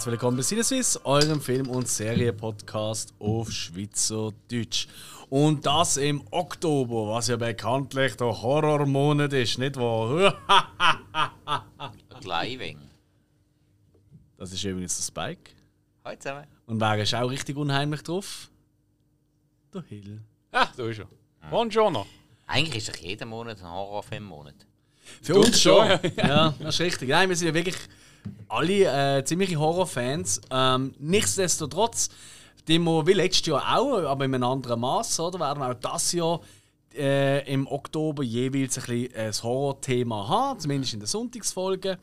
herzlich willkommen bei Cineswiss, eurem Film- und Serienpodcast auf Schweizerdeutsch. Und das im Oktober, was ja bekanntlich der Horrormonat ist, nicht wahr? Driving. Das ist übrigens der Spike. Hallo zusammen. Und wer ist auch richtig unheimlich drauf? Der Hill. Ah, da ist er. Buongiorno. Eigentlich ist doch jeder Monat ein Horrorfilm-Monat. Für Du uns schon. schon, ja, das ist richtig. Nein, wir sind ja wirklich alle äh, ziemliche Horrorfans. Ähm, nichtsdestotrotz, wir wie letztes Jahr auch, aber in einem anderen Maß, oder? Werden wir auch das Jahr äh, im Oktober jeweils ein ein Horror-Thema haben, zumindest in der Sonntagsfolge.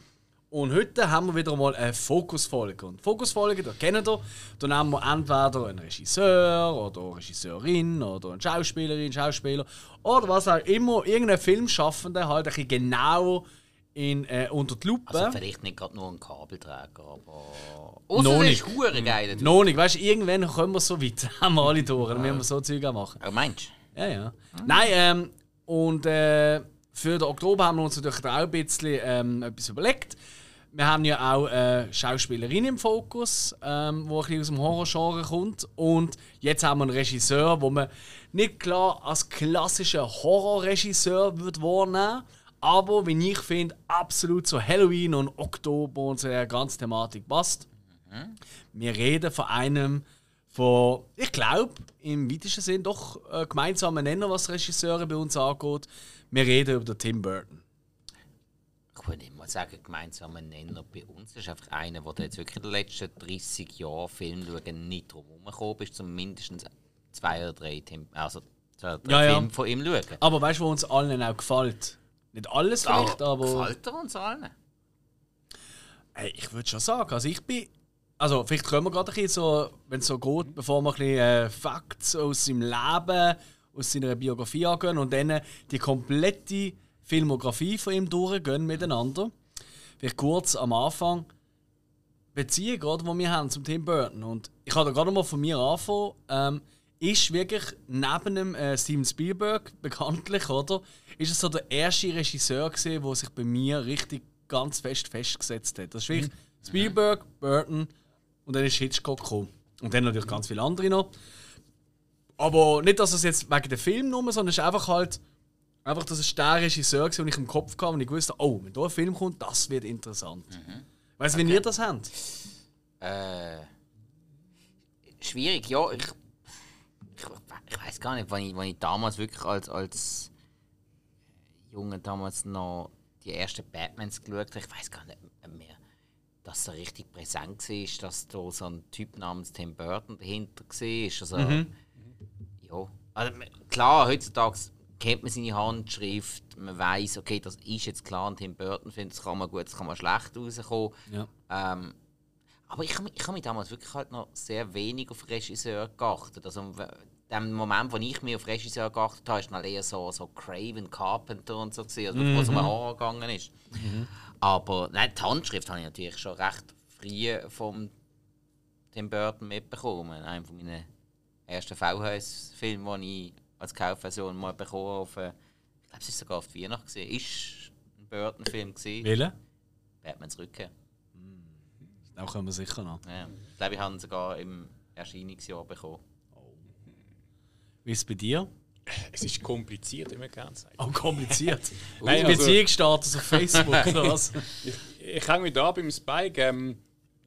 Und heute haben wir wieder mal eine Fokusfolge. Und Fokusfolge, da kennt ihr, da nehmen wir entweder einen Regisseur oder eine Regisseurin oder eine Schauspielerin, Schauspieler oder was auch immer, irgendeinen Filmschaffenden halt ein bisschen genauer in, äh, unter die Lupe. Also vielleicht nicht gerade nur ein Kabelträger, aber... Ausser Noch nicht. ist hure geil. du. Noch nicht, weißt du, irgendwann kommen wir so weit, haben wir alle durch, dann müssen wir so Zeug machen. Oh, meinst Ja, ja. Nein, ähm, und äh, für den Oktober haben wir uns natürlich auch ein bisschen ähm, etwas überlegt. Wir haben ja auch eine Schauspielerin im Fokus, ähm, die ein bisschen aus dem Horrorgenre kommt. Und jetzt haben wir einen Regisseur, wo man nicht klar als klassischer Horrorregisseur wird wahrnehmen aber wie ich finde, absolut zu Halloween und Oktober und so der ganzen Thematik passt. Wir reden von einem von, ich glaube, im weitesten Sinn doch äh, gemeinsamen Nenner, was Regisseure bei uns angeht. Wir reden über den Tim Burton. Ich würde nicht mal sagen, gemeinsamer Nenner bei uns ist einfach einer, der jetzt wirklich in den letzten 30 Jahren Film schauen nicht drum herumgekommen ist, zum mindestens zwei oder drei, Tim also zwei oder drei Ja, ja. Filme von ihm schauen. Aber weißt du, wo uns allen auch gefällt? Nicht alles vielleicht, aber. Gefällt er uns allen? Hey, ich würde schon sagen, also ich bin. Also, vielleicht können wir gerade ein bisschen so, wenn es so geht, bevor wir ein bisschen äh, Facts aus seinem Leben, aus seiner Biografie angehen und dann die komplette Filmografie von ihm durchgehen miteinander. Vielleicht kurz am Anfang. Beziehung, gerade, die wir haben zum Tim Burton. Und ich habe da gerade mal von mir anfangen. Ähm, ist wirklich neben dem äh, Steven Spielberg bekanntlich, oder? Ist es so der erste Regisseur gesehen, der sich bei mir richtig ganz fest festgesetzt hat. Das ist wirklich Spielberg, Burton und dann ist Hitchcock gekommen. Und dann natürlich ganz viele andere noch. Aber nicht, dass es jetzt wegen dem Film nur, sondern es ist einfach halt, einfach, dass es der Regisseur war, den ich im Kopf hatte und ich wusste, oh, wenn da ein Film kommt, das wird interessant. Weißt du, wie ihr das habt? Äh, schwierig, ja. Ich, ich, weiß gar nicht, wann ich, wann ich damals wirklich als, als Junge damals noch die ersten Batmans geschaut habe. Ich weiß gar nicht mehr, dass er richtig präsent war, dass da so ein Typ namens Tim Burton dahinter war. Also, ja. Also, klar, heutzutage kennt man seine Handschrift, man weiß, okay, das ist jetzt klar ein Tim Burton-Film, das kann man gut, das kann man schlecht rauskommen. Ja. Ähm, aber ich habe mich, ich hab mich damals wirklich halt noch sehr wenig auf Regisseur geachtet. Also dem Moment, wo ich mich auf Regisseur geachtet habe, ist dann eher so, so Craven Carpenter und so gesehen, also wo es um einen Horror gegangen ist. Aber nein, die Handschrift habe ich natürlich schon recht früh vom Tim Burton mitbekommen. Einer von meinen ersten VHS-Filmen, die ich als Kaufversion mal bekommen habe. Auf, äh, ich glaube, es war sogar auf die Weihnacht. gewesen. Ist ein Burton-Film. gewesen. Wählen? Batmans Rückkehr. Auch können wir sicher noch. Ja. Ich glaube, ich habe ihn sogar im Erscheinungsjahr bekommen. Wie ist es bei dir? Es ist kompliziert, wie man gerne sagt. Oh, kompliziert. Nein, also- Beziehungsstatus auf Facebook oder was? Ich hänge mich da beim Spike. Ähm,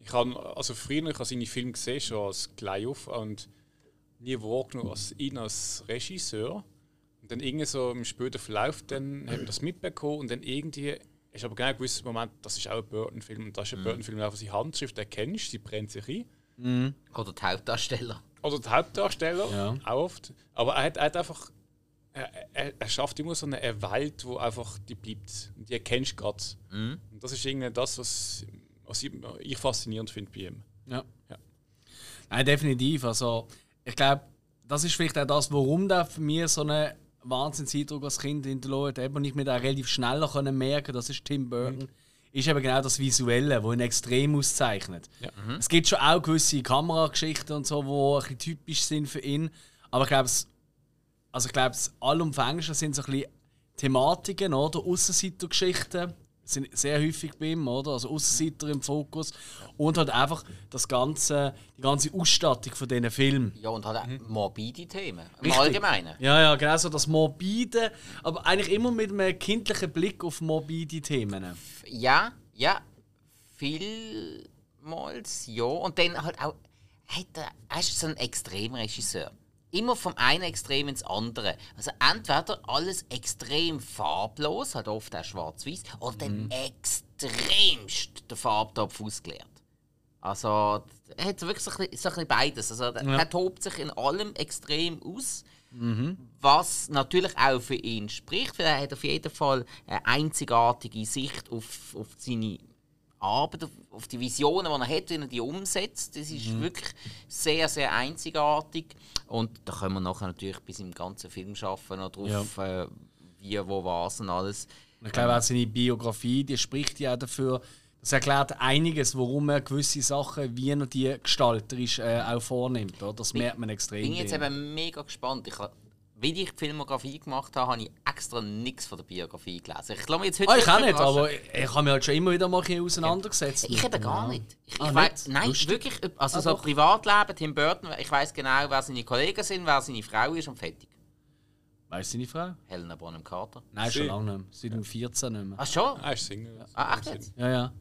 ich habe also früher ich habe seine Filme gesehen, schon als auf und nie wahrgenommen als ihn als Regisseur. Und dann irgendwie so im späteren Verlauf dann haben wir das mitbekommen und dann irgendwie ist aber genau gewusst, Moment, das ist auch ein Burton-Film und das ist ein Burton-Film, auch seine Handschrift erkennst, sie brennt sich ein. Oder die Hauptdarsteller. Oder der Hauptdarsteller, Ja. auch oft. Aber er hat, er hat einfach. Er, er, er schafft immer so eine eine Welt, wo einfach die bleibt. Und die erkennst du gerade. Und das ist irgendwie das, was, was ich, ich faszinierend finde bei ihm. Ja. Ja. Nein, definitiv. Also, ich glaube, das ist vielleicht auch das, warum der für mich so einen Wahnsinnseindruck als Kind hinterlassen hat. Eben nicht mehr da relativ schneller können merken, das ist Tim Burton. Ist eben genau das Visuelle, das ihn extrem auszeichnet. Ja. Es gibt schon auch gewisse Kamerageschichten und so, die ein bisschen typisch sind für ihn. Aber ich glaube, es, also ich glaube, sind so ein bisschen Thematiken oder Aussenseitergeschichten sind sehr häufig bei ihm, oder? Also Aussenseiter im Fokus. Und halt einfach das ganze, die ganze Ausstattung von diesen Filmen. Ja, und halt auch morbide Themen. Im Richtig. Allgemeinen. Ja, ja, genau so das Morbide, aber eigentlich immer mit einem kindlichen Blick auf morbide Themen. Ja, ja. Vielmals, ja. Und dann halt auch. Hat er, er ist so ein Extremregisseur. Immer vom einen Extrem ins andere. Also entweder alles extrem farblos, halt oft auch schwarz-weiß, oder dann extremst der Farbtopf ausgeleert. Also, er hat wirklich so ein bisschen, so ein bisschen beides. Also, er er tobt sich in allem extrem aus. Was natürlich auch für ihn spricht, weil er hat auf jeden Fall eine einzigartige Sicht auf, auf seine Arbeit, auf, auf die Visionen, die er hat, wenn er die umsetzt. Das ist wirklich sehr, sehr einzigartig. Und da können wir nachher natürlich bei seinem ganzen Filmschaffen noch drauf, äh, wie, wo, was und alles. Ich glaube auch seine Biografie, die spricht ja auch dafür, das erklärt einiges, warum er gewisse Sachen, wie er die gestalterisch äh, auch vornimmt. Oder? Das merkt man extrem. Ich bin jetzt eben mega gespannt. Ich, wie ich die Filmografie gemacht habe, habe ich extra nichts von der Biografie gelesen. Ich glaube, jetzt heute Ah, ich auch nicht, aber ich, ich habe mich halt schon immer wieder mal ein auseinandergesetzt. Ich eben gar ja. nicht. Ich, Ah, ich nicht? nein, Lustig. wirklich. Also Ah, so doch. Privatleben, Tim Burton, ich weiß genau, wer seine Kollegen sind, wer seine Frau ist und fertig. Weißt du deine Frau? Helena Bonham Carter. Nein, schon Sie. lange nicht mehr. Seit dem 14 nicht mehr. Ach schon? Ah, ist Single. Ah, echt jetzt? Ja, ja.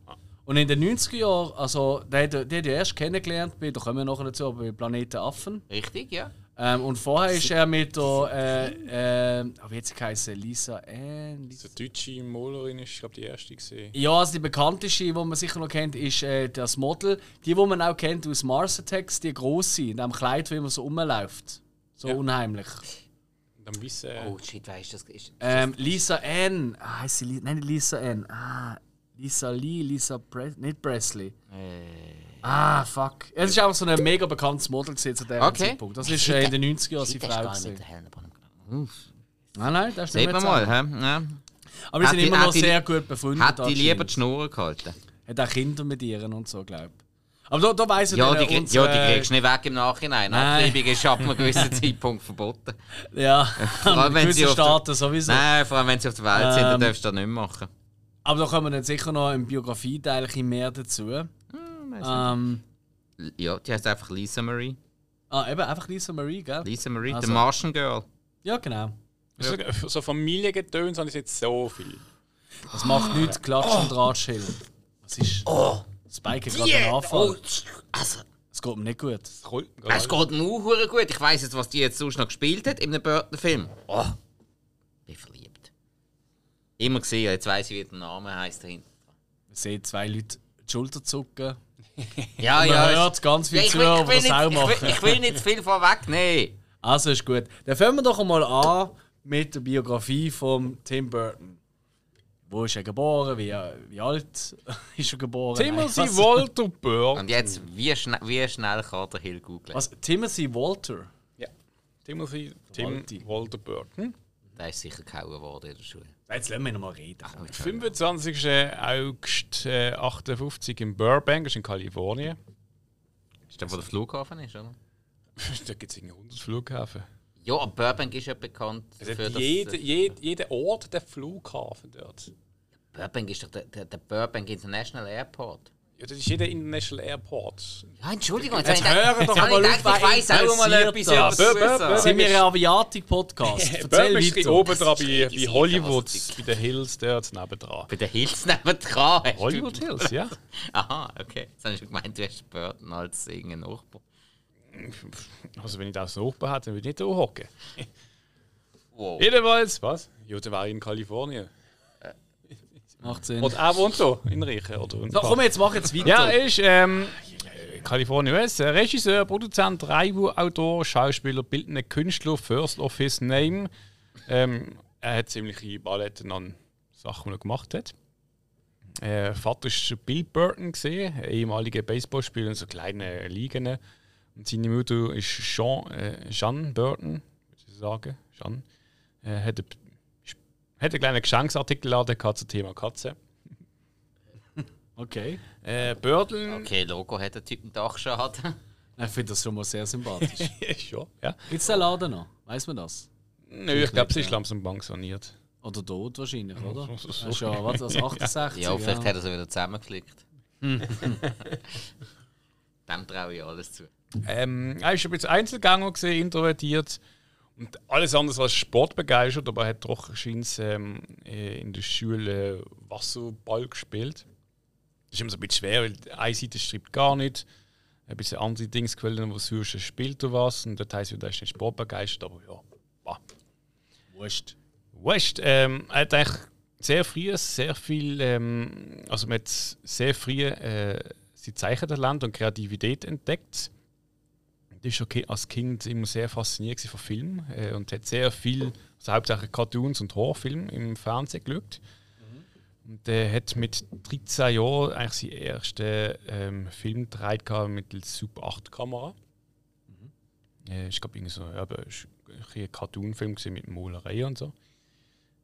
Und in den 90er Jahren, also der hat, der hat ja erst kennengelernt, bei, da kommen wir nachher dazu, aber bei Planeten Affen. Richtig, ja. Ähm, und vorher ist er mit der, äh, äh, wie hat sie geheißen? Lisa Ann? Lisa Die deutsche Malerin ist, glaube die erste gesehen. Ja, also die bekannteste, die man sicher noch kennt, ist äh, das Model. Die, die man auch kennt aus Mars Attacks, die grosse, in dem Kleid, wie man so rumläuft. So Ja. unheimlich. Und dann wissen. Oh shit, weißt du, das ist. Ähm, Lisa Ann, ah, heißt sie Li Nein, nicht Lisa Ann. Ah, Lisa Lee, Lisa Pre nicht Presley. Äh, Ah, fuck. Es ist einfach so ein mega bekanntes Model zu dem Okay. Zeitpunkt. Das ist äh, in den 90er Jahren seine das ist Frau. gewesen. Nein, nein, das ist nicht Sieht mehr man mal, hä? Ja. Aber die Hat sind die- immer noch die- sehr gut befreundet. Hat die lieber die. Schnur gehalten? Hat auch Kinder mit ihr und so, glaube ich. Aber da, da weiss ich Ja, die, krieg- ja, die unsere- kriegst du nicht weg im Nachhinein. Nein. Abtreibung ist ab einem gewissen Zeitpunkt verboten. Ja, allem, an wenn sie Staaten sowieso. Nein, vor allem wenn sie auf der Welt sind, dann Ähm, darfst du das nicht machen. Aber da kommen dann sicher noch im Biografie-Teil ein bisschen mehr dazu. Ähm, Ja, die heißt einfach Lisa Marie. ah, eben, einfach Lisa Marie, gell? Lisa Marie, Also. The Martian Girl. Ja, genau. So, so Familiengetöns habe ich jetzt so viel. Das macht nichts, Klatsch und Drahtschild. Was ist. Oh, Spike hat gerade einen Anfall. also, Es geht mir nicht gut. Es geht mir auch gut. Ich weiss jetzt, was die jetzt sonst noch gespielt hat in einem Burton-Film. Oh, bin verliebt. Immer gesehen, jetzt weiss ich, wie der Name heisst dahinter. Man sieht zwei Leute die Schulter zucken. Ja, Man ja. hört ganz viel ja, ich, zu, will, ich, aber will das nicht, auch ich, machen. will, ich will nicht zu viel vorwegnehmen. Also ist gut. Dann fangen wir doch einmal an mit der Biografie von Tim Burton. Wo ist er geboren? Wie, wie alt ist er geboren? Timothy Nein, Walter Burke. Und jetzt, wie, schna wie schnell kann der Hill googlen? Was? Timothy Walter? Ja. Timothy Tim. Walter. Hm? Der ist sicher gehauen worden in der Schule. Jetzt lassen wir ihn mal reden. 25. August äh, 58 in Burbank, das ist in Kalifornien. Ist der, wo der Flughafen ist, oder? da gibt es irgendwie 100 Flughafen. Ja, aber Burbank ist ja bekannt Es dafür, dass... jede, jede, jeder Ort der Flughafen dort. Burbank ist doch der, der, der Burbank International Airport. Ja, das ist jeder International Airport. Ja, Entschuldigung, Jetzt habe ich hören doch jetzt mal ich auf, gedacht, ich weiss auch mal etwas über das. Sind wir ein Aviatik-Podcast? Erzähl weiter. oben dran Das bei, ist bei Hollywood, bei den Hills dort nebendran. Bei den Hills nebendran. Hollywood Hills, ja. Aha, okay. Jetzt habe ich schon gemeint, du hast Burton als irgendein Nachbar. Also wenn ich das oben hätte, dann würde ich nicht da hocken. Wow. Jedenfalls, was? Ja, der war in Kalifornien. Macht Sinn. Und er wohnt da, in Riechen. Oder in So, komm, jetzt mach jetzt weiter. Ja, er ist ähm, Kalifornien US, äh, Regisseur, Produzent, Drehbuchautor, Schauspieler, bildender Künstler, First of his Name. Ähm, er hat ziemliche Balletten an Sachen, die er gemacht hat. Äh, Vater ist Bill Burton, gesehen, ehemaliger Baseballspieler in so kleinen Ligen. Und seine Mutter ist Jean, äh, Jeanne Burton, würde ich sagen. Jeanne. Äh, hat, eine, hat einen kleinen Geschenksartikelladen gehabt zum Thema Katze. Okay. Äh, Burton. Okay, Logo hat der Typ einen Dachschaden. Ich finde das schon mal sehr sympathisch. ja, ja. Gibt es den Laden noch? Weiß man das? Nö, ich glaube, sie ist langsam pensioniert. Oder tot wahrscheinlich, oder? so- so- Das ist ja, was, das 68? Ja, vielleicht hat er sie wieder zusammengeflickt. Dem traue ich alles zu. Ähm, er ist ein bisschen Einzelgänger gesehen, introvertiert und alles andere als sportbegeistert, aber er hat doch scheint's, ähm, äh, in der Schule Wasserball gespielt. Das ist immer so ein bisschen schwer, weil eine Seite schreibt gar nicht. Ein bisschen andere Dingsquellen, wo du, spielt du was und das heisst, er ist nicht sportbegeistert, aber ja. bah. Wurscht. Wurscht, ähm, er hat eigentlich sehr früh sehr viel, ähm, also man hat sehr früh äh, sein Zeichentalent und Kreativität entdeckt. Das ist okay, als Kind immer sehr fasziniert von Filmen äh, und hat sehr viel, also hauptsächlich Cartoons und Horrorfilme im Fernsehen geschaut. Und er hat mit 13 Jahren eigentlich seinen ersten ähm, Film gedreht mittels Super 8 Kamera. Äh, ich glaube, so, ja, war ein Cartoon-Film mit Malerei und so.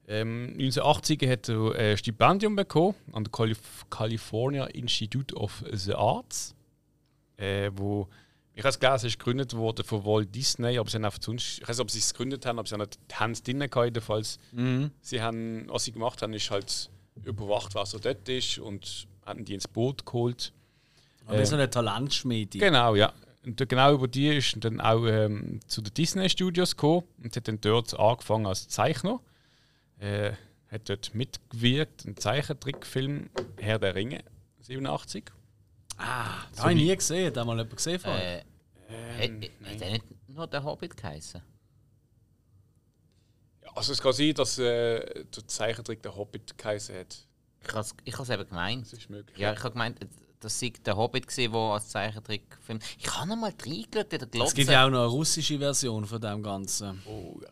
Ähm, 1980 hat er ein Stipendium bekommen an der Calif California Institute of the Arts, äh, wo ich habe es gelesen, ist gegründet worden von Walt Disney, aber sie haben einfach sonst, ich weiß nicht, ob sie es gegründet haben, aber sie haben nicht Hände drin gehabt, jedenfalls. Sie haben, was sie gemacht haben, ist halt überwacht, was so dort ist und haben die ins Boot geholt. Aber wie so eine Talentschmiede. Genau, ja. Und genau über die ist dann auch ähm, zu den Disney Studios gekommen und hat dann dort angefangen als Zeichner. Äh, hat dort mitgewirkt, ein Zeichentrickfilm Herr der Ringe, 87. Ah, das habe ich nie gesehen. Hat da mal jemand gesehen von? Äh, Ähm, hat, hat er nicht nur der Hobbit geheißen? Also es kann sein, dass äh, der Zeichentrick der Hobbit geheißen hat. Ich habe es ich has eben gemeint. Das ist möglich. Ja, ich habe gemeint, das sei der Hobbit, gewesen, der als Zeichentrickfilm. Ich habe noch mal reingeschaut in der Es Glotze. gibt ja auch noch eine russische Version von dem Ganzen. Oh, ja.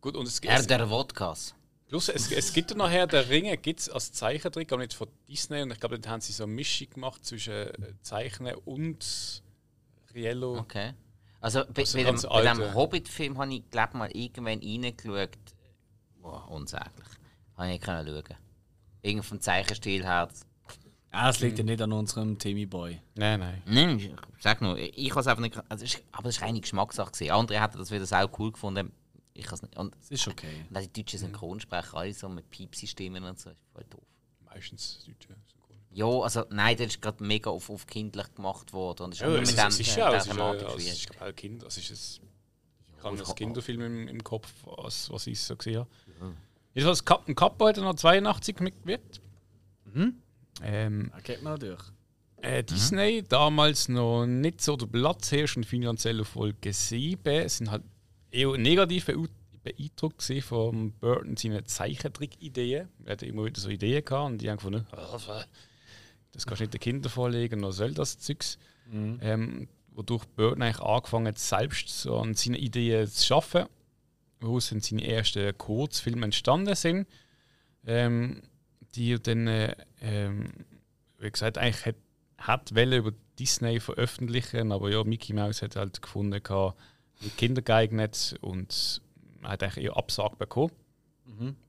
Gut, und es, Er es, der Wodkas. Plus, es, es gibt ja nachher der Ringe gibt's als Zeichentrick, aber nicht von Disney. Und ich glaube, da haben sie so eine Mischung gemacht zwischen äh, Zeichnen und Riello. Okay. Also bei, Also bei, dem, bei dem. Hobbit-Film habe ich glaube mal irgendwann reingeschaut. Boah, unsäglich. Habe ich nicht können schauen. Irgend vom Zeichenstil her. Ah, das liegt ja nicht an unserem Timmy Boy. Nein, nein. Nein, ich sag nur, ich habe es einfach nicht. Also, es ist- aber es war reine Geschmackssache. gewesen. Andere hätten das wieder sau cool gefunden. Ich has nicht. Und Das ist okay. dann die deutschen Synchronsprecher, alle so mit Piepsi-Stimmen und so, ist voll doof. Meistens Deutsche. Synchron. Ja, also nein, der ist gerade mega auf, auf kindlich gemacht worden. Und ist Ja, immer es, mit ist, dem es ist äh, ja, es ist, ja, also es ist glaube ich Kind, also es ist ein, ich habe das Kinderfilm im, im Kopf, was, was ich so gesehen habe. Jedenfalls Captain Kappa hat er noch 82 mitgewirkt. Ähm, Da geht man durch. äh, Disney, damals noch nicht so der Platzhirsch und finanziell auf Folge 7, sind halt eher negativ beeindruckt von Burton seinen Zeichentrick-Ideen. Er hatte immer wieder so Ideen gehabt und die haben gefunden, "Ah, das kannst du nicht den Kindern vorlegen, was soll das Zeugs? Ähm, wodurch Burton eigentlich angefangen hat, selbst so an seinen Ideen zu arbeiten, woraus dann seine ersten Kurzfilme entstanden sind, ähm, die er dann, äh, ähm, wie gesagt, eigentlich hat, hat wollen über Disney veröffentlichen, aber ja, Mickey Mouse hat halt gefunden, gehabt, Kinder geeignet und hat eigentlich eher Absage bekommen.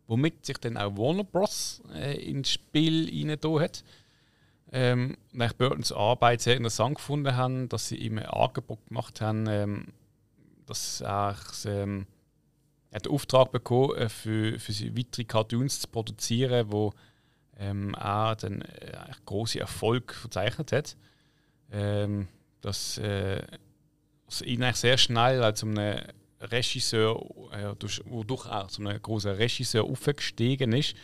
Womit sich dann auch Warner Bros. Äh, ins Spiel reingetan hat. Ähm, und eigentlich Burtons Arbeit sehr interessant gefunden haben, dass sie ihm ein Angebot gemacht haben, ähm, dass er ähm, hat den Auftrag bekommen, äh, für, für sie weitere Cartoons zu produzieren, wo ähm, er dann äh, eigentlich große Erfolg verzeichnet hat. Ähm, dass äh, eigentlich sehr schnell als einem Regisseur, äh, durch, wodurch er zu einem großen Regisseur aufgestiegen ist,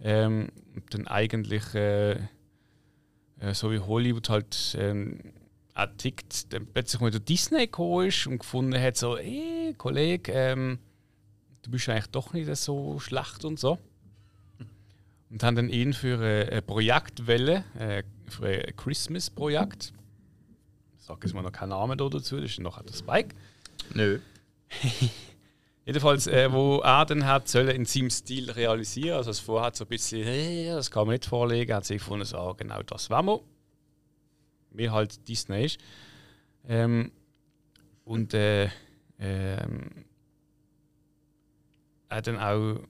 ähm, dann eigentlich äh, äh, so wie Hollywood halt ähm, auch tickt, dann plötzlich mal der Disney gekommen ist und gefunden hat, so, hey, Kollege, ähm, du bist eigentlich doch nicht so schlecht und so. Und haben dann ihn für ein, ein Projekt wählen, äh, für ein Christmas-Projekt. Sage jetzt mal noch keinen Namen da dazu, das ist noch der Spike. Nö. Jedenfalls, äh, wo er dann hat sollen in seinem Stil realisieren, also es vorher so ein bisschen, hey, das kann man nicht vorlegen, hat sich gefunden, so, ah, genau das wollen wir. Wie halt Disney ist. Ähm, und äh, ähm, er hat dann auch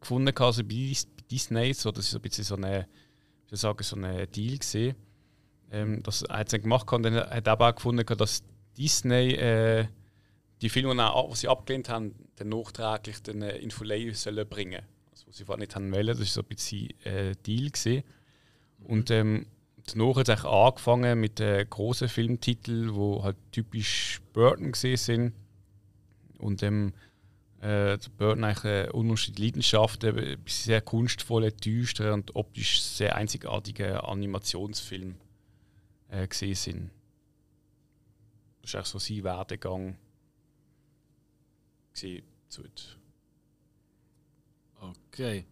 gefunden, also bei Dis- bei Disney, so, das ist so ein bisschen so eine, sagen, so ein Deal gesehen. Ähm, das er hat dann gemacht und dann hat er auch gefunden, dass Disney äh, die Filme, die sie abgelehnt haben, dann nachträglich den äh, Infolei sollen bringen. Also, was sie vorher nicht haben wollen, das war so ein bisschen äh, Deal. Gewesen. Und ähm, danach hat es angefangen mit äh, großen Filmtiteln, die halt typisch Burton gesehen sind. Und ähm, äh, der Burton eigentlich eine unterschiedliche Leidenschaft, eben ein bisschen sehr kunstvolle, düstere und optisch sehr einzigartige Animationsfilme äh, gesehen sind. Das ist eigentlich so sein Werdegang. Okay.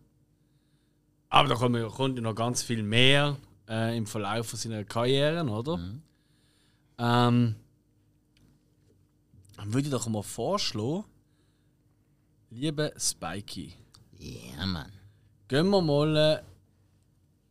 Aber da kommt, kommt ja noch ganz viel mehr äh, im Verlauf von seiner Karriere, oder? Ähm, dann würde ich doch mal vorschlagen, liebe Spikey, Ja, Mann. gehen wir mal.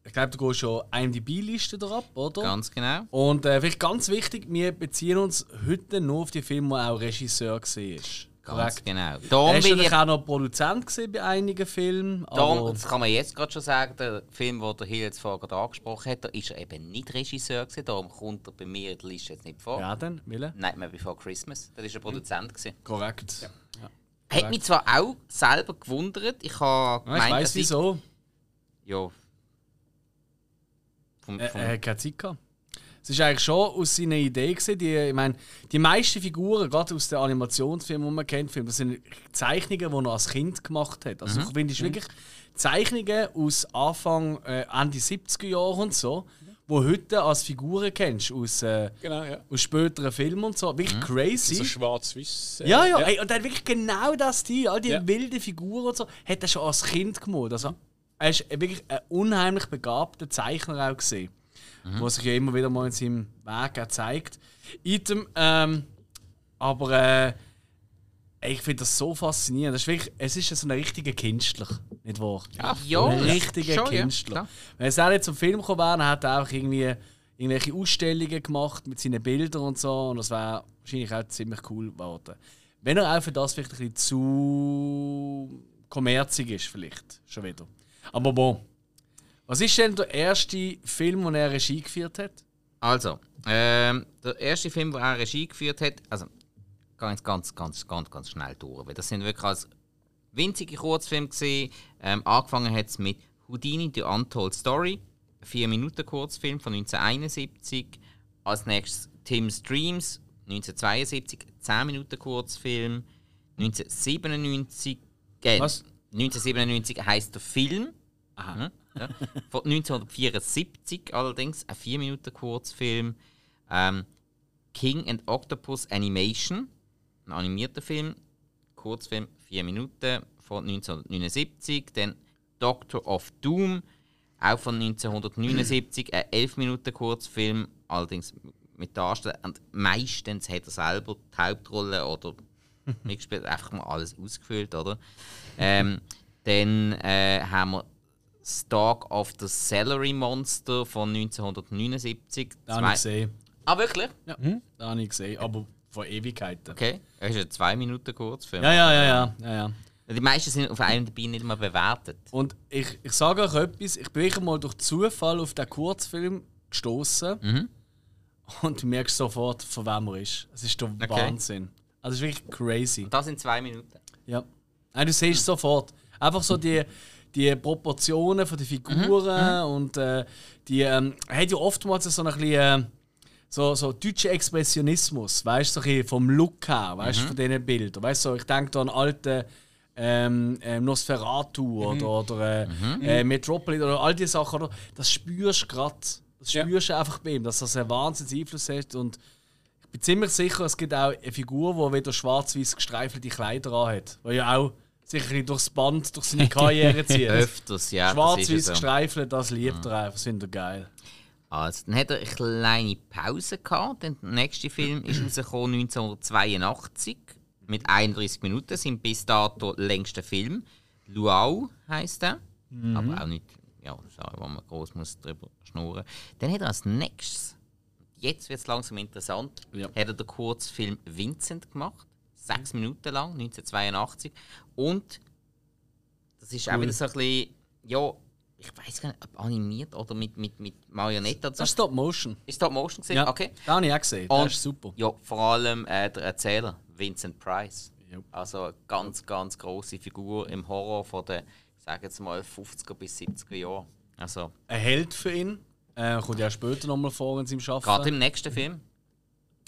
Ich glaube, du gehst schon IMDb-Liste ab, oder? Ganz genau. Und äh, vielleicht ganz wichtig, wir beziehen uns heute nur auf die Filme, wo auch Regisseur war. Ganz Korrekt. genau. Er war ich auch noch Produzent bei einigen Filmen. Darum, das kann man jetzt gerade schon sagen, der Film, den der Hill jetzt vorher angesprochen hat, da ist er eben nicht Regisseur gewesen, darum kommt er bei mir in der Liste jetzt nicht vor. ja, dann, Wille? Nightmare Before Christmas, da war er Produzent. Gewesen. Korrekt. Hat mich zwar auch selber gewundert, ich habe Ja, ich weiß dass ich- wieso. Ja. Vom, Er, vom, er hat keine Zeit gehabt. Es war eigentlich schon aus seiner Idee. Gewesen, die, ich meine, die meisten Figuren, gerade aus den Animationsfilmen, die man kennt, Filme, das sind Zeichnungen, die er als Kind gemacht hat. Also, ich finde, es ist wirklich Zeichnungen aus Anfang, äh, Ende 70er Jahre und so, wo heute als Figuren kennst, aus, äh, Genau, ja. aus späteren Filmen und so. Wirklich crazy. So schwarz-weiß. äh, Ja, ja, Ey, und er hat wirklich genau das Stil, all die Ja. wilden Figuren und so, hat er schon als Kind gemalt. Also, er ist wirklich ein unheimlich begabter Zeichner auch gesehen, Mhm. was sich ja immer wieder mal in seinem Weg auch zeigt. Item, ähm, aber äh, ich finde das so faszinierend. Das ist wirklich, es ist so ein richtiger Künstler, nicht wahr? ja, ein richtiger schon, ja, Künstler. klar. Wenn es auch nicht zum Film gekommen wäre, dann hat er auch irgendwie irgendwelche Ausstellungen gemacht mit seinen Bildern und so. Und das wäre wahrscheinlich auch ziemlich cool geworden. Wenn er auch für das vielleicht ein bisschen zu kommerzig ist, vielleicht schon wieder. Aber bon. Was ist denn der erste Film, den er Regie geführt hat? Also, ähm, der erste Film, den er Regie geführt hat, also ganz, ganz, ganz, ganz, ganz schnell durch. Weil das sind wirklich als winzige Kurzfilme gesehen. Ähm, angefangen hat es mit Houdini, The Untold Story, 4 Minuten Kurzfilm von 1971. Als nächstes Tim's Dreams, 1972, 10 Minuten Kurzfilm. 1997, äh, Was? 1997 heißt der Film. Aha. Mhm, ja. Von 1974 allerdings, ein 4 Minuten Kurzfilm. Ähm, King and Octopus Animation, ein animierter Film. Kurzfilm, 4 Minuten von 1979. Dann Doctor of Doom, auch von 1979, ein 11 Minuten Kurzfilm, allerdings mit Darstellern. Und meistens hat er selber die Hauptrolle oder mitgespielt, einfach mal alles ausgefüllt, oder? Ähm, dann äh, haben wir Stalk of the Celery Monster von 1979. Den habe ich gesehen. Ah, wirklich? Ja, den habe ich gesehen, aber vor Ewigkeiten. Okay. Das ist ein 2 Minuten Kurzfilm. Ja, ja, ja, ja, ja, ja. Die meisten sind auf einem dabei nicht mal bewertet. Und ich, ich sage euch etwas, ich bin mal durch Zufall auf den Kurzfilm gestoßen Mhm. und du merkst sofort, von wem er ist. Es ist der Wahnsinn. Also es ist wirklich crazy. Und das sind 2 Minuten. Ja. Nein, du siehst sofort. Einfach so die, die Proportionen von den Figuren und äh, die ähm, hat ja oftmals so ein bisschen äh, so, so deutscher Expressionismus, weißt du, so vom Look her, weißt du, von diesen Bildern. Weißt du, so, ich denke da an alte ähm, ähm, Nosferatu oder, oder äh, äh, Metropolis oder all diese Sachen, oder? das spürst du gerade. Das Ja. spürst du einfach bei ihm, dass das einen wahnsinnigen Einfluss hat. Und bin ziemlich sicher, es gibt auch eine Figur, die wieder schwarz-weiß gestreifelte Kleider anhat. Die ja auch sicher ein bisschen durchs Band, durch seine Karriere zieht. Öfters, ja. Schwarz-weiß so. gestreifelt, das liebt er einfach. Das findet er geil. Also, dann hat er eine kleine Pause gehabt. Denn der nächste Film ist rausgekommen 1982 mit 31 Minuten. Sein bis dato längster Film. Luau heisst er. Aber auch nicht, ja, wo man groß muss drüber schnurren. Dann hat er als nächstes, jetzt wird es langsam interessant, Ja. hat er den Kurzfilm Vincent gemacht. Sechs Minuten lang, 1982. Und das ist auch Cool. wieder so ein bisschen, ja, ich weiß gar nicht, ob animiert oder mit, mit, mit Marionetten. Das ist Stop Motion. Ist Stop Motion gesehen? Ja, Okay. Den habe ich auch gesehen. Und- Das ist super. Ja, vor allem äh, der Erzähler, Vincent Price. Jupp. Also eine ganz, ganz große Figur im Horror von den, ich sage jetzt mal, 50er bis 70er Jahren. Also Ein Held für ihn. Äh, kommt ja später nochmal vor in seinem gerade Arbeiten. im nächsten Film,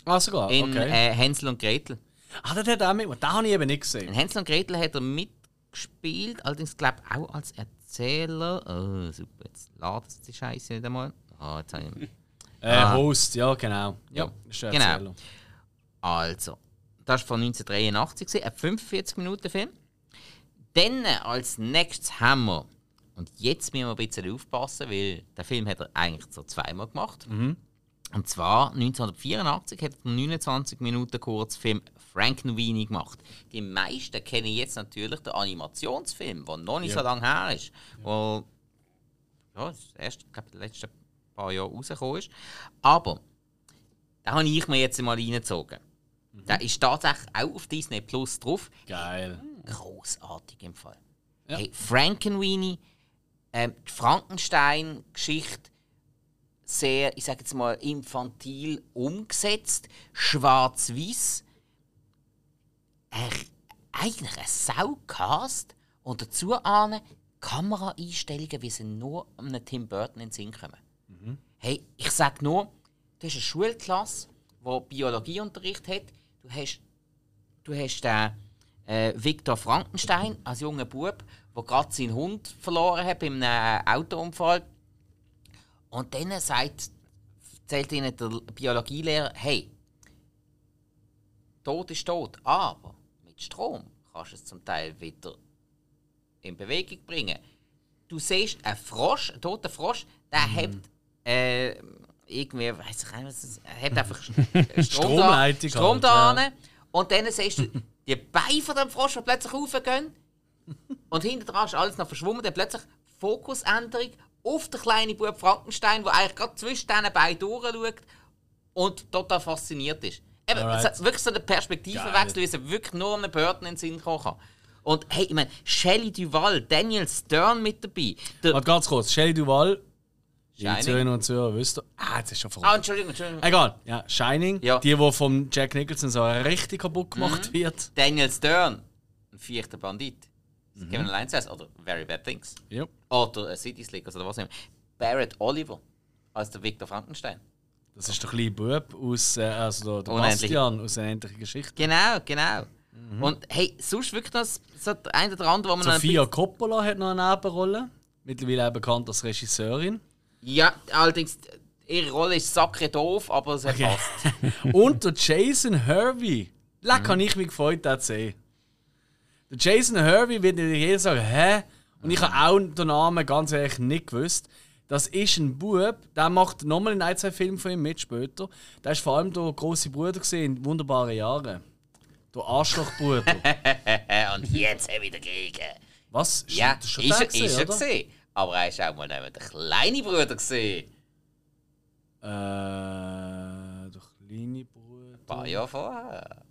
Ah, sogar? in Okay. äh, Hänsel und Gretel. ah, das hat er auch mitgemacht. Den habe ich eben nicht In gesehen. Hänsel und Gretel hat er mitgespielt, allerdings glaube ich auch als Erzähler. Oh, super, jetzt ladet die Scheiße nicht einmal. Ah, jetzt habe ich... Äh, Ah. Host, ja, genau. Ja, Ja, genau. Erzähler. Also, das war von 1983, gewesen, ein 45-Minuten-Film. Dann als nächstes haben wir, und jetzt müssen wir ein bisschen aufpassen, weil der Film hat er eigentlich so zweimal gemacht. Und zwar 1984 hat er einen 29 Minuten Kurzfilm Frankenweenie gemacht. Die meisten kennen jetzt natürlich den Animationsfilm, der noch nicht Ja. so lange her ist. Wo ja, das erste, ich glaube, die letzten paar Jahre rausgekommen ist. Aber da habe ich mir jetzt mal reingezogen. Der ist tatsächlich auch auf Disney Plus drauf. Geil. Großartig im Fall. Ja. Hey, Frankenweenie, ähm, die Frankenstein-Geschichte, sehr, ich sage jetzt mal, infantil umgesetzt, schwarz-weiß. Eigentlich ein Saucast und dazu ahnen Kameraeinstellungen, wie sie nur einem Tim Burton in den Sinn kommen. Hey, ich sage nur, du hast eine Schulklasse, die Biologieunterricht hat. Du hast, du hast den äh, Viktor Frankenstein als junger Bub, der gerade seinen Hund verloren hat bei einem Autounfall. Und dann sagt, erzählt ihnen der Biologielehrer, hey, Tod ist tot, aber mit Strom kannst du es zum Teil wieder in Bewegung bringen. Du siehst einen Frosch, einen toten Frosch, der hat äh, irgendwie, weiß ich nicht, was es er hat einfach Strom Stromleitung da, Strom halt, da ja. und dann siehst du die Beine von dem Frosch, die plötzlich raufgehen und hinten dran ist alles noch verschwommen, dann plötzlich Fokusänderung auf den kleinen Bub Frankenstein, der eigentlich gerade zwischen diesen Beinen durchschaut und total fasziniert ist. Eben, es hat wirklich so eine Perspektivenwechsel, wie es wirklich nur einen Burton in den Sinn kommen kann. Und hey, ich meine, Shelley Duval, Daniel Stern mit dabei. Der, Warte ganz kurz. Shelley Duval. Die Shining? Zuhörerinnen und Zuhörer wisst ihr. Ah, jetzt ist schon ah, vorbei. Entschuldigung, Entschuldigung. Egal. Ja, Shining. Ja. Die, die vom Jack Nicholson so richtig kaputt gemacht wird. Daniel Stern, ein vierter Bandit. Mhm. Kevin Allein says, oder Very Bad Things. Ja. Oder äh, City Slickers oder was auch immer. Barrett Oliver als der Victor Frankenstein. Das ist der kleine Bub aus, äh, also der, der. Bastian aus der endlichen Geschichte. Genau, genau. Und hey, sonst wirklich noch so der eine oder andere, wo man Sophia Coppola hat noch eine Nebenrolle. Mittlerweile auch bekannt als Regisseurin. Ja, allerdings, ihre Rolle ist sacre doof, aber es hat Okay. passt. Und der Jason Hervey. Leck, Mhm. habe ich mich gefreut, den zu sehen. Der Jason Hervey wird dir jeder sagen, hä? Und ich habe auch den Namen ganz ehrlich nicht gewusst. Das ist ein Bub, der macht nochmal einen ein, zwei Film von ihm mit später. Der ist vor allem der große Bruder gesehen in wunderbaren Jahren. Der Arschlochbruder. Und jetzt habe ich dagegen. Was? Ist Ja, das ist schon er, der ist er gesehen. Aber er ist auch mal neben der kleine Bruder gesehen. Äh, der kleine Bruder. Ein paar Jahre vorher.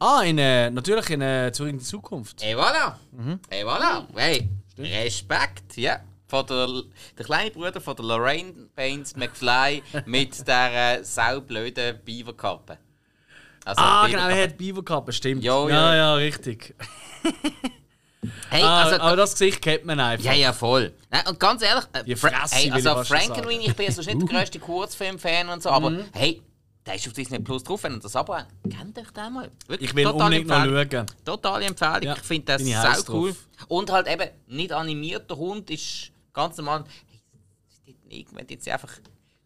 Ah, in, äh, natürlich in äh, Zurück in die Zukunft. Et voilà! Mhm. Et voilà! Hey, Respekt, ja. Von der, der kleine Bruder von der Lorraine Baines McFly mit der äh, saublöden Beaverkappe. Also Ah, Beaver- genau, er hat Beaverkappe, stimmt. Jo, ja, jo. ja, richtig. Hey, Ah, also, aber das Gesicht kennt man einfach. Ja, ja, voll. Nein, und ganz ehrlich, äh, Fra- Fresse, hey, also Frankenweenie, ich bin ja sonst nicht der grösste Kurzfilm-Fan und so, aber Mhm. hey, der ist auf Disney Plus drauf, wenn ihr das Abo habt. Kennt euch den mal. Wirklich Ich will unbedingt noch schauen. Totale Empfehlung. Ja, ich finde das sau cool. Und halt eben, nicht animierter Hund ist ganz normal. Hey, das ist nicht irgendwann jetzt einfach.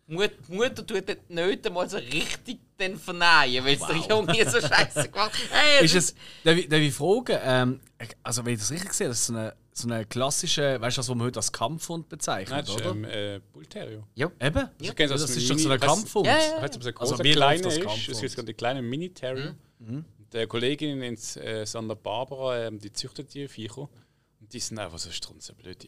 Die Mut- die Mutter tut dort nicht einmal so richtig den verneinen, weil es der Junge so scheiße gemacht hat. Hey, Ist es, darf, ich, darf ich fragen, ähm, also wenn ich das richtig sehe, das ist so eine, so eine klassische, weißt du, das, was man heute als Kampfhund Nein, bezeichnet, das ist oder? ähm, äh, Bull Terrier. Ja. Eben? Also, kennst du das das ist doch Mini- so ein Kampfhund. Ja, ja. Ob es ein Also wir kleiner das ist? Kampfhund. Es gibt die kleinen Mini-Terrier. Mhm. Die Kollegin in äh, Santa Barbara, ähm, die züchtet die Viecher. Und die sind einfach so strunzenblöd.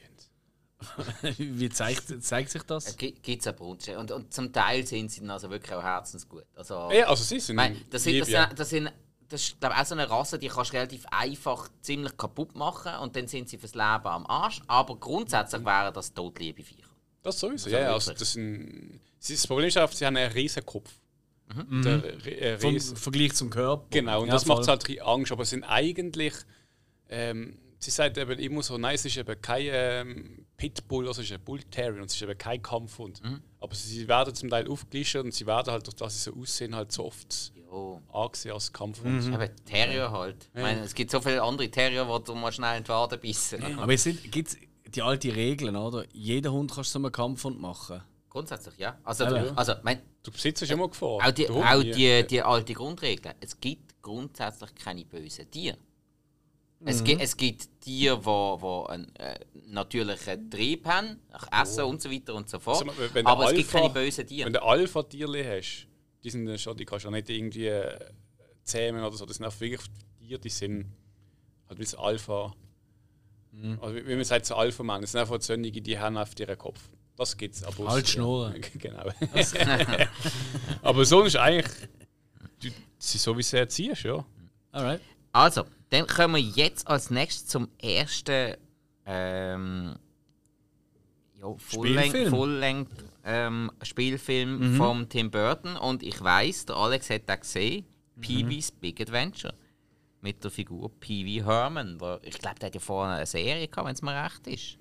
Wie zeigt, zeigt sich das? Gibt es einen Brunch. Und, und zum Teil sind sie dann also wirklich auch herzensgut. Also, Ja, also sie sind Nein, das sind, das, lieb, ja. sind, das sind das ist glaube auch so eine Rasse, die kannst du relativ einfach ziemlich kaputt machen und dann sind sie fürs Leben am Arsch. Aber grundsätzlich wären das totliebe Viecher. Das sowieso, Also ja. Also das, sind, das Problem ist einfach, sie haben einen riesen Kopf. Der, äh, Vom Vergleich zum Körper. Genau, und Ja, das macht voll. halt Angst. Aber es sind eigentlich. Ähm, sie sagt eben immer so, nein, es ist eben kein ähm, Pitbull, also es ist ein Bull Terrier und es ist eben kein Kampfhund. Aber sie werden zum Teil aufgelistet und sie werden halt, durch das sie so aussehen, halt so oft Jo. angesehen als Kampfhund. Eben Terrier halt. Ich meine, es gibt so viele andere Terrier, die du mal schnell in die Wade bissen. Aber es gibt die alten Regeln, oder? Jeder Hund kannst du zum Kampfhund machen. Grundsätzlich, ja. Also, Ja. also mein, Du besitzt immer Gefahr. auch, die, auch die, die alte Grundregel. Es gibt grundsätzlich keine bösen Tiere. Es, gibt, es gibt Tiere, die, die einen äh, natürlichen Trieb haben, nach Essen und so weiter und so fort. Also, Aber es gibt Alpha- keine bösen Tiere. Wenn du Alpha-Tierli hast, die sind dann schon, die kannst du nicht irgendwie äh, zähmen oder so. Das sind auch wirklich Tiere, die sind halt wie das Alpha. Also, wie man sagt, so Alpha-Mann. Das sind einfach Zönnige, die haben auf ihren Kopf. Das gibt's. Aber Halt schnurren. genau. aber sonst eigentlich, du, sie so wie sie erziehst, ja. Alright. Also, dann kommen wir jetzt als nächstes zum ersten ähm, ja, Full-Length Spielfilm. Full ähm, Spielfilm von Tim Burton. Und ich weiß, der Alex hat den gesehen: Pee-Wee's Big Adventure. Mit der Figur Pee Wee Herman. Ich glaube, der hat ja vorher eine Serie gehabt, wenn es mir recht ist.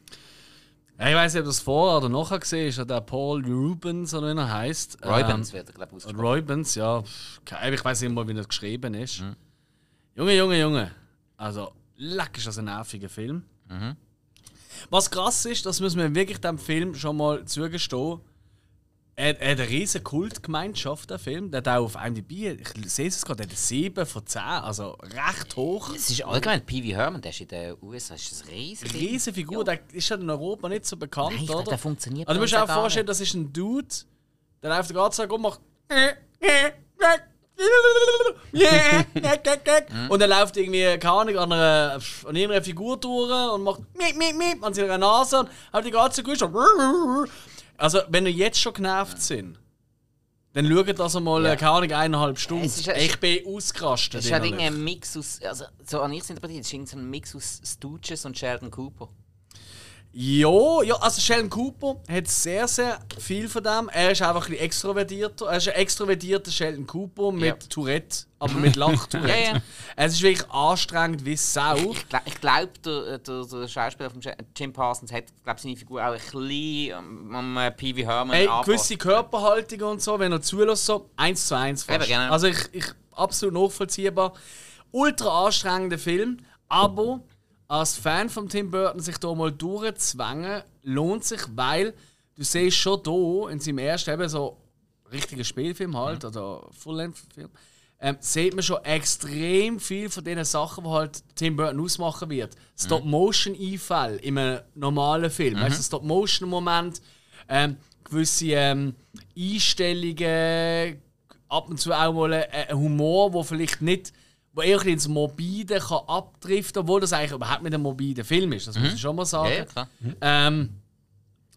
Ja, ich weiß nicht, ob das vorher oder nachher gesehen ist, der Paul Rubens oder wie er heißt. Roybens Ähm, wird er, glaube ich, ausgesprochen. Roybens, ja. Ich weiß nicht mal, wie das geschrieben ist. Junge, Junge, Junge. Also, leck ist das ein nerviger Film. Was krass ist, das müssen wir wirklich dem Film schon mal zugestehen. Er, er hat eine riesige Kultgemeinschaft, der Film. Der hat auch auf IMDb, ich sehe es gerade, der hat 7 von 10, also recht hoch. Es ist allgemein Pee Herman, der ist in den USA ist das riesig. Riesige Figur, der ist ja in Europa nicht so bekannt, Nein, oder? der funktioniert Also, du musst dir auch vorstellen, nicht. das ist ein Dude, der läuft den ganzen Tag rum und macht. Und er läuft irgendwie, keine Ahnung, an, einer, an irgendeiner Figur durch und macht miep, miep, miep an seiner Nase und hat die ganze Zeit schon. Also, wenn ihr jetzt schon genervt sind, dann schaut das einmal, Ja. keine Ahnung, eineinhalb Stunden. Es ist ich bin ausgerastet. Es ist halt innerlich. irgendwie ein Mix aus, also so an ich es interpretiert, es ist ein Mix aus Stooges und Sheldon Cooper. Ja, ja, also Sheldon Cooper hat sehr, sehr viel von dem. Er ist einfach ein bisschen extrovertierter. Er ist ein extrovertierter Sheldon Cooper mit Ja. Tourette, aber mit Lach-Tourette. Ja, ja. Es ist wirklich anstrengend wie Sau. Ich, gl ich glaube, der, der, der Schauspieler von Jim Parsons hat glaub, seine Figur auch ein bisschen am, am äh, Pee Wee Herman Ey, gewisse Körperhaltung und so, wenn er zulässt, so eins zu eins fast. Eben, genau. Also ich, ich absolut nachvollziehbar. Ultra anstrengender Film, aber als Fan von Tim Burton sich da mal durchzwängen, lohnt sich, weil du siehst schon da in seinem ersten eben so richtigen Spielfilm halt, oder Full-Length-Film, ähm, sieht man schon extrem viel von den Sachen, die halt Tim Burton ausmachen wird. Stop-Motion-Einfälle in einem normalen Film. Weißt du, Stop-Motion-Moment, ähm, gewisse ähm, Einstellungen, ab und zu auch mal ein Humor, wo vielleicht nicht, wo eher ins Morbide kann abdriften, obwohl das eigentlich überhaupt nicht ein morbider Film ist, das muss ich schon mal sagen. Ja, ja, klar. Ähm,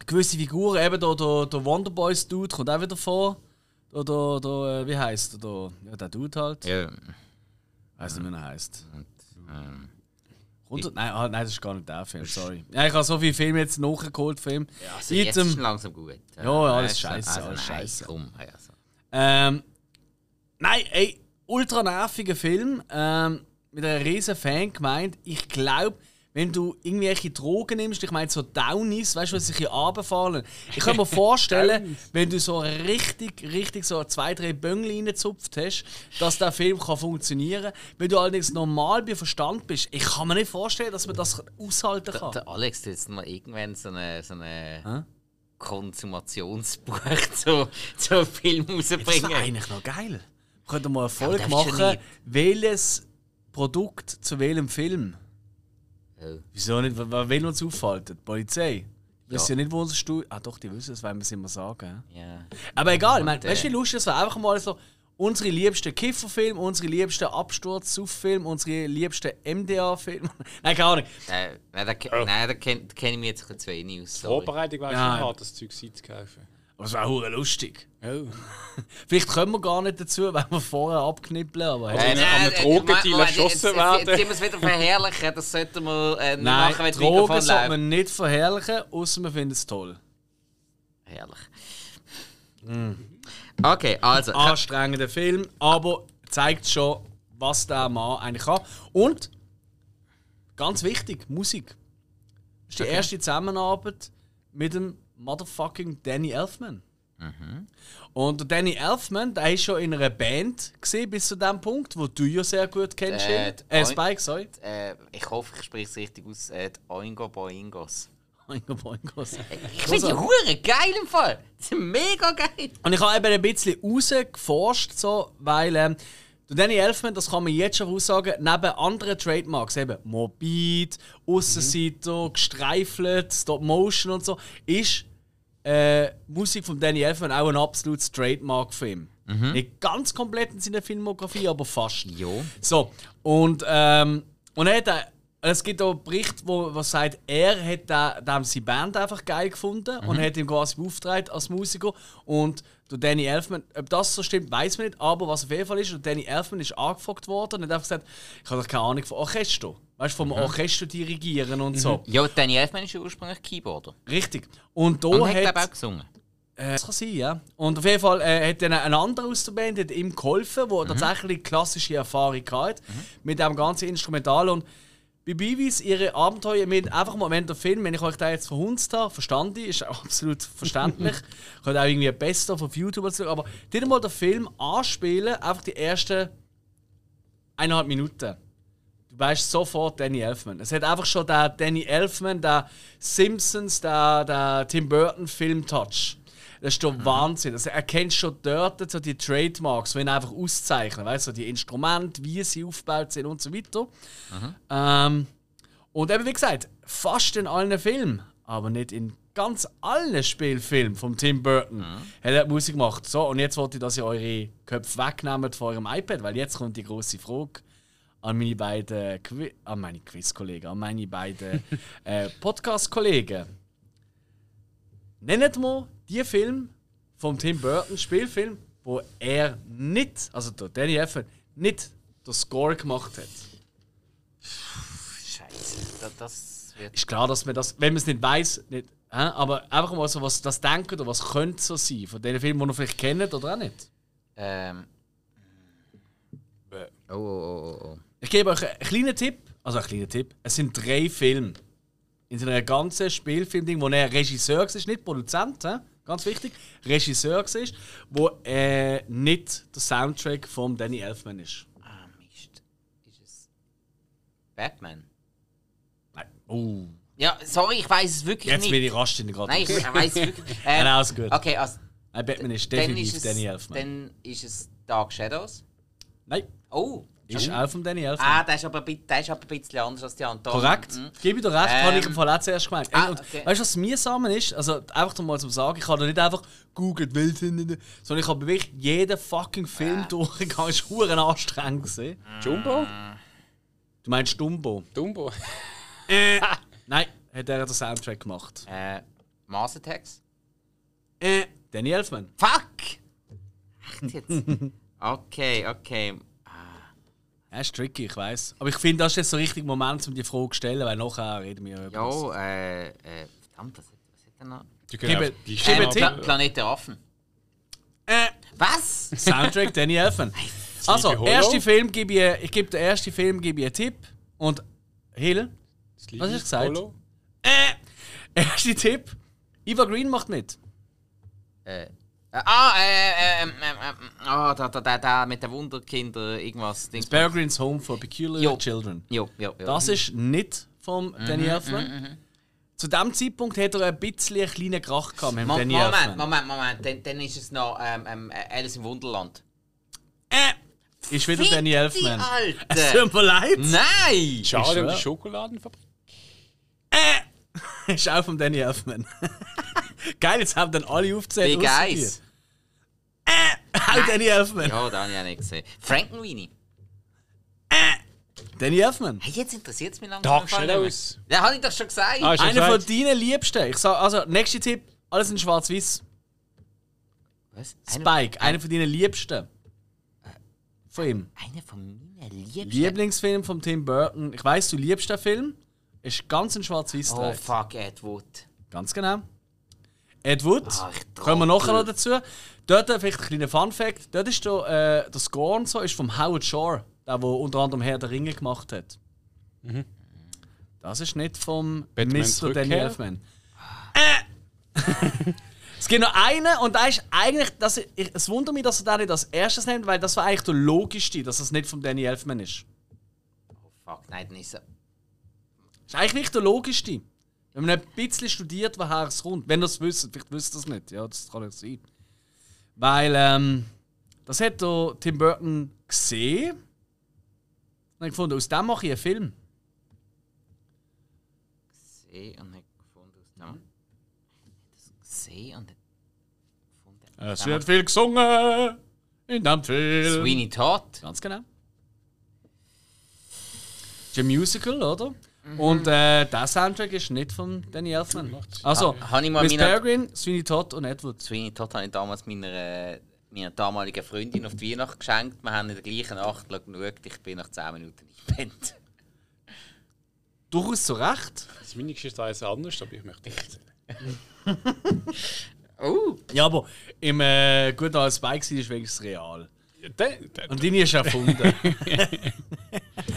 gewisse Figuren, eben der, der, der Wonderboys Dude kommt auch wieder vor. Der, der, der äh, wie heißt der? Der, ja, der Dude halt. Ja. Weiß nicht, wie er heißt. Ähm, Nein, ah, nein, das ist gar nicht der Film, sorry. Ja, ich habe so viele Filme jetzt nachgeholt, Film. also jetzt ist langsam gut. Ja, alles also, scheisse, also, alles scheisse. Komm, also. Ähm, nein, ey, ultra nerviger Film. Ähm, mit einer riesen Fangemeinde. Ich glaube, wenn du irgendwelche Drogen nimmst, ich meine so Downies, weißt du, was sich hier runterfallen. Ich kann mir vorstellen, wenn du so richtig, richtig so zwei, drei Böngel reingezupft hast, dass der Film kann funktionieren kann. Wenn du allerdings normal bei Verstand bist, ich kann mir nicht vorstellen, dass man das aushalten Der, kann. der Alex hat jetzt mal irgendwann so eine, so Hä? eine Konsumationsbuch zu, zu Film Das rausbringen. wäre eigentlich noch geil. Folge das ist ja machen, nicht- welches Produkt zu welchem Film. Oh. Wieso nicht? Wer will uns aufhalten? Die Polizei? Die Ja. wissen ja nicht, wo unser Stuhl. Ah, doch, die wissen es, weil wir es immer sagen. ja. Ja. Aber egal, ich meine, weißt du, wie lustig das wäre? Einfach mal so unsere liebsten Kifferfilme, unsere liebsten Absturz-Suff-Filme, unsere liebsten MDA-Filme. Nein, keine Ahnung. Äh, nein, da, Oh. nein, da kenne kenn ich mich jetzt ein bisschen zu wenig aus. sorry. Vorbereitung wäre Ja. schon hart, das Zeug sein es wäre hure lustig. Oh. Vielleicht kommen wir gar nicht dazu, wenn wir vorher abknippeln, aber Also- hey. Äh, an einem Drogendealer Moment, erschossen jetzt- jetzt- werden. Jetzt sind wir es wieder verherrlichen, das sollten wir äh, nicht Nein, machen, wenn das Drogen sollte läuft. man nicht verherrlichen, außer man findet es toll. Herrlich. Mm. Okay, also. Anstrengender Film, aber zeigt schon, was der Mann eigentlich kann. Und, ganz wichtig, Musik. Das ist die erste Zusammenarbeit mit dem motherfucking Danny Elfman. Und der Danny Elfman, der ist schon in einer Band gesehen bis zu dem Punkt, wo du ja sehr gut kennst. Äh, äh Spike, sorry. Äh, ich hoffe, ich spreche es richtig aus. Äh, die Oingo Boingos. Oingo Boingos. Ich finde die Hure geil im Fall. Die sind mega geil. Und ich habe eben ein bisschen rausgeforscht, so, weil ähm, der Danny Elfman, das kann man jetzt schon aussagen, neben anderen Trademarks, eben Morbid, Aussenseiter, gestreifelt, Stop Motion und so, ist äh, Musik von Danny Elfman auch ein absolutes Trademark für ihn. Nicht ganz komplett in seiner Filmografie, aber fast. Jo. So, und, ähm, und er hat, es gibt auch Berichte, wo, wo sagt, er hat da, da seine Band einfach geil gefunden und hat ihm quasi beauftragt als Musiker. Und der Danny Elfman, ob das so stimmt, weiß man nicht, aber was auf jeden Fall ist, der Danny Elfman ist angefragt worden und hat einfach gesagt, ich habe doch keine Ahnung von Orchester. Weißt du, vom Orchester dirigieren und so. Ja, Danny Elfman ist ja ursprünglich Keyboarder. Richtig. Und da Und hat, hat. glaube auch gesungen. Äh, das kann sein, ja. Und auf jeden Fall äh, hat dann ein anderer aus der Band hat ihm geholfen, der tatsächlich klassische Erfahrung hatte mit dem ganzen Instrumental. Und bei Biwis, ihre Abenteuer mit einfach wenn der Film, wenn ich euch da jetzt verhunzt habe, verstanden, ist absolut verständlich. ich könnte auch irgendwie of auf YouTube schauen, aber die mal den Film anspielen, einfach die ersten eineinhalb Minuten. Du weißt sofort Danny Elfman. Es hat einfach schon der Danny Elfman, der Simpsons, der, der Tim Burton Film-Touch. Das ist der Wahnsinn. Also, er kennt schon dort so die Trademarks, die ihn einfach auszeichnen. Weißt du, die Instrumente, wie sie aufgebaut sind und so weiter. Ähm, und eben wie gesagt, fast in allen Filmen, aber nicht in ganz allen Spielfilmen von Tim Burton hat er Musik gemacht. So, und jetzt wollte ich, dass ihr eure Köpfe wegnehmt von eurem iPad, weil jetzt kommt die große Frage an meine beiden Qui an meine Quiz-Kollegen, an meine beiden äh, Podcast-Kollegen. Nennt mir die Film vom Tim Burton Spielfilm, wo er nicht, also der Danny Elfman, nicht den Score gemacht hat. Scheiße. Das, das wird. Ist klar, dass man das, wenn man es nicht weiß, nicht. Hä? Aber einfach mal so, was das denkt oder was könnte so sein von den Filmen, die ihr vielleicht kennt oder auch nicht. Ähm. Oh, oh, oh, oh, oh. Ich gebe euch einen kleinen Tipp, also einen kleinen Tipp. Es sind drei Filme in so einem ganzen Spielfilm-Ding, wo er Regisseur ist, nicht Produzent, hä? Ganz wichtig, Regisseur ist, wo äh, nicht der Soundtrack von Danny Elfman ist. Ah, Mist. Ist es. Batman? Nein. Oh. Ja, sorry, ich weiß es wirklich Jetzt nicht. bin ich rasch in gerade. Nein, ich weiß es wirklich. Nein, Ähm, alles gut. Okay, also. Nein, Batman ist definitiv ist, es, Danny Elfman. dann ist es Dark Shadows. Nein, Oh! Ist auch von Danny Elfman. Ah, der ist, aber, der ist aber ein bisschen anders als die anderen. Korrekt. Mhm. Gebe ich dir recht, Ähm. habe ich im Fall auch zuerst gemeint. Ah, und okay. Weißt du, was mir zusammen ist? Also, einfach mal zum Sagen, ich habe da nicht einfach googelt, sondern ich habe wirklich jeden fucking Film Ah. durchgegangen. Es war anstrengend. gewesen. Jumbo? Du meinst Dumbo? Dumbo? Nein, hat er den Soundtrack gemacht. Äh, Mars Attacks? Äh, Danny Elfman. Fuck! Echt jetzt? okay, okay. Ja, ist tricky, ich weiß. Aber ich finde, das ist jetzt so richtig Moment, um die Frage zu stellen, weil nachher reden wir über das. Ja, äh, äh, verdammt, was, was hat er noch? Gebe- einfach die gebe Ähm, Tipp. Pla Planet der Affen. Äh, Was? Soundtrack Danny Elfman. Also, erste Film gebe ich, ich gebe den ersten Film gebe ich einen Tipp und Hill, Sleepy Was hast du gesagt? Hollow? Äh, erster Tipp. Eva Green macht mit. Äh, äh, ah, äh, ähm, ähm, ähm, ah, da, da, da, da mit den Wunderkinder, irgendwas. Dings. Bear Green's Home for Peculiar Jo. Children. Jo, jo, jo. Das ist nicht vom Mhm, Danny Elfman. Zu dem Zeitpunkt hat er ein bisschen einen kleinen Krach gehabt mit Mo Danny Moment, Elfman. Moment, Moment. Dann, dann ist es noch ähm, ähm, Alice im Wunderland. Äh, ist wieder Danny Elfman. Alter! Es tut mir leid. Nein! Schade um die Schokoladenfabrik. Ist auch vom Danny Elfman. Geil, jetzt haben dann alle aufgezählt. Big Eyes. Auch Danny Elfman. Ja, da habe ich auch nicht gesehen. Frankenweenie. Danny Elfman. Hey, jetzt interessiert es mich langsam. Nicht mehr. Shadows. Ja, habe ich doch schon gesagt. Ah, Einer von gesagt. deinen Liebsten. Ich sag, also, nächster Tipp: alles in schwarz-weiß. Was? Spike, einer von deinen Liebsten. Von ihm. einer von meinen Liebsten. Lieblingsfilm von Tim Burton. Ich weiß, du liebst den Film. Ist ganz ein schwarz-weiß Oh fuck, Ed Wood. Ganz genau. Ed Wood. Ah, Kommen wir nachher noch dazu. Dort vielleicht ein kleiner Fun-Fact: Dort ist der, äh, der Score und so ist vom Howard Shore, der, der unter anderem Herr der Ringe gemacht hat. Das ist nicht vom Batmans Mr. Danny? Elfman. Äh. es gibt noch einen und da ist eigentlich. Das, ich, es wundert mich, dass er den nicht als erstes nennt, weil das war eigentlich der logischste, dass es nicht von Danny Elfman ist. Oh fuck, nein, dann ist er. Das ist eigentlich nicht der logischste. Wenn man ein bisschen studiert, woher es kommt. Wenn ihr es wisst, vielleicht wisst ihr es nicht. Ja, das kann ja sein. Weil, ähm, das hat der Tim Burton gesehen. Und hat gefunden, aus dem mache ich einen Film. Gesehen und nicht gefunden aus dem. Das gesehen und nicht gefunden. Es wird viel gesungen in dem Film. Sweeney Todd. Ganz genau. ist ein Musical, oder? Und äh, der Soundtrack ist nicht von Danny Elfman. Also, Ha- habe ich mal Miss meine- Peregrine, Sweeney Todd und Edward. Sweeney Todd habe ich damals meiner, äh, meiner damaligen Freundin auf die Weihnacht geschenkt. Wir haben in der gleichen Nacht geschaut. Ich bin nach 10 Minuten eingepennt. Durchaus zu Recht. Also meine Geschichte ist anders, aber ich möchte nicht erzählen. Oh! Ja, aber im äh, Gut als Spike war ist wenigstens real. Ja, Und deine ist erfunden.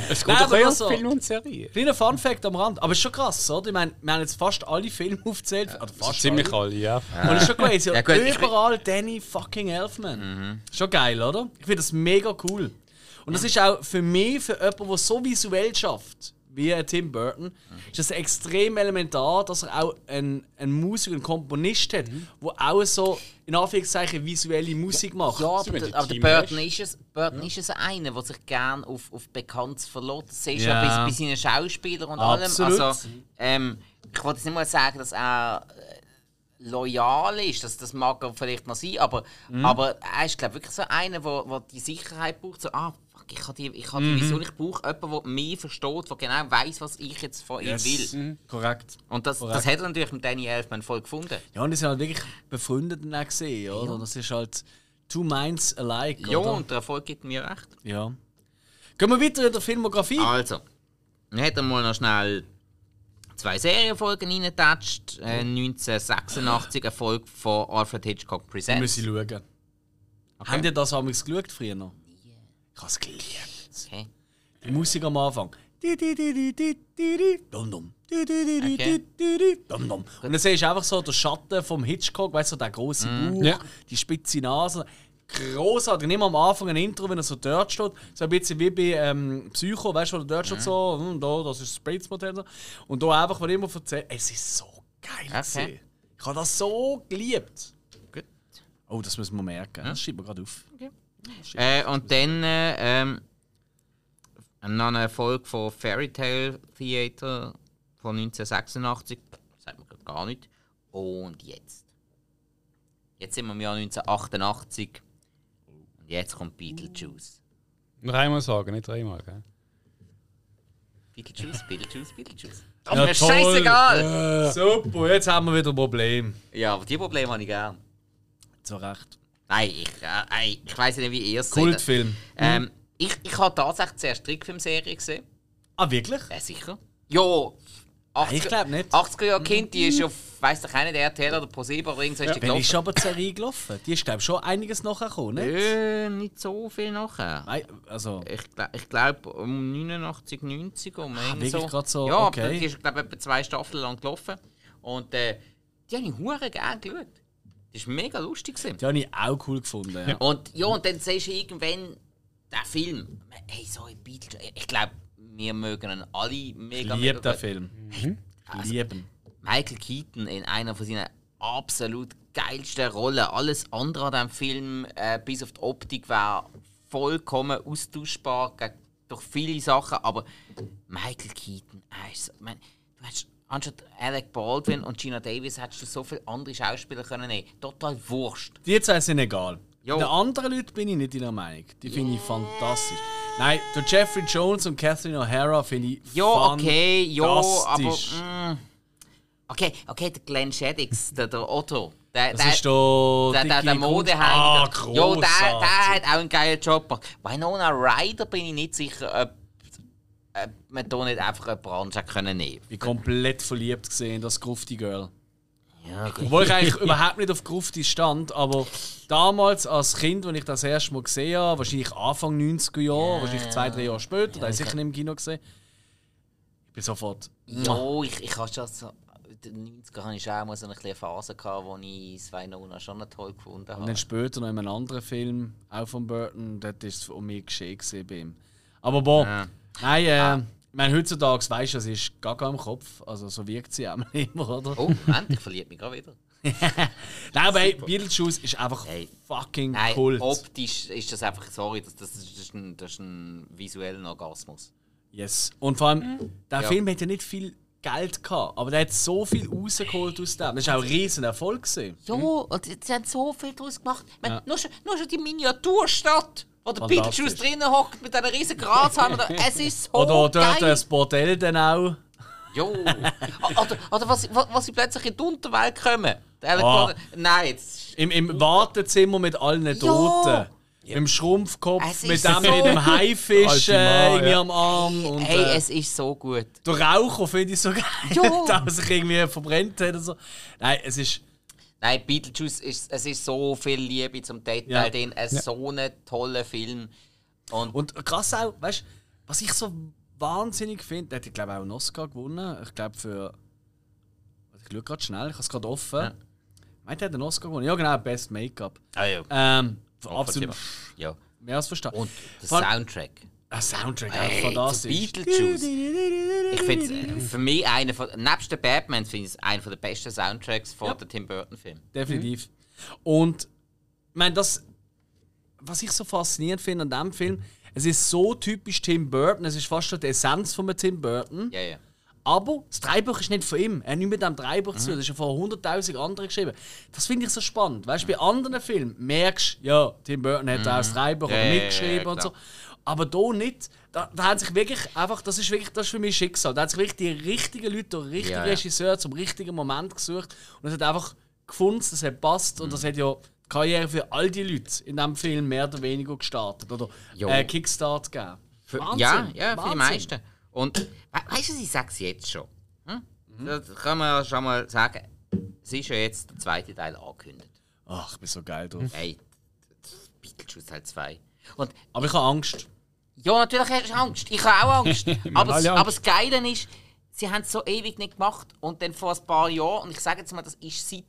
es Nein, geht aber doch eher so- um Film und Serie. Kleiner Fun-Fact am Rand. Aber ist schon krass, oder? Ich meine, wir haben jetzt fast alle Filme aufgezählt. Oder Also fast ziemlich alle. alle, ja. Und ist schon crazy. Ja, gut, ich- Überall Danny fucking Elfman. Schon geil, oder? Ich finde das mega cool. Und das ist auch für mich, für jemanden, der so visuell schafft, wie Tim Burton, ist das extrem elementar, dass er auch einen, einen Musiker, einen Komponist hat, der auch so, in Anführungszeichen, visuelle Musik macht. Ja, aber, der, aber der Burton ist es, Burton ist es einer, der sich gerne auf, auf Bekannt verlässt. Das siehst du Ja. ja bei, bei seinen Schauspielern und Absolut. allem. Also, ähm, ich wollte jetzt nicht mal sagen, dass er äh, loyal ist, das, das mag er vielleicht noch sein, aber, Mhm. aber er ist glaube wirklich so einer, der, die Sicherheit braucht. So, ah, ich habe die, ich habe die Mhm. Vision, ich brauche jemanden, der mich versteht, der genau weiß, was ich jetzt von ihm will. Korrekt. Und das, Korrekt. das hat er natürlich mit Danny Elfman voll gefunden. Ja, und die sind halt wirklich befreundet dann auch gesehen, oder? Das ist halt two minds alike, Ja, oder? und der Erfolg gibt mir recht. Ja. Gehen wir weiter in der Filmografie. Also, dann hat er mal noch schnell zwei Serienfolgen reingetatscht. Äh, 1986 Erfolg von Alfred Hitchcock Wir Presents. müssen schauen. Habt ihr das amigs geschaut früher noch? Ich habe es geliebt. Okay. Die Musik am Anfang. Dum, dum. Okay. Dum, dum. Und dann siehst du einfach so den Schatten vom Hitchcock, weißt du, der große Bauch, Ja. die spitze Nase. Großartig. Nicht mal am Anfang ein Intro, wenn er so dort steht. So ein bisschen wie bei ähm, Psycho, weißt du, wo er dort steht, so, hm, da, das ist das so. Und da einfach, wenn immer erzählt, es ist so geil. Okay. Ich habe das so geliebt. Gut. Oh, das müssen wir merken. Das schreiben wir gerade auf. Äh, und dann äh, ähm, noch ein Erfolg von Fairy Tale Theater von 1986. Sagt man grad gar nicht. Und jetzt. Jetzt sind wir im Jahr 1988. Und jetzt kommt Beetlejuice. Noch einmal sagen, nicht dreimal. Gell? Beetlejuice, Beetlejuice, Beetlejuice. Ja, Ja, mir toll. scheißegal! Super, jetzt haben wir wieder ein Problem. Ja, aber die Probleme habe ich gern. Zu Recht. Nein, ich, äh, ich weiß nicht, wie ihr es seht. Kultfilm. Ähm, ich, ich habe tatsächlich zuerst Trickfilmserie gesehen. Ah, wirklich? Ja, sicher. Ja, 80, Ich glaub nicht. 80er Jahre Kind, die ist auf, weiss doch nicht, RTL oder ProSieben oder irgendwas ja. Wenn ist aber die Serie gelaufen? Die ist, glaube ich, schon einiges nachher gekommen, nicht? Äh, nicht so viel nachher. Nein, also. Ich, ich glaube um 89, 90 um Ah, wirklich so. grad so, Ja, okay. aber die ist glaube ich etwa zwei Staffeln lang gelaufen. Und äh, die habe ich hure gerne geschaut. Das war mega lustig. Gewesen. Die habe ich auch cool gefunden. Ja. Und ja, und dann siehst du irgendwann den Film. Hey, so ein Beetlejuice. Ich glaube, wir mögen ihn alle mega, Ich liebe den. Film. Also, Lieben. Michael Keaton in einer von seinen absolut geilsten Rollen. Alles andere an diesem Film, äh, bis auf die Optik, war vollkommen austauschbar gegen, durch viele Sachen. Aber Michael Keaton, so, ich meine, du hast anstatt Alec Baldwin und Gina Davis hättest du so viele andere Schauspieler können nehmen. Total wurscht. Die zwei sind egal. Jo. Den anderen Leuten bin ich nicht in der Meinung. Die finde ich fantastisch. Nein, der Jeffrey Jones und Catherine O'Hara finde ich Ja, okay, ja, aber. fantastisch. Mm, okay, okay, der Glenn Shaddix, der, der Otto, Der, Das der, ist der, der, der, der Modehändler. Ah, ja, der, der hat auch einen geilen Job gemacht. Winona Ryder bin ich nicht sicher, ob man da nicht einfach eine Branche können nehmen Ich bin komplett verliebt gesehen in das Grufti Girl. Ja, okay. Obwohl ich eigentlich überhaupt nicht auf Grufti stand, aber damals als Kind, als ich das erste Mal gesehen habe, wahrscheinlich Anfang 90er Jahre, wahrscheinlich zwei, drei Jahre später, da habe ich sicher nicht im Kino gesehen. Ich bin sofort. Ja, ich, ich habe schon so. In den 90er hatte ich auch mal so eine kleine Phase, gehabt, wo ich Winona schon toll gefunden Und habe. dann später noch in einem anderen Film, auch von Burton, dort ist es um mich geschehen bei ihm. Aber boah, Ja. Nein, äh, ich meine, heutzutage weißt du, es ist gar kein im Kopf. Also so wirkt sie auch immer, oder? Oh, Moment, ich verliere mich gerade wieder. Nein, aber hey, Beetlejuice ist einfach Hey. fucking Nein, Kult. optisch ist das einfach, sorry, das, das, ist- das, ist, ein, das ist ein visueller Orgasmus. Yes. Und vor allem, der Ja. Film hat ja nicht viel Geld gehabt, aber der hat so viel rausgeholt aus dem. Das war auch ein riesen Erfolg. Gewesen. Ja, und sie sie haben so viel daraus gemacht. Ich meine, Ja. nur, schon, nur schon die Miniaturstadt, wo der. Beetlejuice drinnen hockt mit einer riesen Grashalme. Es ist so Oder dort geil. das Bordell dann auch. Jo. oder oder was, was, was sie plötzlich in die Unterwelt kommen. Ah. Nein, jetzt. Im, im Wartezimmer mit allen Toten. Mit dem Schrumpfkopf, Es mit ist dem, so- mit dem Haifisch Alte äh, Mann, irgendwie ja. am Arm. Und, Hey, äh, es ist so gut. der Raucher finde ich so geil, Ja. dass er sich irgendwie verbrennt hat. Und so. Nein, es ist. Nein, Beetlejuice ist, es ist so viel Liebe zum Detail Ja. drin. Es ist so ein toller Film. Und, Und krass auch, weißt du, was ich so wahnsinnig finde, der hat, glaube ich, auch einen Oscar gewonnen. Ich glaube für. Ich schaue gerade schnell, ich habe es gerade offen. Ja. Meint er hat einen Oscar gewonnen? Ja, genau, Best Make-up. ah, ja. Ähm, absolut. ja. Mehr als verstanden. Und der Soundtrack. Ein Soundtrack, Hey, auch fantastisch. zu Beetlejuice. Ich finde für mich einer von, nebst den Batman finde ich es einer der besten Soundtracks von Ja. den Tim Burton Filmen. Definitiv. Und ich meine, das, was ich so faszinierend finde an diesem Film, es ist so typisch Tim Burton, es ist fast schon die Essenz von Tim Burton. Ja, ja. Aber das Dreibuch ist nicht von ihm. Er hat nicht mit dem Dreibuch Mhm. zu tun. Das ist ja von 100.000 anderen geschrieben. Das finde ich so spannend. Weißt du, bei anderen Filmen merkst du, ja, Tim Burton hat auch das Dreibuch Mhm. Ja, oder ja, mitgeschrieben ja, und so. Aber da nicht. Da, da hat sich wirklich einfach, das ist wirklich, das ist für mich Schicksal. Da hat sich wirklich die richtigen Leute, der richtige Ja, ja. Regisseur zum richtigen Moment gesucht und es hat einfach gefunden, das hat passt Mhm. und das hat ja die Karriere für all die Leute in diesem Film mehr oder weniger gestartet oder äh, Kickstart gegeben. Für, Wahnsinn, ja, ja, für die Wahnsinn. meisten. Und we weißt du, was ich sage es jetzt schon? Hm? Mhm. Das kann man ja schon mal sagen. Es ist ja jetzt der zweite Teil angekündigt. Ach, ich bin so geil drauf. Hey, Beetlejuice Teil 2. Und Aber ich habe Angst. ja, natürlich hast du Angst. Ich habe auch Angst. aber, Angst. aber das Geile ist, sie haben es so ewig nicht gemacht. Und dann vor ein paar Jahren, und ich sage jetzt mal, das ist seit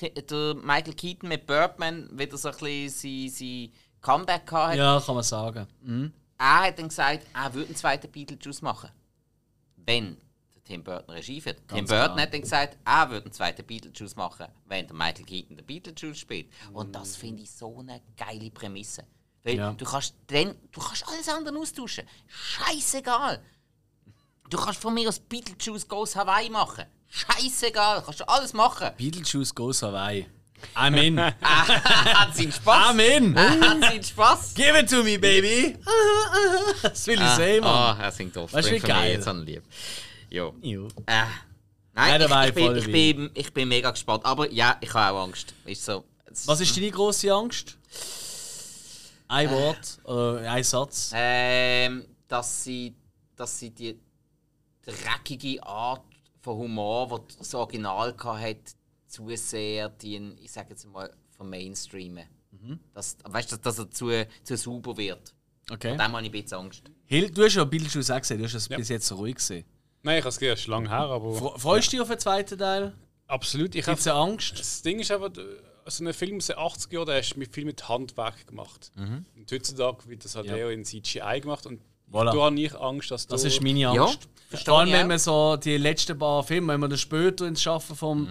der Michael Keaton mit Birdman wieder so ein bisschen sein, sein Comeback gehabt hat. Ja, kann man sagen. Mhm. Er hat dann gesagt, er würde einen zweiten Beetlejuice machen. Wenn der Tim Burton Regie führt. Tim Burton klar. hat dann gesagt, er würde einen zweiten Beetlejuice machen, wenn der Michael Keaton den Beetlejuice spielt. Und das finde ich so eine geile Prämisse. Weil Ja. du kannst dann, du kannst alles andere austauschen. Scheißegal. Du kannst von mir aus Beetlejuice Goes Hawaii machen. Scheißegal, kannst du alles machen. Beetlejuice goes Hawaii. I'm in. hat seinen Spaß. I'm in. hat seinen Spaß. Give it to me, baby. das will ich sehen, Ah, Mann. er singt oft. Du, Für mich geil? Jetzt an lieb. Jo. Jo. Äh, Ja, nein, ich, ich, bin, ich, bin, ich bin mega gespannt. Aber ja, ich habe auch Angst. Ist so. Was ist deine grosse Angst? Ein Wort oder ein Satz? Ähm, dass sie, dass sie die dreckige Art von Humor, die das Original hat, zu sehr die, ich sage jetzt mal, vermainstreamen. Dass, weißt du, dass, er zu, zu sauber wird. Okay. Da habe ich ein bisschen Angst. Hill, du hast ja Beetlejuice auch gesehen, du hast es bis jetzt so ruhig gesehen. Nein, ich habe es erst lange her, aber Fre- Freust du dich auf den zweiten Teil? absolut. Ich habe Angst? das Ding ist einfach, so ein Film aus den 80er Jahren, der ist mit viel mit Handwerk gemacht. Und heutzutage wird das halt Ja. eher in CGI gemacht und Voilà. da habe ich Angst, dass Das da- ist meine Ja, Angst. verstehe Vor allem, wenn man so die letzten paar Filme, wenn man dann später ins Schaffen vom,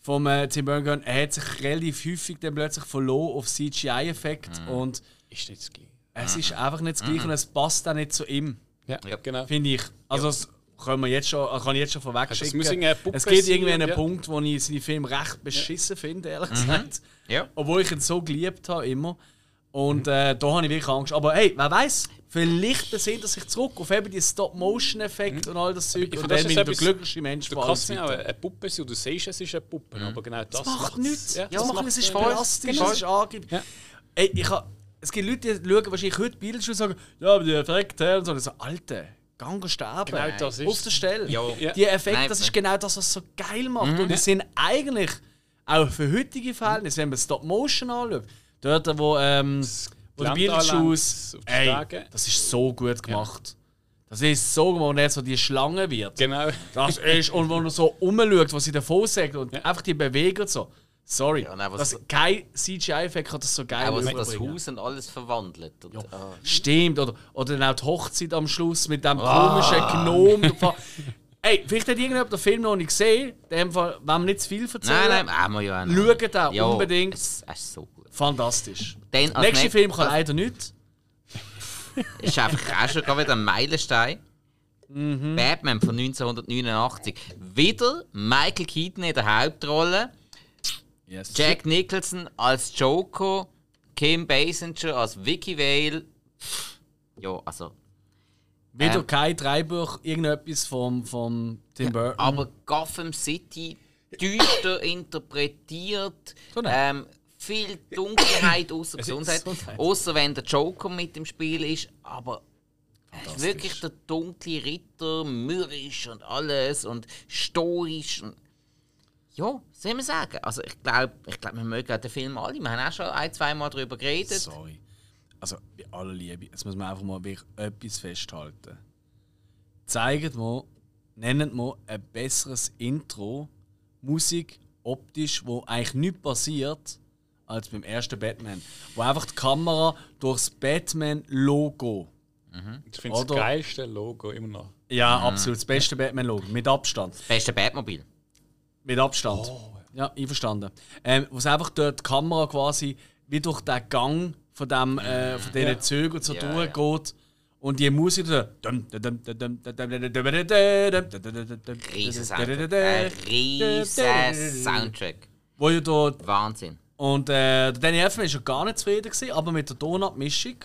vom äh, Tim Burton gehen, er hat sich relativ häufig dann plötzlich verloren auf CGI-Effekt und ist nicht das Gleiche. es ist einfach nicht das Gleiche und es passt auch nicht zu ihm, Ja, Ja. genau. finde ich. Also können wir jetzt schon, kann ich jetzt schon vorweg das schicken. Es gibt irgendwie einen ja. Punkt, wo ich seine Filme recht beschissen finde, ehrlich gesagt. Ja. Obwohl ich ihn so geliebt habe, immer. Und äh, da habe ich wirklich Angst. Aber hey, wer weiß, vielleicht besinnt er sich zurück auf eben die Stop-Motion-Effekt und all das Zeug. Ich Und finde, das dann ist bin ich der glücklichste Mensch Du kannst mir auch eine Puppe sein und du siehst, es ist eine Puppe, aber genau das, Das macht nichts. Ja, Ja, das das macht es ist plastisch, Genau. es ist angeblich. Ja. Ey, ich ha, es gibt Leute, die schauen wahrscheinlich heute Bilder und sagen, ja, aber die Effekte und so. Und so, Alter, gang sterben. Genau das ist Auf der Stelle. Ja. Ja. Die Effekte, das ist genau das, was es so geil macht. Mhm. Und die sind eigentlich auch für heutige Verhältnisse, wenn man Stop Motion anschaut, dort, wo, ähm, wo der die Ey, das ist so gut gemacht. Das ist so gemacht, wenn er so die Schlange wird. Genau. Das ist, und wenn er so umschaut, was sie davon sagt und einfach die Bewegung und so. Sorry, Ja, nein, das, kein CGI-Effekt hat das so geil Auch was das. Haus und alles verwandelt. Und, ah. Stimmt, oder, oder dann auch die Hochzeit am Schluss mit dem komischen Gnom. Ey, vielleicht hat irgendjemand den Film noch nicht gesehen. In dem Fall, wenn wir nicht zu viel erzählen. Nein, nein, haben wir ja auch. Schaut auch Ja, unbedingt. Es, es ist so gut. Fantastisch. Der als nächste Film kann leider nicht. ist einfach auch schon wieder ein Meilenstein. Mhm. Batman von 1989. Wieder Michael Keaton in der Hauptrolle. Yes. Jack Nicholson als Joker. Kim Basinger als Vicky Vale. Ja, also. Wieder Ähm. kein Dreibuch, irgendetwas vom, vom Tim Burton. Aber Gotham City düster interpretiert. So. Ähm, viel Dunkelheit außer. Gesundheit. Außer wenn der Joker mit im Spiel ist. Aber er ist wirklich der dunkle Ritter, mürrisch und alles und stoisch. Und ja, soll man sagen. Also ich glaube, ich glaub, wir mögen den Film alle. Wir haben auch schon ein, zwei Mal darüber geredet. Sorry. Also, bei aller Liebe, jetzt muss man einfach mal wirklich etwas festhalten. Zeigt mir, nennt mir ein besseres Intro, Musik, optisch, wo eigentlich nichts passiert, als beim ersten Batman. Wo einfach die Kamera durchs Batman-Logo. Ich finde das geilste Logo immer noch. Ja, absolut. Das beste Batman-Logo. Mit Abstand. Beste Batmobil. Mit Abstand. Ja, einverstanden. Ähm, wo es einfach dort die Kamera quasi wie durch den Gang von, dem, äh, von diesen Zügen so Ja, durchgeht. Und die Musik so. Riesen Soundtrack. Ein riesen Soundtrack. Wo ja dort. Wahnsinn. Und äh, der Danny Elfman war schon gar nicht zufrieden, gewesen, aber mit der Tonabmischung.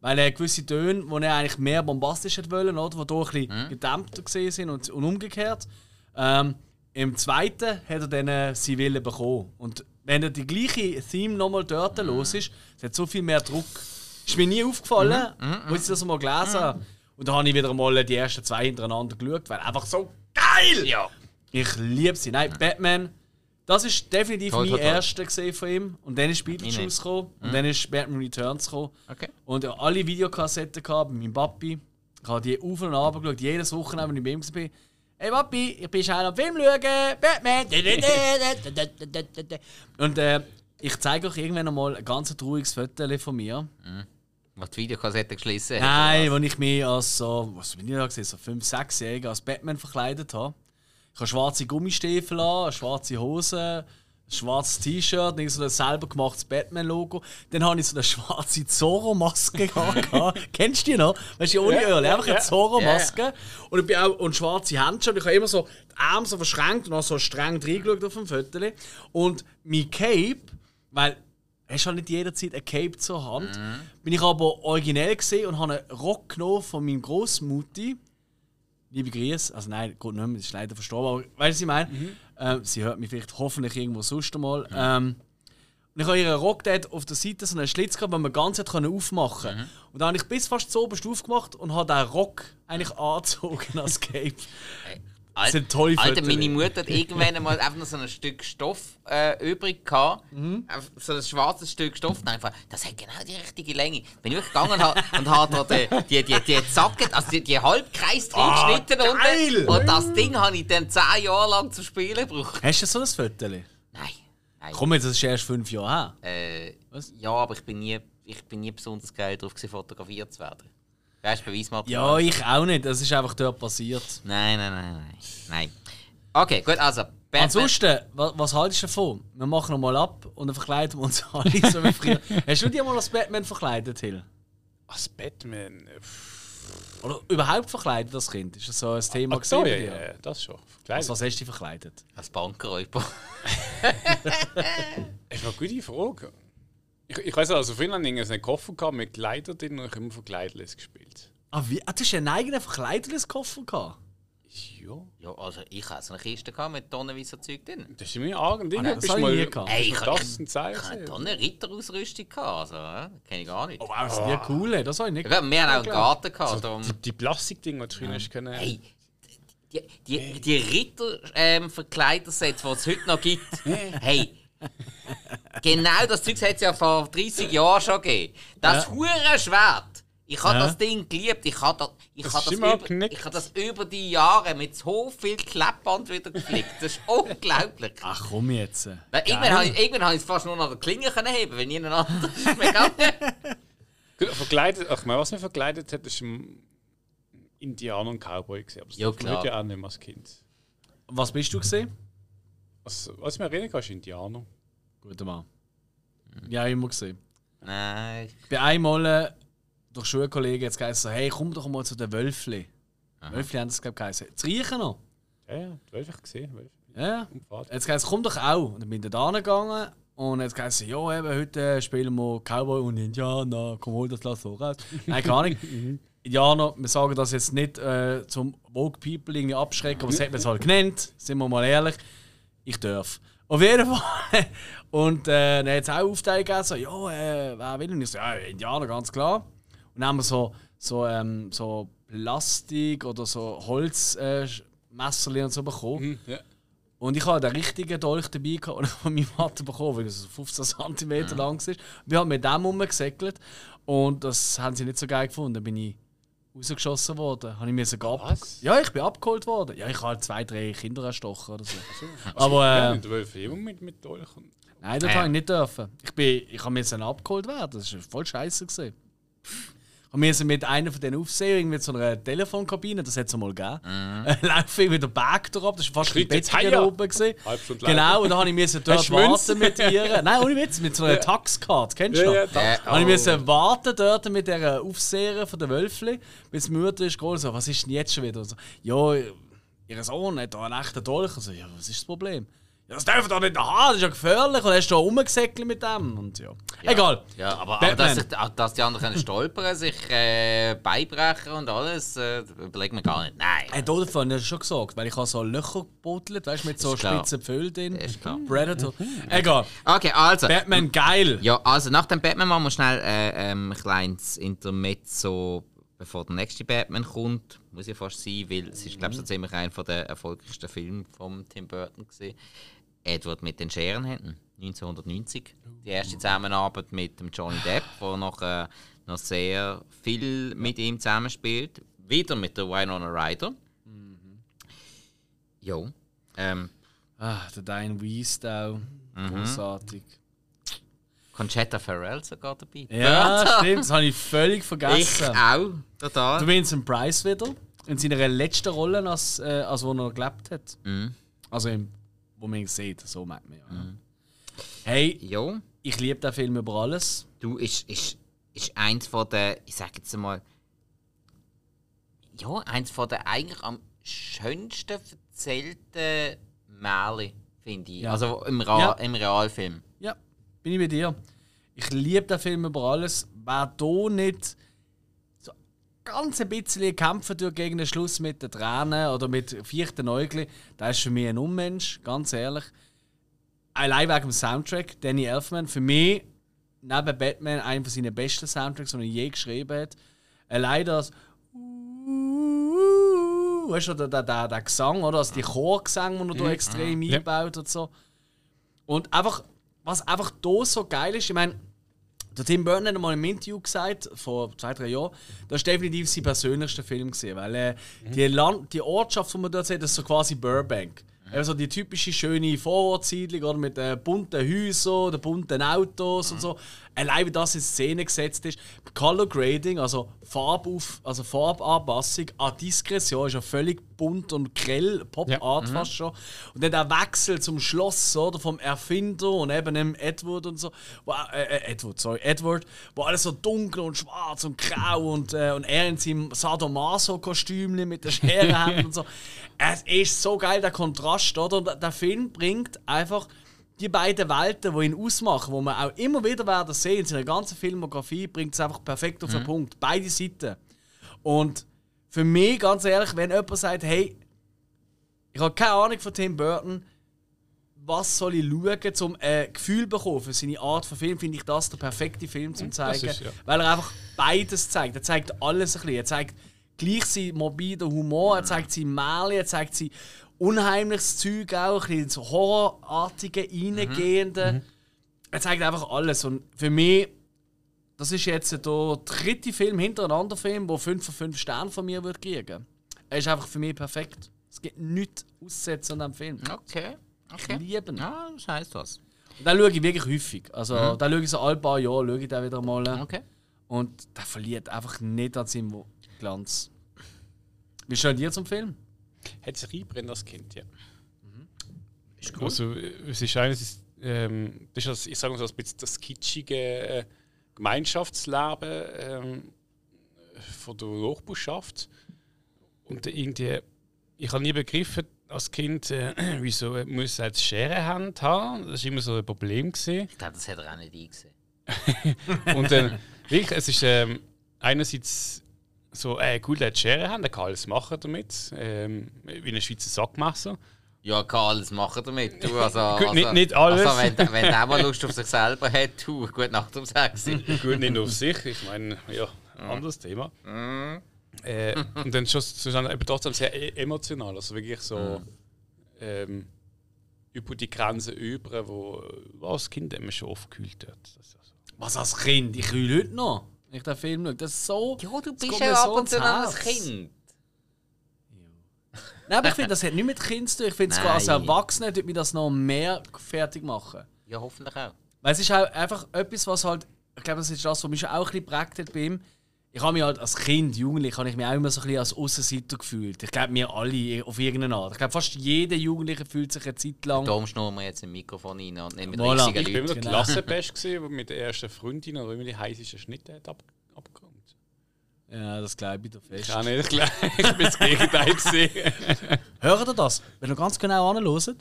Weil er gewisse Töne, die er eigentlich mehr bombastisch hätte wollen, oder? Die hier ein bisschen gedämpfter gesehen sind und, und umgekehrt. Ähm, Im zweiten hat er dann äh, seinen Willen bekommen. Und wenn er die gleiche Theme nochmal dort los ist, es hat so viel mehr Druck. Ist mir nie aufgefallen, als ich das mal gelesen habe. Und da habe ich wieder mal die ersten zwei hintereinander geschaut, weil einfach so geil! Ja. Ich liebe sie. Nein, Batman, das ist definitiv Toll, mein toll, toll. erster gesehen von ihm. Und dann ist Beetlejuice gekommen. Und dann ist Batman Returns gekommen. Okay. Und alle Videokassetten gehabt bei meinem Papi. Ich habe die auf und ab geschaut, jedes Wochenende, wenn ich bei ihm war. Hey Papi, ich bin schnell am Film schauen. Batman. und äh, ich zeige euch irgendwann mal ein ganz trauriges Foto von mir. Was die Videokassette geschlossen hat. Nein, als ich mich als so, was bin ich da gesehen, so 5, 6 Jährige als Batman verkleidet habe. Ich habe schwarze Gummistiefel an, schwarze Hose, ein schwarzes T-Shirt, so ein selber gemachtes Batman-Logo. Dann habe ich so eine schwarze Zorro-Maske gehabt. Kennst du die noch? Weißt du, ohne Öl, einfach eine Zorro-Maske. Und ich bin auch und schwarze Handschuhe. Ich habe immer so die Arme so verschränkt und auch so streng reingeschaut auf dem Foto. Und mein Cape, weil hast du halt nicht jederzeit ein Cape zur Hand. Bin ich aber originell gesehen und habe einen Rock genommen von meinem Großmutti. Liebe Grüße. Also nein, geht nicht mehr, ist leider verstorben. Aber weißt du, was ich meine? Ähm, sie hört mich vielleicht hoffentlich irgendwo sonst einmal. Ähm, und ich habe ihren Rock dort auf der Seite so einen Schlitz gehabt, den man ganz hat aufmachen konnte. Und dann habe ich bis fast zu oberst aufgemacht und habe den Rock eigentlich angezogen als Cape. Al- sind tolle Alter, meine Mutter hat irgendwann mal einfach noch so ein Stück Stoff äh, übrig gehabt. Einfach So ein schwarzes Stück Stoff. Und einfach, das hat genau die richtige Länge. Bin ich gegangen und habe und hab da die, die, die, Zacken, also die, die Halbkreis drin Ah, geschnitten geil! unten. Und das Ding habe ich dann 10 Jahre lang zum Spielen gebraucht. Hast du so ein Foto? Nein. Nein. Komm jetzt, das ist erst fünf Jahre her. Äh, Was? ja, aber ich bin nie, ich bin nie besonders geil darauf, fotografiert zu werden. Weißt du, Ja, Beweismaterial? ich auch nicht. Das ist einfach dort passiert. Nein, nein, nein, nein. Nein. Okay, gut, also. Batman- Ansonsten, was, was haltest du davon? Wir machen noch mal ab und dann verkleiden wir uns alle so wie früher. Hast du dich mal als Batman verkleidet, Hill? Als Batman. pff, Oder überhaupt verkleidet, das Kind? Ist das so ein Thema Ach so, ja, ja, das schon. Also, Verkleidet. was hast du dich verkleidet? Als Bankräuber. Das ist eine gute Frage. Ich, ich weiß also, früher hatte ich einen Koffer gehabt mit Kleider drin und ich habe immer von Kleiderless gespielt. Ah, wie? Ah, du hast einen eigenen Verkleiderungskoffer gehabt? Ja. Ja, also ich hatte so eine Kiste gehabt mit tonnenweise Zeug drin. Das ist mir arg. Ding. Ah, das habe ich nie gehabt. Ey, ich das habe ein Zeichen. ich hatte Tonnen Ritterausrüstung gehabt, also, ja, kenne ich gar nicht. Oh, wow, das sind die cool, das habe ich nicht Ja, wir haben auch einen Garten gehabt. darum- Die, die Plastikdinger, die du früher hast können. Hey, die, die, die Ritter-Verkleidersets, die es heute noch gibt, hey, genau das Zeug hat es ja vor 30 Jahren schon gegeben. Das hure Schwert. Ich habe Ja. das Ding geliebt. Ich habe das, ich Das das, über, ich habe das über die Jahre mit so viel Klebband wieder geflickt. Das ist unglaublich. Ach komm jetzt. Weil Irgendwann habe ich, irgendwann habe ich es fast nur noch an der Klinge können heben, wenn niemand anders ist mehr gegangen. Gut, Verkleidet, ach, was mich verkleidet hat, ist ein Indianer und Cowboy. Gewesen, aber das Ja, klar. heute ja auch nicht mehr als Kind. Was bist du gesehen? Was, was ich mir erinnern kann, ist Indianer. Guter Mann. Ja, immer gesehen. Nein. Ich bin einmal äh, durch Schulkollegen jetzt gesagt, so, hey, komm doch mal zu den Wölfli. Wölfli haben das, glaube ich, geheißen. Zu riechen noch. Ja, ja, du hast gesehen. Wölfe. Ja. Und Vater. Jetzt gesagt, komm doch auch. Und dann bin ich da gegangen und jetzt gesagt, ja, eben, heute äh, spielen wir Cowboy und Indianer. Komm, hol das Lass so raus. Nein, keine Ahnung. Indianer, wir sagen das jetzt nicht äh, zum Vogue People irgendwie abschrecken, aber es hat man es halt genannt, sind wir mal ehrlich. Ich darf. Auf jeden Fall. Und äh, dann hat es auch Aufteilung gegeben, so, ja, äh, wer will? Und ich so, ja, Indianer, ganz klar. Und dann haben wir so, so, ähm, so Plastik oder so Holzmesserli äh, und so bekommen. Hm, ja. Und ich hatte den richtigen Dolch dabei gehabt ich von meinem Vater bekommen, weil er so 15 cm lang ist. Wir haben mit dem rumgesäckelt und das haben sie nicht so geil gefunden. Dann bin ich rausgeschossen worden. Habe ich müssen gehen. Was? Ja, ich bin abgeholt worden. Ja, ich habe zwei, drei Kinder erstochen oder so. Also, Aber äh, mit Wölfen immer mit, mit und- nein, das Ja. habe ich nicht dürfen. Ich, bin, ich habe müssen abgeholt werden. Das war voll scheiße. Gewesen. Ich musste mit einer von den Aufsehern mit so einer Telefonkabine, das hat es mal gegeben, mhm. laufe ich mit der Bag drauf, das war fast ein Heia. oben. Gewesen. Halb Stunde Genau, und dann habe ich müssen dort warten mit ihr. Nein, ohne Witz, mit so einer Taxcard, kennst du Ja, noch? ja, das. Habe ich müssen warten dort mit der Aufseherin von der Wölfli, bis die Mutter ist gekommen, so, was ist denn jetzt schon wieder? Und so, ja, ihr Sohn hat da einen echten Dolch. Und so, ja, was ist das Problem? Ja, das dürfen doch nicht haben, das ist ja gefährlich. Und er ist da rumgesäckelt mit dem. Und ja. Egal. Ja, aber, aber dass, sich, auch, dass die anderen stolpern, sich äh, beibrechen und alles, äh, überlegt man gar nicht. Nein. Hey, davon habe ich schon gesagt, weil ich habe so Löcher gebuddelt, weißt du, mit so Ist spitzen Pföhlen drin. Ist klar. Predator. Egal. Okay, also. Batman geil. Ja, also nach dem Batman machen wir schnell äh, ähm, ein kleines Intermezzo, bevor der nächste Batman kommt. Muss ja fast sein, weil es ist, glaube ich, so ziemlich einer der erfolgreichsten Filme von Tim Burton gewesen. Edward mit den Scherenhänden, 1990. Die erste Zusammenarbeit mit dem Johnny Depp, der noch, äh, noch sehr viel mit ihm zusammenspielt. Wieder mit der Winona Ryder. Jo. Ähm, Ah, der Diane Wiest auch. Mhm. Großartig. Conchetta Farrell sogar dabei. Ja, stimmt, das habe ich völlig Ich vergessen. auch, total. Du Vincent Price wieder. In seiner letzten Rolle, als, äh, als wo er noch gelebt hat. Mhm. Also, im, wo man sieht, so merkt man ja. Hey, Jo. ich liebe den Film über alles. Du, ist, ist, ist eins von der, ich sag jetzt mal, ja, eins von der eigentlich am schönsten erzählten Märchen, finde ich. Ja. Also im, Ra Ja. im Realfilm. Ja, bin ich bei dir. Ich liebe den Film über alles. Wer hier nicht ganz ein bisschen kämpfen durch gegen den Schluss mit den Tränen oder mit vierten Äugli, der ist für mich ein Unmensch, ganz ehrlich. Allein wegen dem Soundtrack, Danny Elfman, für mich neben Batman einer von seinen besten Soundtracks, den er je geschrieben hat. Allein das weißt du, der, der, der, der Gesang, oder? Also die Chorgesang, den er da extrem einbaut und so. Und einfach, was einfach da so geil ist, ich meine, der Tim Burton hat mal im Interview gesagt, vor zwei, drei Jahren, das war definitiv sein persönlichster Film. Gewesen, weil äh, die, Land, die Ortschaft, die man dort sieht, ist so quasi Burbank. Also die typische schöne Vorortsiedlung oder mit äh, bunten Häusern, den bunten Autos und so. Allein wie das in Szene gesetzt ist. Color Grading, also Farbauf, also Farbanpassung an Diskretion ist ja völlig bunt und grell, Pop-Art fast schon. Und dann der Wechsel zum Schloss oder vom Erfinder und eben dem Edward und so. Wo, äh, äh, Edward, sorry, Edward, wo alles so dunkel und schwarz und grau und, äh, und er in seinem Sadomaso-Kostüm mit der Schere und so. Es ist so geil, der Kontrast, oder? Und der Film bringt einfach die beiden Welten, die ihn ausmachen, wo man auch immer wieder werden sehen, in seiner ganzen Filmografie, bringt es einfach perfekt auf den Punkt. Beide Seiten. Und für mich, ganz ehrlich, wenn jemand sagt, hey, ich habe keine Ahnung von Tim Burton, was soll ich schauen, um ein Gefühl zu bekommen für seine Art von Film, finde ich das der perfekte Film zum zeigen. ist, ja. Weil er einfach beides zeigt. Er zeigt alles ein bisschen. Er zeigt gleich seinen morbiden Humor, er zeigt sein Märchen, er zeigt sein unheimliches Zeug auch, ein bisschen so horrorartige, reingehende. Er zeigt einfach alles. Und für mich, das ist jetzt der dritte Film hintereinander Film, der 5 von 5 Sternen von mir würde kriegen. Er ist einfach für mich perfekt. Es gibt nichts auszusetzen an diesem Film. Okay. Ich okay. liebe ihn. Ja, das heisst was. Und den schaue ich wirklich häufig. Also, den schaue ich so alle paar Jahre schaue ich den wieder mal. Okay. Und der verliert einfach nicht an seinem Glanz. Wie steht dir zum Film? Hat sich einbrennt als Kind, ja. Ist cool. Also, äh, es ist eines, ähm, das ist das, ich sage mal so ein bisschen das kitschige äh, Gemeinschaftsleben ähm, von der Hochburschaft. Und irgendwie, ich habe nie begriffen als Kind, äh, wieso muss er jetzt Scherenhand haben. Das war immer so ein Problem. Gewesen. Ich glaube, das hat er auch nicht eingesehen. Und dann, wirklich, es ist ähm, einerseits so, äh, gut, er hat Scherenhand, er kann alles machen damit, ähm, wie ein Schweizer Sackmesser. Ja, kann alles machen damit. Du, also, Gut, also, nicht- nicht alles. Also, wenn, wenn der mal Lust auf sich selber hat, du, gut Nacht um sechs. Gut, nicht nur auf sich, ich meine, ja, ein anderes Thema. Äh, und dann schon eben trotzdem sehr e- emotional, also wirklich so ähm, über die Grenze über, wo wo als Kind immer schon oft gekühlt wird. Das ist ja so. Was als Kind? Ich will heute noch. Ich den Film schaue. Das ist so. Ja, du bist ja mir ab und zu noch ein. Kind. Nein, aber ich finde, das hat nichts mit Kind zu tun. Ich finde, sogar als. Erwachsener tut mich das noch mehr fertig machen. Ja, hoffentlich auch. Weil es ist auch einfach etwas, was halt. Ich glaube, das ist das, was mich auch ein bisschen geprägt hat bei ihm. Ich habe mich halt als Kind, Jugendlich, habe ich mich auch immer so ein bisschen als Aussenseiter gefühlt. Ich glaube, wir alle auf irgendeine Art. Ich glaube, fast jeder Jugendliche fühlt sich eine Zeit lang. Darum schnurren wir jetzt ein Mikrofon rein und nicht mit Voilà. riesigen Ich bin immer Leuten. der Genau. Klassenbest mit der ersten Freundin oder immer die heißesten Schnitte hat ab, abgeräumt. Ja, das glaube ich dir fest. Ja, nicht, ich glaube, ich bin das Gegenteil gesehen. Hört ihr das? Wenn ihr ganz genau anhört?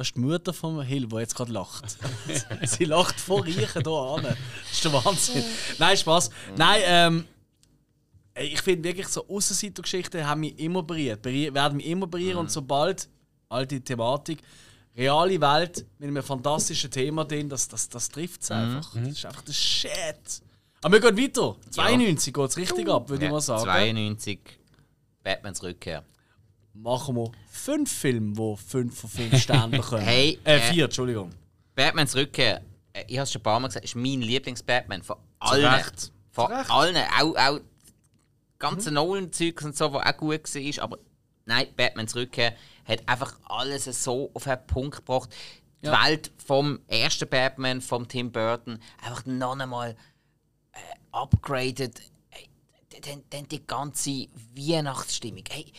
Ja, das ist die Mutter von Hill, die jetzt gerade lacht. Sie lacht vor Riechen hier an. Das ist der Wahnsinn. Nein, Spaß. Nein, ähm, ich finde wirklich so Aussenseitergeschichten haben mich immer berührt, berührt werden mich immer berühren und sobald alte Thematik, reale Welt mit einem fantastischen Thema drin, das, das, das trifft es einfach. Das ist einfach der Shit. Aber wir gehen weiter. 92 geht es richtig ab, würde ich Ja, mal sagen. 92, Batmans Rückkehr. machen wir fünf Filme, die fünf von fünf Sternen bekommen. Hey, äh, äh, vier, Entschuldigung. Batmans Rückkehr, äh, ich habe es schon ein paar Mal gesagt, ist mein Lieblings-Batman von allen. Recht. Von Zu Recht. allen. Auch, auch ganze Nolan-Zeugs und so, was auch gut war. Aber nein, Batmans Rückkehr hat einfach alles so auf den Punkt gebracht. Die Ja. Welt vom ersten Batman, vom Tim Burton, einfach noch einmal äh, upgraded. Dann, dann die ganze Weihnachtsstimmung. Hey,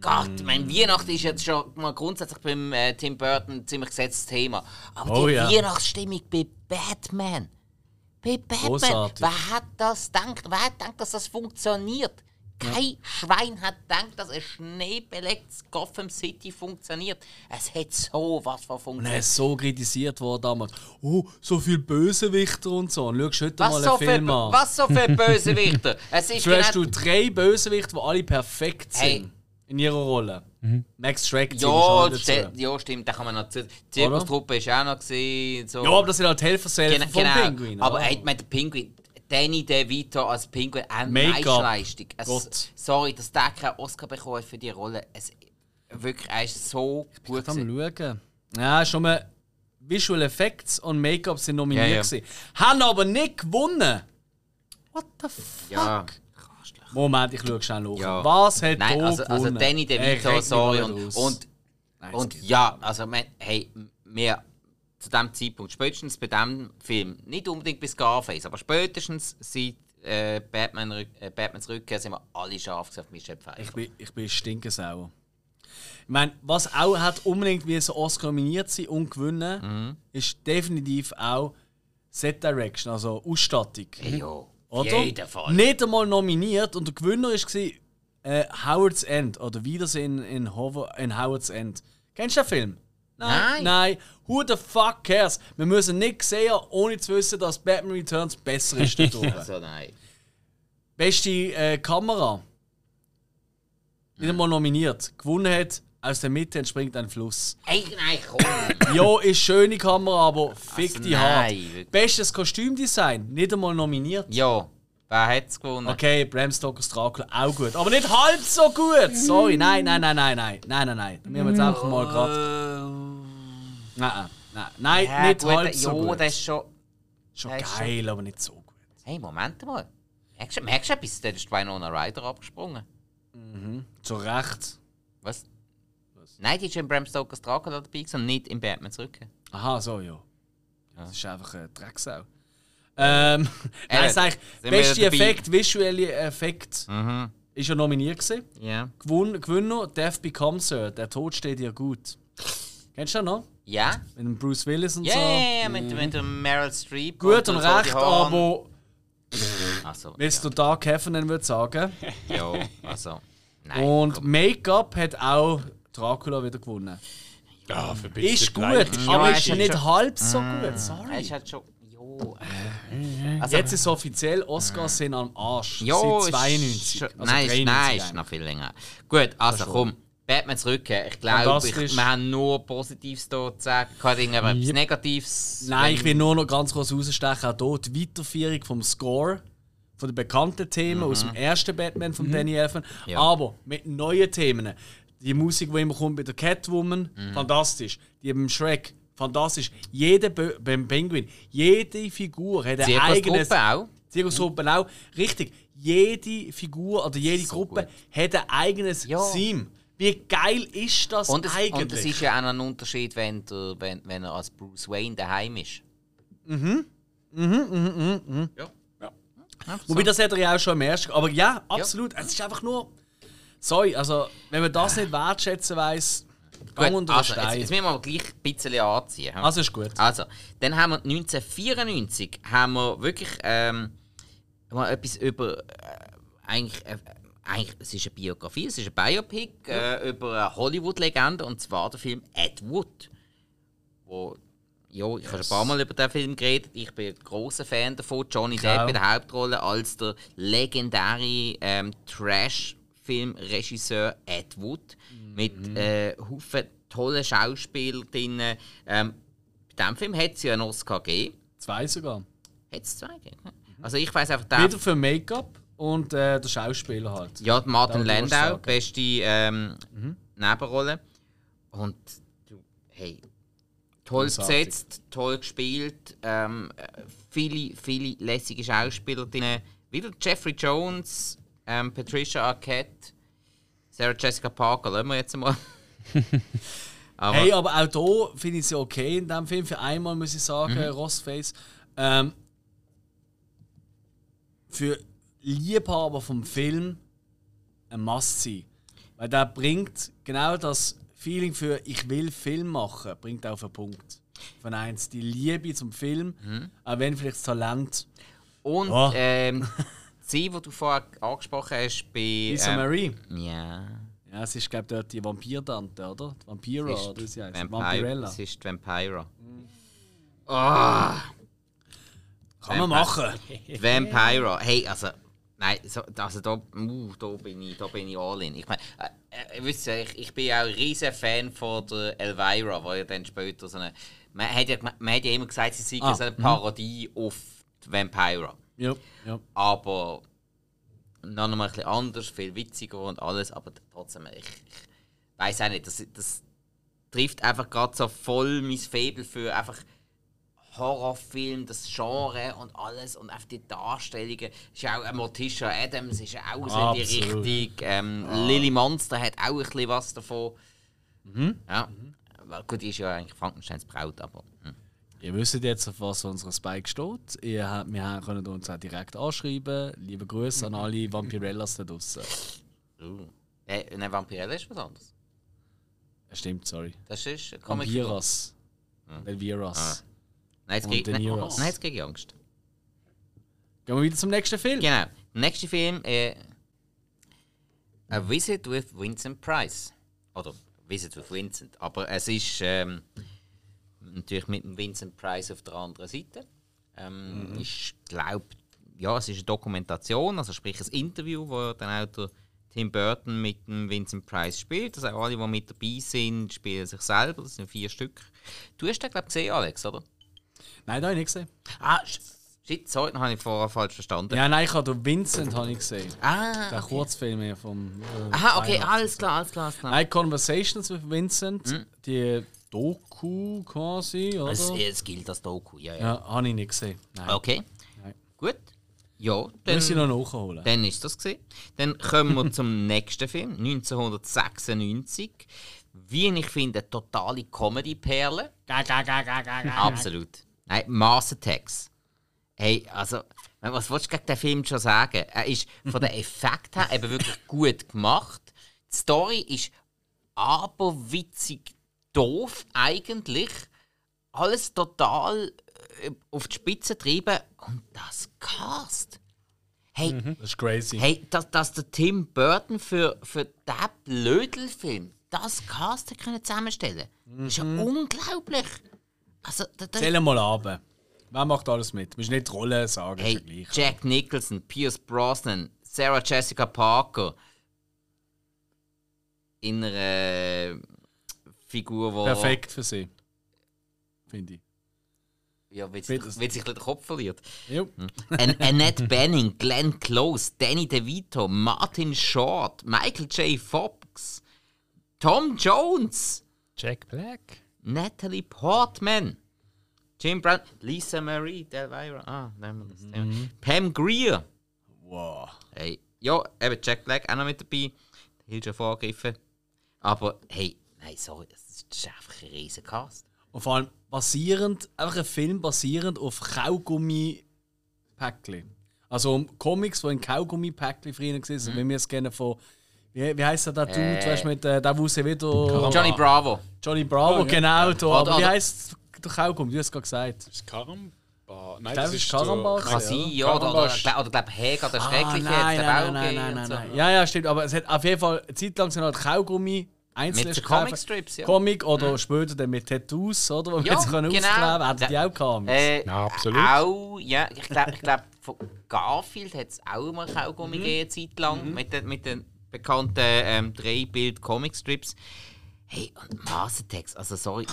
Gott, Mm. mein Weihnachten ist jetzt schon mal grundsätzlich beim äh, Tim Burton ein ziemlich gesetztes Thema. Aber Oh die ja. Weihnachtsstimmung bei Batman. Bei Batman. Großartig. Wer hat das gedacht? Wer hat gedacht, dass das funktioniert? Kein Schwein hat gedacht, dass ein schneebelegtes Gotham City funktioniert. Es hat so was von er funktioniert. ist so kritisiert worden damals. Oh, so viel Bösewichter und so. Und schau heute mal Was einen so, für, Film an. was so für Bösewichter? Es ist Du hast genau- du drei Bösewichter, die alle perfekt sind. Hey. In ihrer Rolle. Max Shrek zählt ja, ste- ja, stimmt, da kann man noch. Die Zirkustruppe ist auch noch gesehen. So. Ja, aber das sind halt Helfer selber Genau, vom genau. Pinguin. Aber ey, mit der Pinguin, Danny DeVito als Pinguin, eine. Meisterleistung. Es, Gott. sorry, dass der keinen Oscar bekommen hat für die Rolle. Es, wirklich, er ist so gut. Kann gewesen. man schauen. Ja, schon mal Visual Effects und Make-up sind nominiert. Ja, ja. gewesen. Haben aber nicht gewonnen. What the fuck? Ja. Moment, ich schaue schnell nach. Ja. Was hat Nein, also, also gewonnen? Danny Ey, DeVito, sorry. Und, und, Nein, und ja, also, man, hey, wir zu dem Zeitpunkt, spätestens bei diesem Film, nicht unbedingt bis Scarface, aber spätestens seit äh, Batman, äh, Batmans Rückkehr sind wir alle scharf auf Michelle Pfeiffer. Ich bin, ich bin stinkesauer. Ich meine, was auch hat unbedingt wie so Oscar nominiert sein und gewinnen, Mhm. ist definitiv auch Set Direction, also Ausstattung. Hey, Oder? jeden Fall. Nicht einmal nominiert und der Gewinner war äh, Howard's End oder Wiedersehen in, Hover, in Howard's End. Kennst du den Film? Nein. Nein. Who the fuck cares? Wir müssen nicht sehen, ohne zu wissen, dass Batman Returns besser ist. Also nein. Beste äh, Kamera. Nicht einmal nominiert. Gewonnen hat, aus der Mitte entspringt ein Fluss. Ey, nein, komm. Ja, ist schöne Kamera, aber fick Also die hart. nein. Bestes Kostümdesign, nicht einmal nominiert. ja, wer hat's gewonnen? Okay, Bram Stokers Dracula auch gut. Aber nicht halb so gut! Sorry, nein, nein, nein, nein, nein. Nein, nein, nein. Wir haben jetzt einfach mal gerade. Nein, nein, nein, Ja, nicht gut, halb so ja, gut. das ist schon. Schon das geil, aber nicht so gut. Hey, Moment mal. Merkst du, merkst du etwas? Da ist Winona Ryder abgesprungen. Zu Recht. Was? Nein, die ist in Bram Stokers Dracula dabei und nicht in Batman zurück. Aha, so, ja. Das ist einfach ein Drecksau. Ähm, nein, Eben, sag ich, beste. Effekt, visuelle Effekt, Mhm. ist ja nominiert gewesen. Ja. Gewinn, Gewinner, Death Becomes Her, der Tod steht dir gut. Kennst du den noch? Ja? Mit dem Bruce Willis und Ja, so. ja, ja, mit, mit dem Meryl Streep. Gut und so die recht, Haaren. aber Also, Mr. Dark Heaven würde sagen. ja, also. Nein. Und. Make-up hat auch Dracula wieder gewonnen. Ja, für Ist gut, Beleidigung. aber Ja, ist es hat nicht schon- halb so gut. Er Sorry. ist halt schon. Jo. Also, Jetzt ist offiziell Oscars sind am Arsch. jo, Seit ist 92. schon- Also nein, ist, 93 nein, ist noch viel länger. Gut, also komm. Batman zurückkehren. Ich glaube, wir haben nur Positives da zu sagen. Kein irgendetwas Negatives. Nein, ich will nur noch ganz kurz rausstechen. Auch hier die Weiterführung vom Score, von den bekannten Themen aus dem ersten Batman von Danny Elfman. Mhm. Ja. Aber mit neuen Themen. Die Musik, die immer kommt bei der Catwoman, Mhm. fantastisch. Die beim Shrek, fantastisch. Jeder beim Penguin, jede Figur hat ein eigenes. Zirkusgruppe auch. Zirkusgruppe auch. Richtig. Jede Figur oder jede So Gruppe gut. hat ein eigenes Ja. Theme. Wie geil ist das Und es, eigentlich? und es ist ja auch ein Unterschied, wenn, der, wenn, wenn er als Bruce Wayne daheim ist. Wobei, das hat er ja auch schon im ersten. Aber ja, absolut. Es ist einfach nur. Sorry, also, wenn man das nicht wertschätzen weiss, gang unter also, jetzt, Stein. jetzt müssen wir gleich ein bisschen anziehen. Also ist gut. Also, dann haben wir 1994 haben wir wirklich ähm, mal etwas über äh, eigentlich, äh, eigentlich es ist eine Biografie, es ist ein Biopic äh, über eine Hollywood-Legende und zwar der Film Ed Wood, wo ja, ich habe schon ein paar Mal über den Film geredet. Ich bin ein großer Fan davon. Johnny Klar. Depp in der Hauptrolle als der legendäre ähm, Trash-Film-Regisseur Ed Wood mit äh, Haufen tollen Schauspielern drin. Ähm, bei diesem Film hat es ja einen Oscar gegeben. Zwei sogar. Hat es zwei gegeben? ne? Also ich weiß einfach, der, Wieder für Make-up und äh, der Schauspieler halt. ja, Martin Landau, beste ähm, Nebenrolle. Und hey, toll Großartig. besetzt, toll gespielt, ähm, äh, viele, viele lässige Schauspieler drin. Wieder Jeffrey Jones, ähm, Patricia Arquette, Sarah Jessica Parker, lassen wir jetzt mal. Aber Hey, aber auch hier finde ich ja okay in diesem Film. Für einmal muss ich sagen, Mhm. Rossface. Ähm, für Liebhaber vom Film ein Must sein. Weil der bringt genau das Feeling für ich will Film machen, bringt auf den Punkt. Von eins die Liebe zum Film, Mhm. auch wenn vielleicht das Talent. und Ja. ähm, sie, die du vorher angesprochen hast, bei. Lisa ähm, Marie. Ja. Ja, es ist, glaube ich, dort die Vampir-Tante, oder? Die Vampira, ist oder sie heißt. Vampire, Vampirella. es ist Vampira. Kann man machen. Vampira. Hey, also. Nein, so, also da, uh, da, bin ich, da bin ich all in. Ich meine, äh, äh, wisst ihr, ich, ich bin ja auch ein riesen Fan von der Elvira, wo ja dann später so eine. Man hat ja, man hat ja immer gesagt, sie sei Ah, so eine Parodie auf die Vampira. Ja, ja. Aber noch mal ein bisschen anders, viel witziger und alles, aber trotzdem, ich, ich weiß auch nicht, das, das trifft einfach gerade so voll mein Faible für einfach Horrorfilm, das Genre und alles und einfach die Darstellungen. Ist ja auch äh, Morticia Adams ist ja auch so in die. Richtung. Ähm, Lily Monster hat auch ein bisschen was davon. Ja. Weil Gut, die ist ja eigentlich Frankensteins Braut, aber. Ihr wisst jetzt, auf was unser Spike steht. Ihr, wir können uns auch direkt anschreiben. Liebe Grüße an alle Vampirellas da draußen. Uh. Äh, nein, Vampirella ist was anderes. Stimmt, sorry. Das ist eine Comic- Vampiras. Elviras. Nein, jetzt Und krieg, De nein, jetzt krieg ich Angst. Gehen wir wieder zum nächsten Film. Genau. Der nächste Film äh, A Visit with Vincent Price. Oder Visit with Vincent. Aber es ist ähm, natürlich mit dem Vincent Price auf der anderen Seite. Ähm, Ich glaube, ja, es ist eine Dokumentation, also sprich ein Interview, wo dann auch der Tim Burton mit dem Vincent Price spielt. Also alle, die mit dabei sind, spielen sich selber. Das sind vier Stück. Du hast den, glaube ich, gesehen, Alex, oder? Nein, da habe ich nicht gesehen. Ah, sh- shit, sorry, habe ich vorher falsch verstanden. Ja, nein, ich habe den Vincent habe ich gesehen. Ah, Der okay. Kurzfilm hier vom. Äh, Aha, okay, alles klar, alles klar, alles klar. Nein, Conversations with Vincent, Hm? die Doku quasi, oder? Es, es gilt als Doku, ja, ja. ja, habe ich nicht gesehen. Nein. Okay, Nein. gut. Ja, dann, Muss ich noch nachholen. dann ist das gesehen. Dann kommen wir zum nächsten Film, 1996. Wie ich finde, eine totale Comedy-Perle. Ga, ga, ga, ga, ga, ga. Absolut. Nein, Mars Attacks. Hey, also, was willst du gegen den Film schon sagen? Er ist von den Effekten her eben wirklich gut gemacht. Die Story ist aberwitzig doof eigentlich. Alles total äh, auf die Spitze getrieben. Und das Cast. Hey, Das ist crazy. Hey, dass, dass der Tim Burton für, für diesen Blödelfilm das Cast können zusammenstellen konnte, ist ja unglaublich. Also, da, da, Zähl mal ab. Wer macht alles mit? Du musst nicht die Rolle sagen, hey, ja. Jack Nicholson, Pierce Brosnan, Sarah Jessica Parker. In einer Figur, die Perfekt für sie. Finde ich. Ja, wenn sich, Bitte. wenn sich der Kopf verliert. Jo. An Annette Benning, Glenn Close, Danny DeVito, Martin Short, Michael J. Fox, Tom Jones. Jack Black. Natalie Portman, Jim Brown, Lisa Marie Delvira, ah, nehmen wir das Thema. Pam Greer, Wow. hey, ja, eben Jack Black auch noch mit dabei, Hill schon vorgegriffen. Aber hey, nein, sorry, das ist, das einfach ein riesen Cast. Und vor allem basierend, einfach ein Film basierend auf Kaugummi-Päckchen. Also um Comics, die in Kaugummi-Päckchen früher waren, Mhm. so wie wir es kennen von. Wie, wie heisst der, der Dude, Äh. weißt du, mit äh, der, wo sie wieder. Johnny Bravo. Johnny Bravo, Ja, ja. genau. Da, Oder- aber wie heisst der Kaugummi? Du hast es gerade gesagt. Das ist Karamba. Nein, glaub, das es ist Karamba. Kann Ja. sein, ja, oder, oder, oder, oder glaub Heger, der Ah, Schreckliche, nein, nein, nein, nein, nein, nein, so. nein. Ja, ja, stimmt. Aber es hat auf jeden Fall eine Zeit lang sind halt Kaugummi einzeln Mit so gekauft. Comicstrips, ja. Comic oder später dann mit Tattoos, oder? Wo Ja, man können genau. aufkleben Hatten die Ja. auch gehabt? Äh, Ja, absolut. Auch, ja, ich glaube, ich glaub, von Garfield hat es auch mal Kaugummi Mhm. gegeben, eine Zeit lang, mit, den, mit den bekannten ähm, Drei-Bild-Comic-Strips. Hey, und Attacks, also sorry,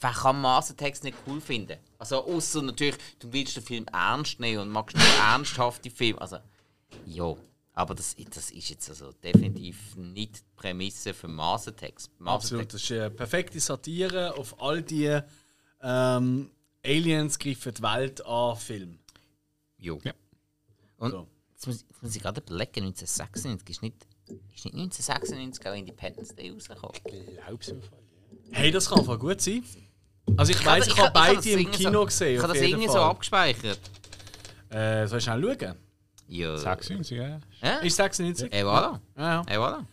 wer kann Attacks nicht cool finden? Also, außer natürlich, du willst den Film ernst nehmen und magst nur ernsthafte Filme. Also, ja, aber das, das ist jetzt also definitiv nicht die Prämisse für. Mars Absolut, das ist eine perfekte Satire auf all die ähm, Aliens greifen die Welt an Film. Jo. Ja. Und So. jetzt, muss, jetzt muss ich gerade überlegen, 1996 ist nicht, ist nicht 1996 auch Independence Day rausgekommen? Glaub's im Fall. Hey, das kann voll gut sein. Also ich weiß, ich, habe das beide im irgendwie Kino so, gesehen. Ich habe das irgendwie so Fall. abgespeichert. Äh, soll ich schnell schauen? Ja. 96, ja. Ja? Ist 96? Ey, voilà. Ja. Ey, voilà.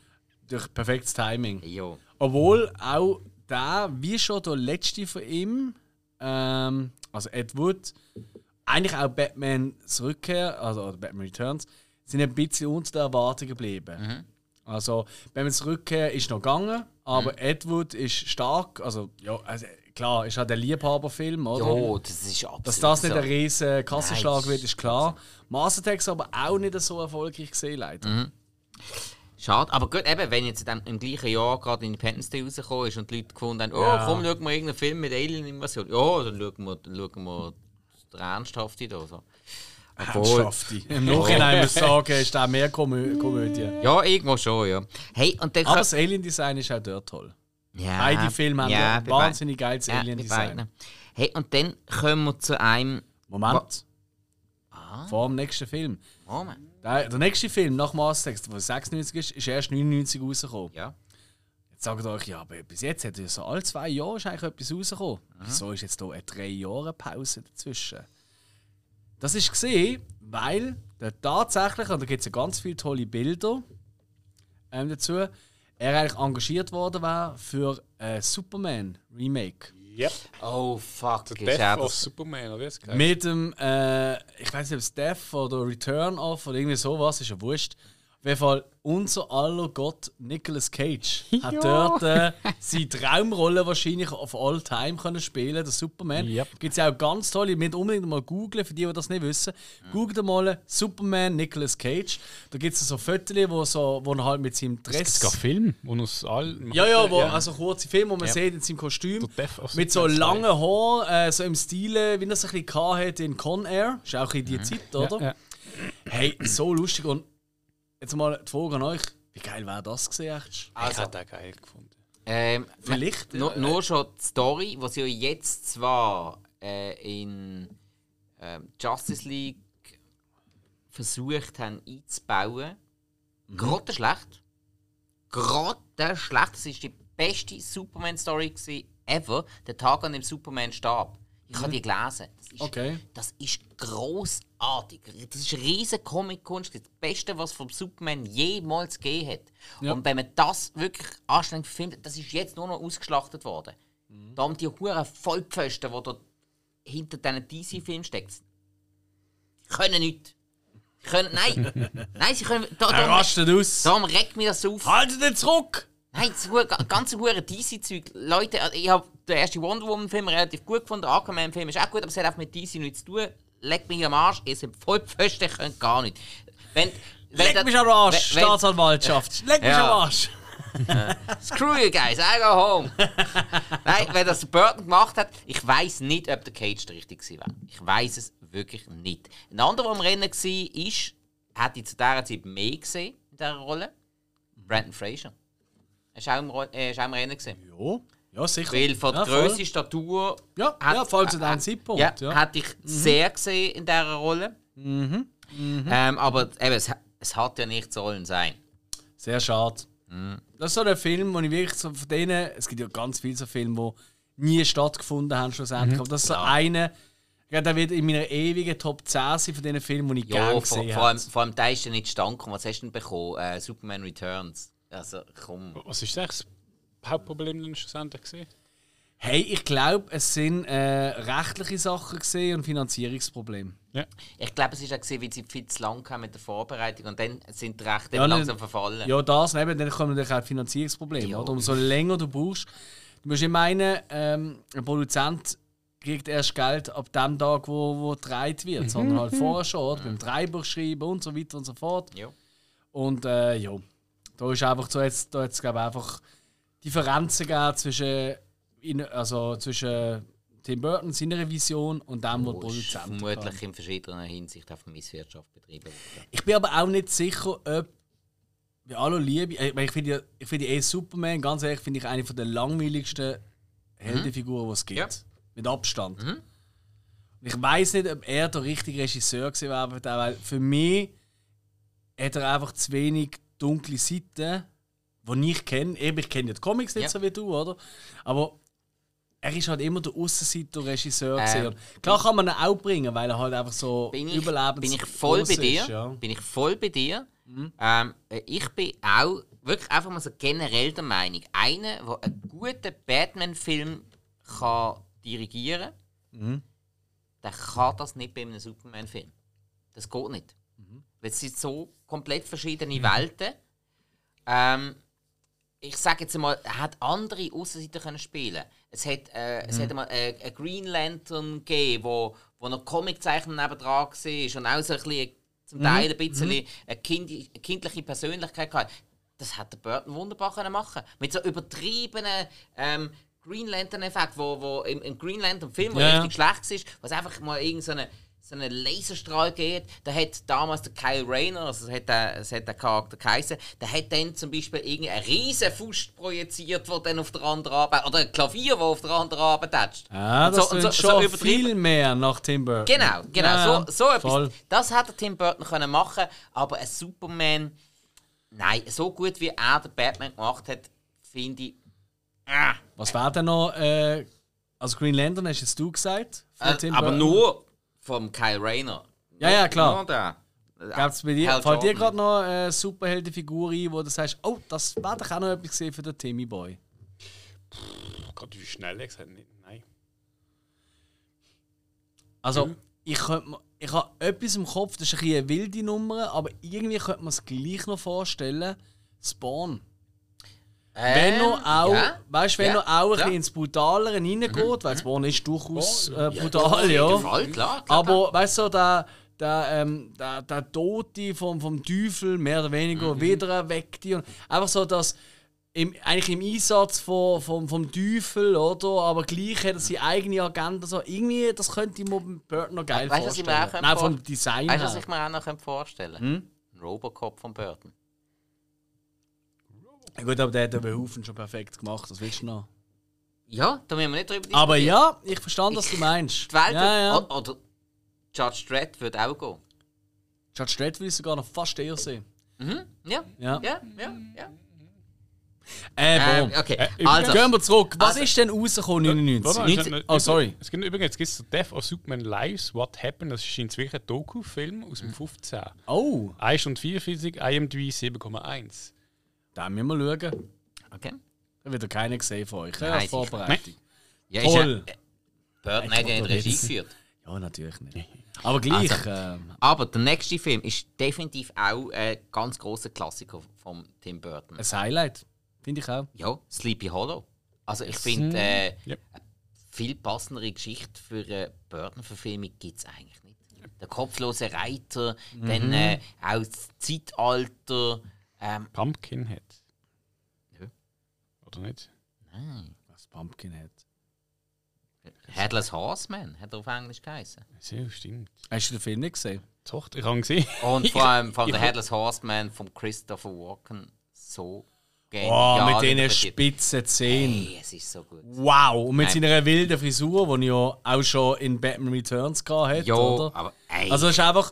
Durch perfektes Timing. Jo. Obwohl auch der, wie schon der letzte von ihm, ähm, also Ed Wood, eigentlich auch Batman's Rückkehr, also Batman Returns, sind ein bisschen unter der Erwartung geblieben. Also Batman's Rückkehr ist noch gegangen, aber Ed Wood ist stark, also ja, also, klar, ist halt der Liebhaberfilm, oder? Jo, das ist absolut Dass das nicht so. ein riesen Kassenschlag Nein, wird, ist klar. Attacks aber auch nicht so erfolgreich gesehen, leider. Schade, aber gut, eben, wenn jetzt dann im gleichen Jahr gerade Independence Day rausgekommen ist und die Leute gefunden haben, oh, Ja. komm, schauen wir irgendeinen Film mit Alien-Invasion. Ja, dann schauen wir, dann schauen wir den Ernsthaften da. So. Ernsthafte. Im Nachhinein muss ich sagen, ist da mehr Komö Komödie. Ja, irgendwo schon, ja. Hey, und dann Aber das Alien-Design ist auch dort toll. Ja, Beide Filme haben ja, ein wahnsinnig geiles ja, Alien-Design. Hey, und dann kommen wir zu einem. Moment. Ah. Vor dem nächsten Film. Moment. Der, der nächste Film nach Mass Attacks, der 96 ist, ist erst 99 rausgekommen. Ja. Jetzt sagt ihr euch, ja, aber bis jetzt hat ja so alle zwei Jahre ist eigentlich etwas rausgekommen. Wieso ist jetzt hier eine drei Jahre Pause dazwischen? Das ist gesehen, weil der tatsächlich, und da gibt es ja ganz viele tolle Bilder ähm, dazu, er eigentlich engagiert worden war für ein Superman Remake. Yep. Oh fuck, The Death ja of. Superman, oder wie. Mit dem, äh, ich weiß nicht, ob es Death oder Return of oder irgendwie sowas, ist ja wurscht. Auf jeden Fall, unser aller Gott Nicolas Cage hat dort äh, seine Traumrolle wahrscheinlich auf all time können spielen, der Superman. Yep. Gibt es ja auch ganz tolle, ihr müsst unbedingt mal googlen, für die, die das nicht wissen. Googelt mal Superman Nicolas Cage. Da gibt es so Fotos, wo, so, wo er halt mit seinem Es gibt Dress. Film, wo uns all. Ja, ja, wo, also kurze Filme, wo man Ja. sieht in seinem Kostüm. Mit so langen Haaren, äh, so im Stile, wie er es ein bisschen hatte in Con Air. Ist auch in die Zeit, oder? Ja, ja. Hey, so lustig. Und jetzt mal die Frage an euch: Wie geil wäre das gesehen? Ich Also, hätte den geil gefunden. ähm, Vielleicht, Nur, ja, nur schon die Story, was sie ja jetzt zwar äh, in ähm, Justice League versucht haben einzubauen, Mhm. gerade schlecht. Gerade schlecht. Das ist die beste Superman-Story ever. Der Tag, an dem Superman starb. Ich habe die gelesen. Das ist, Mhm. Okay. das ist großartig. Das ist riesige Comic-Kunst. Das Beste, was vom Superman jemals gegeben hat. Ja. Und wenn man das wirklich anständig filmt, das ist jetzt nur noch ausgeschlachtet worden. Mhm. Da haben die Huren Vollpfosten, die hinter diesen DC-Filmen stecken, können nicht. Können, nein, nein, sie können. Da, da, rastet aus. darum regt mich das auf. Haltet ihn zurück! Nein, das ganze hure DC-Zeug. Leute, also ich habe den ersten Wonder Woman-Film relativ gut gefunden, der Aquaman-Film ist auch gut, aber es hat einfach mit DC nichts zu tun. Leckt mich am Arsch, ihr seid voll Pfosten, könnt gar nicht. Wenn, wenn Leck das- mich am Arsch, wenn- wenn- Staatsanwaltschaft! Leck mich Ja. am Arsch! Screw you guys, I go home. Nein, wenn das Burton gemacht hat, ich weiß nicht, ob der Cage der richtige war. Ich weiß es wirklich nicht. Ein anderer, der im Rennen war, ist, hätte ich zu dieser Zeit mehr gesehen in dieser Rolle. Brandon Fraser. Ro- äh, ist auch im Rennen. Gewesen. Ja, ja sicher. Weil von der ja. Größe, Statur. Ja, hat- ja, zu äh, diesem Zeitpunkt. Ja, Ja, hätte ich sehr gesehen in dieser Rolle. Mhm. Ähm, aber eben, es, es hat ja nicht sollen sein. Sehr schade. Mhm. Das ist so der Film, wo ich wirklich so von denen. Es gibt ja ganz viele so Filme, die nie stattgefunden haben, schlussendlich. Aber das ist so einer. Ja, der wird in meiner ewigen Top 10 sein von diesen Filmen, die ich Ja, gerne vor, gesehen vor, allem, habe. vor allem der ist ja nicht stand gekommen. Was hast du denn bekommen? Äh, Superman Returns. Also, komm. Was ist das Hauptproblem dann schlussendlich gesehen? Hey, ich glaube, es sind äh, rechtliche Sachen gesehen und Finanzierungsprobleme. Ich glaube, es war auch, gewesen, weil sie viel zu lang haben mit der Vorbereitung und dann sind die Rechte Ja, ne- langsam verfallen. Ja, das, eben, dann kommen natürlich auch Finanzierungsprobleme. Ja. Oder? Umso länger du brauchst. Du musst ja meinen, ähm, ein Produzent kriegt erst Geld ab dem Tag, wo, wo gedreht wird, sondern halt vorher schon, oder? beim Drehbuch schreiben und so weiter und so fort. Ja. Und äh, ja, da ist einfach so jetzt, da jetzt glaube ich einfach Differenzen gegeben zwischen, in, also zwischen Tim Burton seiner Vision und dem, was ist Produzent vermutlich kann. in verschiedener Hinsicht auf Misswirtschaft betrieben wurde. Ich bin aber auch nicht sicher, ob bei aller Liebe, ich, ich finde ich finde eh Superman, ganz ehrlich, finde ich eine von der langweiligsten Heldenfiguren, die es gibt. Ja. Mit Abstand. Und ich weiß nicht, ob er der richtige Regisseur gewesen wäre, weil für mich hat er einfach zu wenig dunkle Seiten, die ich kenne. Eben, ich kenne ja die Comics nicht Ja. so wie du, oder? Aber er ist halt immer der Aussenseiter-Regisseur. Ähm, Klar kann man ihn auch bringen, weil er halt einfach so Bin ich, bin ich voll bei dir. Ist, ja. Bin ich voll bei dir. Ähm, äh, ich bin auch wirklich einfach mal so generell der Meinung, einer, der einen guten Batman-Film kann dirigieren kann, der kann das nicht bei einem Superman-Film. Das geht nicht. Es sind so komplett verschiedene Welten. Ähm, ich sage jetzt mal, er hat andere Außenseiter können spielen. Es hat, äh, es hat mal äh, einen Green Lantern gegeben, wo, wo noch Comiczeichner nebendran war und auch so ein bisschen, zum Teil ein bisschen eine, kind, eine kindliche Persönlichkeit hatte. Das hat der Burton wunderbar können machen Mit so übertriebenen ähm, Green Lantern-Effekt, wo, wo im, im Green Lantern-Film, Ja, richtig schlecht war, was einfach mal irgend so so einen Laserstrahl geht, da hat damals der Kyle Rayner, also das hat der, das hat der Charakter geheißen, der hat dann zum Beispiel irgendeinen riesen Fuß projiziert, der dann auf der anderen Arbeit, oder ein Klavier, das auf der anderen Arbeit tätscht. Ah, Und das so- und so, so- schon so viel mehr nach Tim Burton. Genau, genau, Ja, so, so voll. etwas. Das hätte Tim Burton können machen aber ein Superman, nein, so gut wie er den Batman gemacht hat, finde ich, ah, Was wäre denn noch, äh, also Green Lantern hast jetzt du gesagt? äh, Tim aber Burton? nur vom Kyle Rayner. Ja, ja, klar. Gab es bei dir, fällt dir gerade noch eine Superheldenfigur ein, wo du sagst, oh, das wäre doch auch noch etwas gesehen für den Timmy Boy? Gott, wie schnell er gesagt. Nein. Also, Mhm. ich könnte ich habe etwas im Kopf, das ist ein bisschen eine wilde Nummer, aber irgendwie könnte man es gleich noch vorstellen. Spawn. Wenn noch auch, Ähm, ja. weißt, wenn Ja. noch auch ein Ja. bisschen ins Brutalere reingeht, weil Spawn ist durchaus äh, Ja, brutal, ja. Jeden Fall, klar. klar Aber weißt du, der, der, ähm, der, der Tote vom, vom Teufel, mehr oder weniger, Mhm. wieder erweckt und einfach so, dass im, eigentlich im Einsatz von, vom, vom Teufel, oder? Aber gleich hat er seine eigene Agenda. So. Irgendwie, das könnte ich mir Burton noch geil Weißt du, was ich mir vorstellen. auch Nein, vom Design Weißt du, was her. ich mir auch noch vorstellen Hm? Ein Robocop von Burton. Ja, Gut, aber der hat den Haufen schon perfekt gemacht, das willst du noch. Ja, da müssen wir nicht drüber diskutieren. Aber ja, ich verstand, was du meinst. Die Welt ja, ja. Oder, oder Judge Dredd würde auch gehen. Judge Dredd will ich sogar noch fast eher sehen. Mhm. Ja. Ja. Ja, ja, ja. Äh, Ähm, okay, Äh, also. Gehen wir zurück. Was Also- ist denn rausgekommen 99? Warte mal, 19 es- Oh, sorry. Es gibt übrigens gibt's Death of Superman Lives, What Happened, das ist inzwischen ein Doku-Film aus dem 15. Oh, 1 Stunde 44, IMDb 7,1. Da müssen wir schauen. Okay. Da wird keiner gesehen von euch. Ja, Nein, Vorbereitung. Ja, Toll. Ist ja, hat ja in die Regie geführt. Ja, natürlich nicht. Aber gleich. Also. ähm, Aber der nächste Film ist definitiv auch ein ganz großer Klassiker von Tim Burton. ein Highlight. Finde ich auch. Ja, Sleepy Hollow. Also ich finde, äh, Ja. eine viel passendere Geschichte für eine Burton-Verfilmung gibt es eigentlich nicht. Der kopflose Reiter, dann äh, auch das Zeitalter. Ähm, Pumpkinhead. Ja. Oder nicht? nein, Was Pumpkinhead. Headless Horseman hat er auf Englisch geheißen. Ja, stimmt. Hast du den Film nicht gesehen? Doch, ich habe ihn gesehen. Und vor allem von ich- der Headless Horseman von Christopher Walken so Oh, genial. mit diesen spitzen Zähnen. Hey, es ist so gut. Wow. Und mit Nein. seiner wilden Frisur, die er ja auch schon in Batman Returns gehabt hat. Ja, oder? aber ey, Also es ist einfach,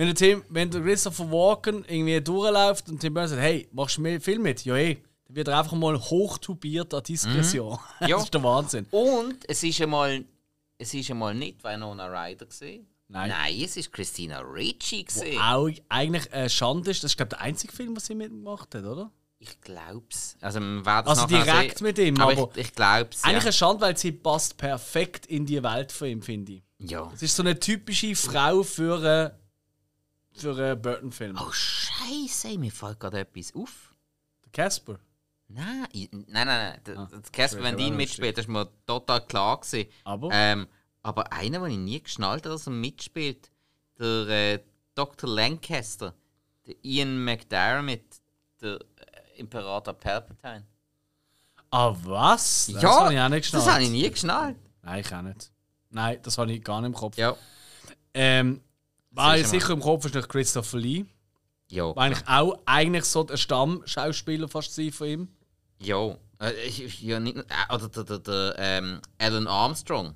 wenn der, Tim, wenn der Christopher Walken irgendwie durchläuft und Tim Burton sagt, hey, machst du mir Film mit? Ja, eh. Dann wird er einfach mal hochtubiert an Diskretion. Mhm. Ja. das ist der Wahnsinn. Und es ist einmal, es ist einmal nicht Winona Ryder gesehen. Nein. Nein, es ist Christina Ricci gesehen. Auch eigentlich eine Schande ist, das ist glaube ich der einzige Film, was sie mitgemacht hat, oder? Ich glaub's. Also Also direkt sehen. mit ihm, aber, aber ich, ich glaub's. Eigentlich ja. eine Schande, weil sie passt perfekt in die Welt von ihm, finde ich. ja. Es ist so eine typische Frau für einen, für einen Burton-Film. Oh Scheiße, mir fällt gerade etwas auf. Der Casper. Nein, nein, nein, nein. Der- Ah, Casper Dien auch mitspielt, das ist mir total klar gewesen. Aber Ähm, aber einer, den ich nie geschnallt habe, dass er mitspielt, der äh, Dr. Lancaster, der Ian McDermott, der äh, Imperator Palpatine. ah, was? Das ja, habe ich auch nicht geschnallt. das habe ich nie geschnallt. Nein, ich auch nicht. Nein, das habe ich gar nicht im Kopf. Ja. Ähm, war mal. sicher im Kopf ist noch Christopher Lee. Ja. War eigentlich auch eigentlich so der Stammschauspieler fast sein von ihm. Ja. Äh, ja nicht, äh, oder der, der, der ähm, Alan Armstrong.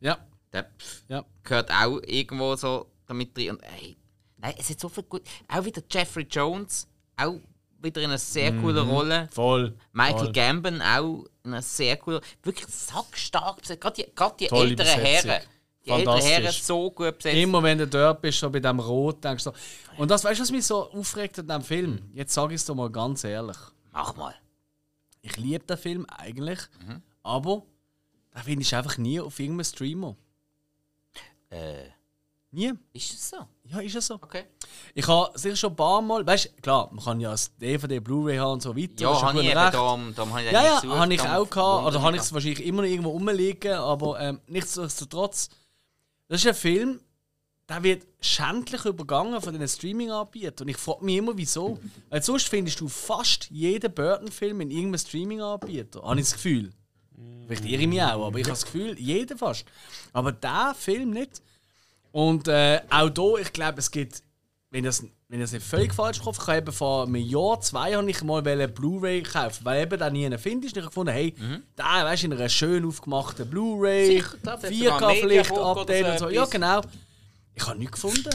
Ja, Der pff, ja. gehört auch irgendwo so damit drin. Und ey, nein, es ist so viel gut. Auch wieder Jeffrey Jones, auch wieder in einer sehr coolen Rolle. Voll. Michael voll. Gambon auch in einer sehr coolen Wirklich sackstark. Gerade die, gerade die Tolle älteren Besetzung. Herren. Die älteren. Herren so gut besetzt. Immer wenn du dort bist, so bei dem Rot, denkst du. Und das weißt du, was mich so aufregt an diesem Film? Jetzt sage ich es dir mal ganz ehrlich. Mach mal. Ich liebe den Film eigentlich, Mhm. aber da findest du einfach nie auf irgendeinem Streamer. Äh, Nie. ist das so? Ja, ist es so. Okay. Ich habe sicher schon ein paar Mal, weißt du, klar, man kann ja das DVD, Blu-ray haben und so weiter. Ja, habe ich eben recht. darum, darum habe ich Ja, nicht ja, habe ich auch gehabt. Oder habe ich es wahrscheinlich immer noch irgendwo rumliegen, aber ähm, nichtsdestotrotz. Das ist ein Film, der wird schändlich übergangen von den Streaming-Anbietern. Und ich frage mich immer, wieso. Weil sonst findest du fast jeden Burton-Film in irgendeinem Streaming-Anbieter. Habe ich das Gefühl. Vielleicht irre ich mich auch, aber ich habe das Gefühl, jeder fast. Aber der Film nicht. Und äh, auch hier, ich glaube, es gibt, wenn ich das, wenn ich das nicht völlig falsch habe, ich habe eben vor einem Jahr, zwei, habe ich mal eine Blu-ray kaufen, weil eben da nie findest. Und ich habe gefunden, hey, da weißt du, in einer schön aufgemachten Blu-ray, Sicher, klar, vielleicht sogar 4K vielleicht Mediabook oder Update so und so. Ja, genau. Ich habe nichts gefunden.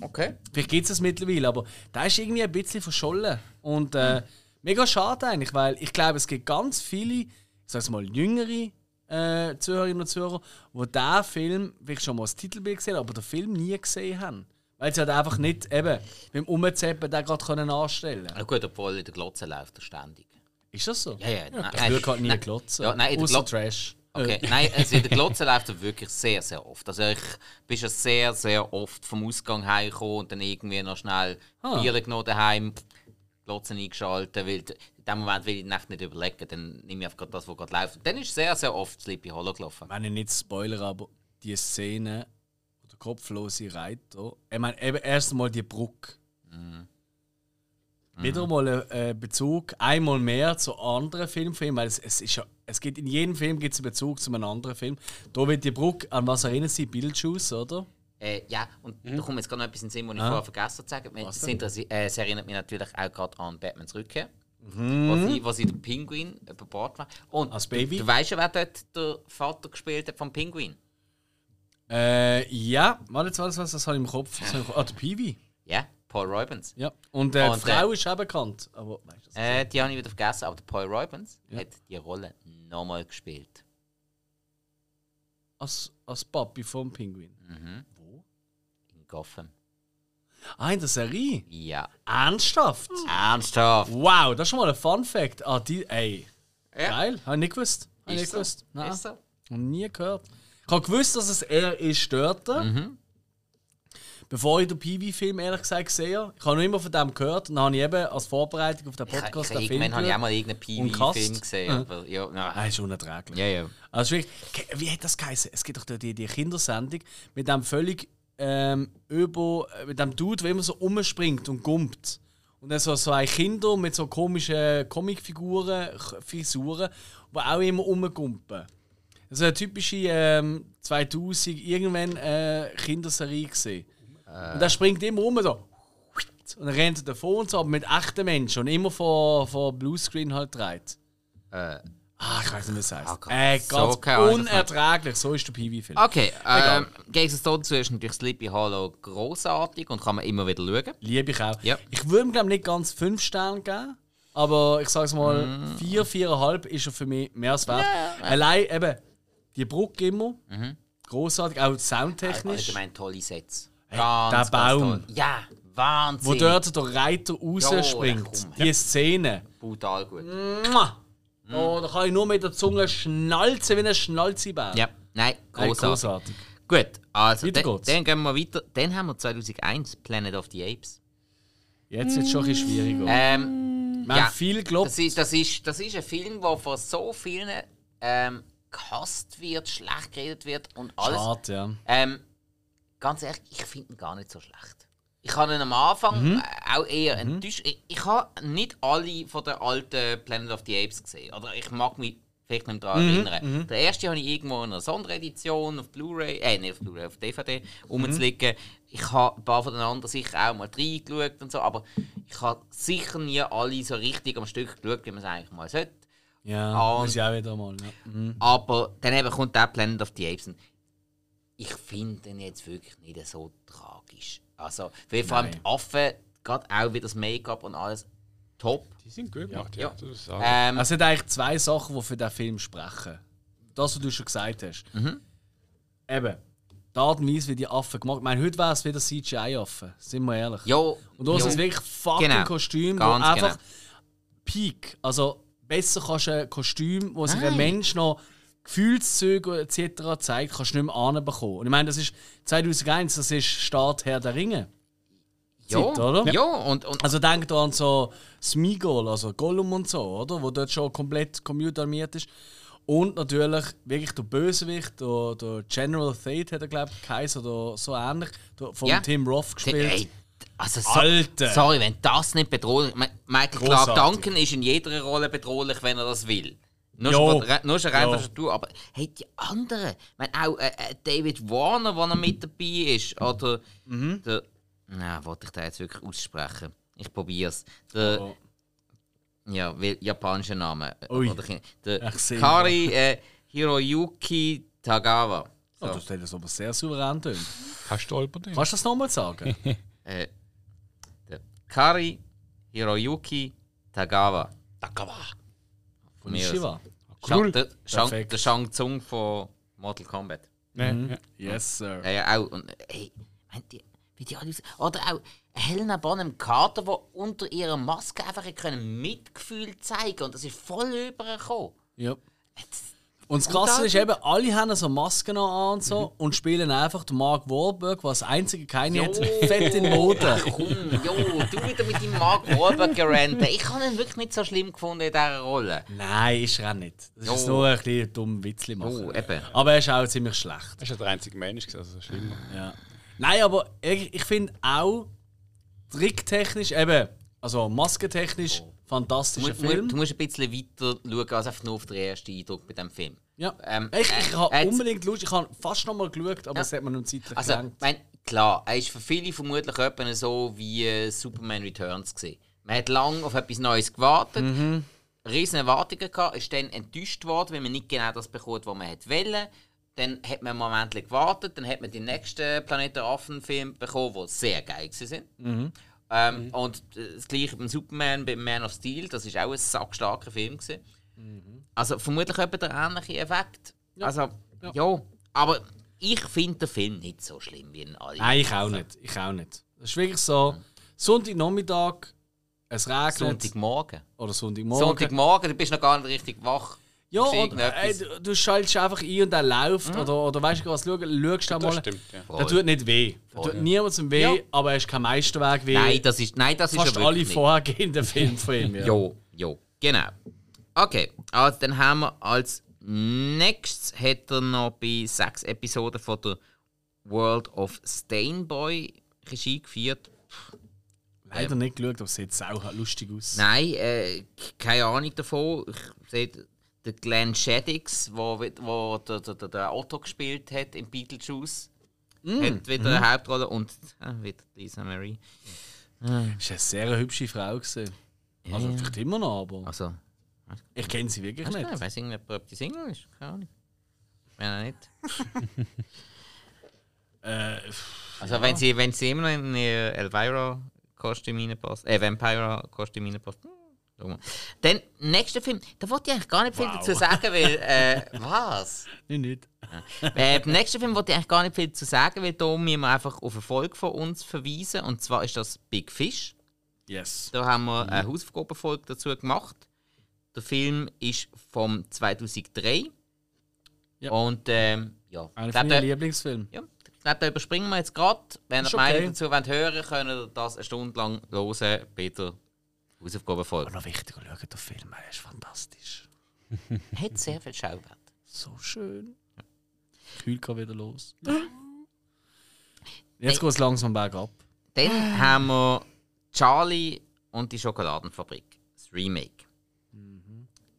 Okay. Vielleicht gibt es das mittlerweile, aber da ist irgendwie ein bisschen verschollen. Und äh, mega schade eigentlich, weil ich glaube, es gibt ganz viele, ich sage mal, jüngere äh, Zuhörerinnen und Zuhörer, die diesen Film vielleicht schon mal das Titelbild gesehen haben, aber den Film nie gesehen haben. Weil sie halt einfach nicht eben beim Umzeppen den gerade können anstellen Na gut, obwohl in der Glotze läuft er ständig. Ist das so? Ja, ja. Ich nein, würde halt nie nein. glotzen. Ja, nein, in der Glotze. Trash. Okay, nein, also in der Glotze läuft er wirklich sehr, sehr oft. Also ich bin schon sehr, sehr oft vom Ausgang heimgekommen und dann irgendwie noch schnell Ah. Bier genommen daheim, Glotze eingeschaltet, weil in dem Moment will ich die Nacht nicht überlegen, dann nehme ich einfach das, was gerade läuft. Und dann ist sehr, sehr oft Sleepy Hollow gelaufen. Ich meine nicht Spoiler, aber die Szene, kopflose Reiter. Ich meine, eben erst einmal die Brücke. Wieder mal ein äh, Bezug, einmal mehr zu anderen Filmfilmen, weil es, es ist ja, es gibt in jedem Film gibt es einen Bezug zu einem anderen Film. Da wird die Brücke, an was erinnert sie? Beetlejuice, oder? Äh, ja, und da kommt jetzt gerade noch etwas in den Sinn, was ich Ah. vorher vergessen zu sagen. Es, äh, es erinnert mich natürlich auch gerade an Batmans Rückkehr. Mhm. Wo, sie, wo sie den Pinguin über Bord war. Und Als Baby? Du, du weißt ja, wer dort der Vater gespielt hat vom Pinguin? Äh, ja, warte, jetzt, warte, was, das habe ich im Kopf. Das ich im Kopf. Ah, der Peewee. Ja, Paul Robbins. Ja. Und äh, Und, die Frau ist auch bekannt. Aber, weißt du? Äh, die habe ich wieder vergessen, aber der Paul Robbins Ja. hat die Rolle nochmal gespielt. als, als Papi vom Pinguin. Mhm. Wo? In Gotham. Ah, in der Serie? Ja. Ernsthaft? Ernsthaft? Wow, das ist schon mal ein Fun Fact. Ah, die, ey. Ja. Geil, habe ich nicht gewusst. Habe ich nicht so. gewusst. Nein, Ist so. noch nie gehört. Ich habe gewusst, dass es er ist dort. Mhm. Bevor ich den Peewee-Film ehrlich gesagt gesehen. Ich habe noch immer von dem gehört und dann habe ich eben als Vorbereitung auf den Ich, ich, Podcast den Film irgendwann habe ich auch mal irgendeinen. PV-Film gesehen. Ja. Aber, ja, na, Ah, ist unerträglich. ja, ja. Also wirklich, wie hat das geheißen? Es gibt doch die, die Kindersendung mit dem völlig ähm, über, äh, mit dem Dude, der immer so umspringt und gumpt. Und dann so zwei Kinder mit so komischen Comicfiguren, Frisuren, die auch immer rumgumpen. Das ist eine typische ähm, 2000 irgendwann äh, Kinderserie gesehen. Und er springt immer rum so. Und dann rennt er davon und so, aber mit echten Menschen und immer vor, vor Bluescreen halt dreht. Äh, Ah, ich weiß nicht, wie es heißt. Gott, äh, so ganz Ahnung, unerträglich. So ist der PV-Film. Okay, ähm, Gegensatz dazu ist natürlich Sleepy Hollow großartig und kann man immer wieder schauen. Liebe ich auch. Ja. Ich würde ihm, glaube nicht ganz 5 Sterne geben. Aber ich sage es mal, Mm. 4, 4,5 ist er für mich mehr als wert. Allein eben die Brücke immer. Großartig, auch soundtechnisch. Allgemein tolle Sets. Hey, der Baum. toll. Ja, Wahnsinn. Wo dort der Reiter rausspringt. komm. die Szene. Brutal gut. Mua. Oh, da kann ich nur mit der Zunge schnalzen wie ein Schnalzibär. Ja, nein, Hey, großartig. großartig. Gut, also Weiter dann, dann gehen wir weiter. Dann haben wir 2001 Planet of the Apes. Jetzt wird es schon ein bisschen schwieriger. Ähm, Wir ja, haben viel gelobt. das ist, das, ist, das ist ein Film, der von so vielen ähm, gehasst wird, schlecht geredet wird und alles. Schade, ja. Ähm, ganz ehrlich, ich finde ihn gar nicht so schlecht. Ich habe ihn am Anfang Mhm. äh, auch eher enttäuscht. Ich, ich habe nicht alle von den alten Planet of the Apes gesehen. Oder ich mag mich vielleicht nicht daran Mhm, erinnern. Der erste habe ich irgendwo in einer Sonderedition auf Blu-ray, äh, nicht auf Blu-ray, auf DVD rumzuliegen. Ich habe ein paar von den anderen sicher auch mal reingeschaut und so, aber ich habe sicher nie alle so richtig am Stück geschaut, wie man es eigentlich mal sollte. Ja, Ah, muss ich auch wieder mal. Ja. Mhm. Aber dann eben kommt der Planet of the Apes. und Ich finde den jetzt wirklich nicht so tragisch. Also, weil vor allem die Affen, gerade auch wie das Make-up und alles, top. Die sind gut gemacht, ja. Ja. Ist. Ähm, Es hat eigentlich zwei Sachen, die für den Film sprechen. Das, was du schon gesagt hast. Mhm. Eben, die Art und Weise, wie die Affen gemacht Ich meine, heute wäre es wieder CGI-Affen, sind wir ehrlich. ja, Und da ist ja. es wirklich fucking Genau. Kostüm, wo Ganz einfach genau. Peak. Also besser kannst du ein Kostüm, wo sich ein. Mensch noch Gefühlszüge etc. zeigt, kannst du nicht mehr anbekommen. Und ich meine, das ist 2001, das ist Start Herr der Ringe. ja, Zeit, oder? Ja, und, und Also denk da an so Smigol, also Gollum und so, oder? Wo dort schon komplett computerarmiert ist. Und natürlich wirklich der Bösewicht, der, der General Fate hat er, glaube ich, geheißen, oder so ähnlich, der, von Ja. Tim Roth gespielt. Ey, also so, Alter! Sorry, wenn das nicht bedrohlich Ma- Michael Grossartig. Clark Duncan ist in jeder Rolle bedrohlich, wenn er das will. Nur Jo. schon, re- nur schon rein tut, aber hey, die anderen, ich meine, auch äh, äh, David Warner, der noch mit dabei ist, oder Mhm. der, na, wollte ich da jetzt wirklich aussprechen? Ich probier's. Der, Oh. ja, japanischer Name. äh, Ui. Oder, der Kari äh, Hiroyuki Tagawa. Oh, So. das hat das aber sehr souverän tönt. Hast du stolpert den? Kannst du das nochmal sagen? Äh, Kari Hiroyuki Tagawa. Tagawa. Von mir. Shiva. Shang, der, Shang, der Shang Tsung von Mortal Kombat. Nee, ja. Yes, sir. Ja, ja, auch. Und, meint ihr, wie die alle Oder auch Helena Bonham Carter, die unter ihrer Maske einfach können Mitgefühl zeigen und das ist voll übergekommen. Ja. Jetzt- Und das Krasse ist eben, alle haben so Masken an und so und spielen einfach den Mark Wahlberg, was einzige keine hat, fett in Mode. Komm, jo, du wieder mit deinem Mark Wahlberg gerannt. Ich habe ihn wirklich nicht so schlimm gefunden in dieser Rolle. Nein, ist er auch nicht. Das ist Jo. nur ein bisschen dumm Witzli machen. Oh, eben. Aber er ist auch ziemlich schlecht. Das ist ja der einzige Mensch, also schlimmer. Ja. Nein, aber ich, ich finde auch tricktechnisch, eben, also maskentechnisch, Du fantastischer musst, Film. du musst ein bisschen weiter schauen als einfach nur auf den ersten Eindruck bei diesem Film. ja. ähm, ich ich äh, habe äh, unbedingt Lust, ich habe fast noch mal geschaut, aber Ja. es hat mir noch zeitlich Also, gelangt. mein, klar, er ist für viele vermutlich etwa so wie äh, Superman Returns gesehen. Man hat lange auf etwas Neues gewartet, Mhm. riesen Erwartungen gehabt, ist dann enttäuscht worden, weil man nicht genau das bekommt, was man hätte wollen. Dann hat man einen Moment gewartet, dann hat man den nächsten Planet der Affen-Film bekommen, der sehr geil waren. Mhm. Ähm, Und äh, das gleiche beim Superman, beim Man of Steel, das ist auch ein sackstarker Film. Gewesen. Mhm. Also vermutlich etwa der ähnliche Effekt. Also, ja. Aber ich finde den Film nicht so schlimm wie in alle. Nein, ich auch nicht. Ich auch nicht. Das ist wirklich so, Sonntagnachmittag, es regnet. Sonntagmorgen. Oder Sonntagmorgen. Sonntagmorgen, du bist noch gar nicht richtig wach. Ja, Ist und, irgendetwas. äh, du, du schaltest einfach ein und der läuft. Oder, oder weißt du was, schau, schaust du Das mal. stimmt, ja. Der tut nicht weh. Der Voll. tut niemandem weh, Ja. aber er ist kein Meisterwerk wie Nein, das ist, nein, das ist fast er alle vorhergehenden Filme von ihm. Ja. Jo, jo, genau. Okay, also dann haben wir als nächstes hat er noch bei sechs Episoden von der World of Stainboy Regie geführt. Leider nicht geschaut, aber es sieht sau lustig aus. Nein, äh, keine Ahnung davon. Ich sehe der Glenn Shaddix, wo, wo der, der, der, Otto gespielt hat im Beetlejuice, hat wieder eine Hauptrolle und äh, wieder Lisa Marie. Das war eine sehr hübsche Frau. Gewesen. Also vielleicht immer noch, aber Also, ich kenne sie wirklich nicht. ich weiß nicht, ob die Single ist. Keine Ahnung. Wenn nicht. Äh, Also wenn sie, wenn sie immer noch in ihr Elvira-Kostüm reinpasst, äh, Vampira-Kostüm reinpasst, hm. Dann, nächster Film, da wollte ich eigentlich gar nicht viel Wow. dazu sagen, weil, äh, was? nicht, nicht. Äh, beim nächsten Film wollte ich eigentlich gar nicht viel dazu sagen, weil da müssen wir einfach auf Erfolg von uns verweisen, und zwar ist das Big Fish. Yes. Da haben wir eine Hausaufgabenfolge dazu gemacht. Der Film ist vom 2003. Ja. Und ähm, ja, Einer von meinen da- Lieblingsfilmen. ja, ich glaube, da überspringen wir jetzt gerade. Wenn ihr die Meinung okay. dazu wollt hören könnt ihr das eine Stunde lang hören bei der Hausaufgabenfolge. Aber noch wichtiger, schaut den Film, er ist fantastisch. Hat sehr viel Schauwert. So schön. Kühl geht wieder los. Jetzt geht es langsam bergab. Dann haben wir Charlie und die Schokoladenfabrik. Das Remake.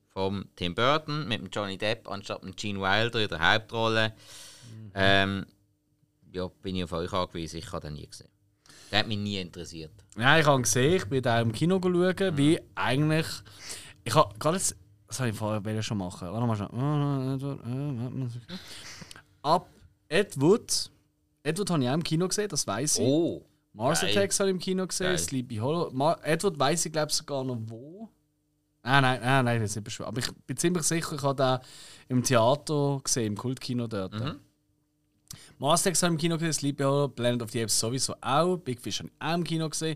Vom Tim Burton mit dem Johnny Depp anstatt dem Gene Wilder in der Hauptrolle. Ähm, ja, bin ich auf euch angewiesen. Ich habe den nie gesehen. Der hat mich nie interessiert. Ja, ich habe ihn gesehen, ich bin da im Kino schauen, wie eigentlich. Ich habe gerade jetzt. Das habe ich vorher schon machen. Warte mal schon. Ab Ed Wood. Ed Wood habe ich auch im Kino gesehen, das weiß ich. Oh! Mars geil. Attacks habe ich im Kino gesehen, Geil. Sleepy Hollow. Mar Ed Wood weiß ich, glaube ich, sogar noch wo. Ah, nein, nein, nein, das ist nicht beschwert. Aber ich bin ziemlich sicher, ich habe den im Theater gesehen, im Kultkino dort. Mars Attacks habe ich im Kino gesehen, Sleepy Hollow, Planet of the Apes sowieso auch. Big Fish habe ich auch im Kino gesehen.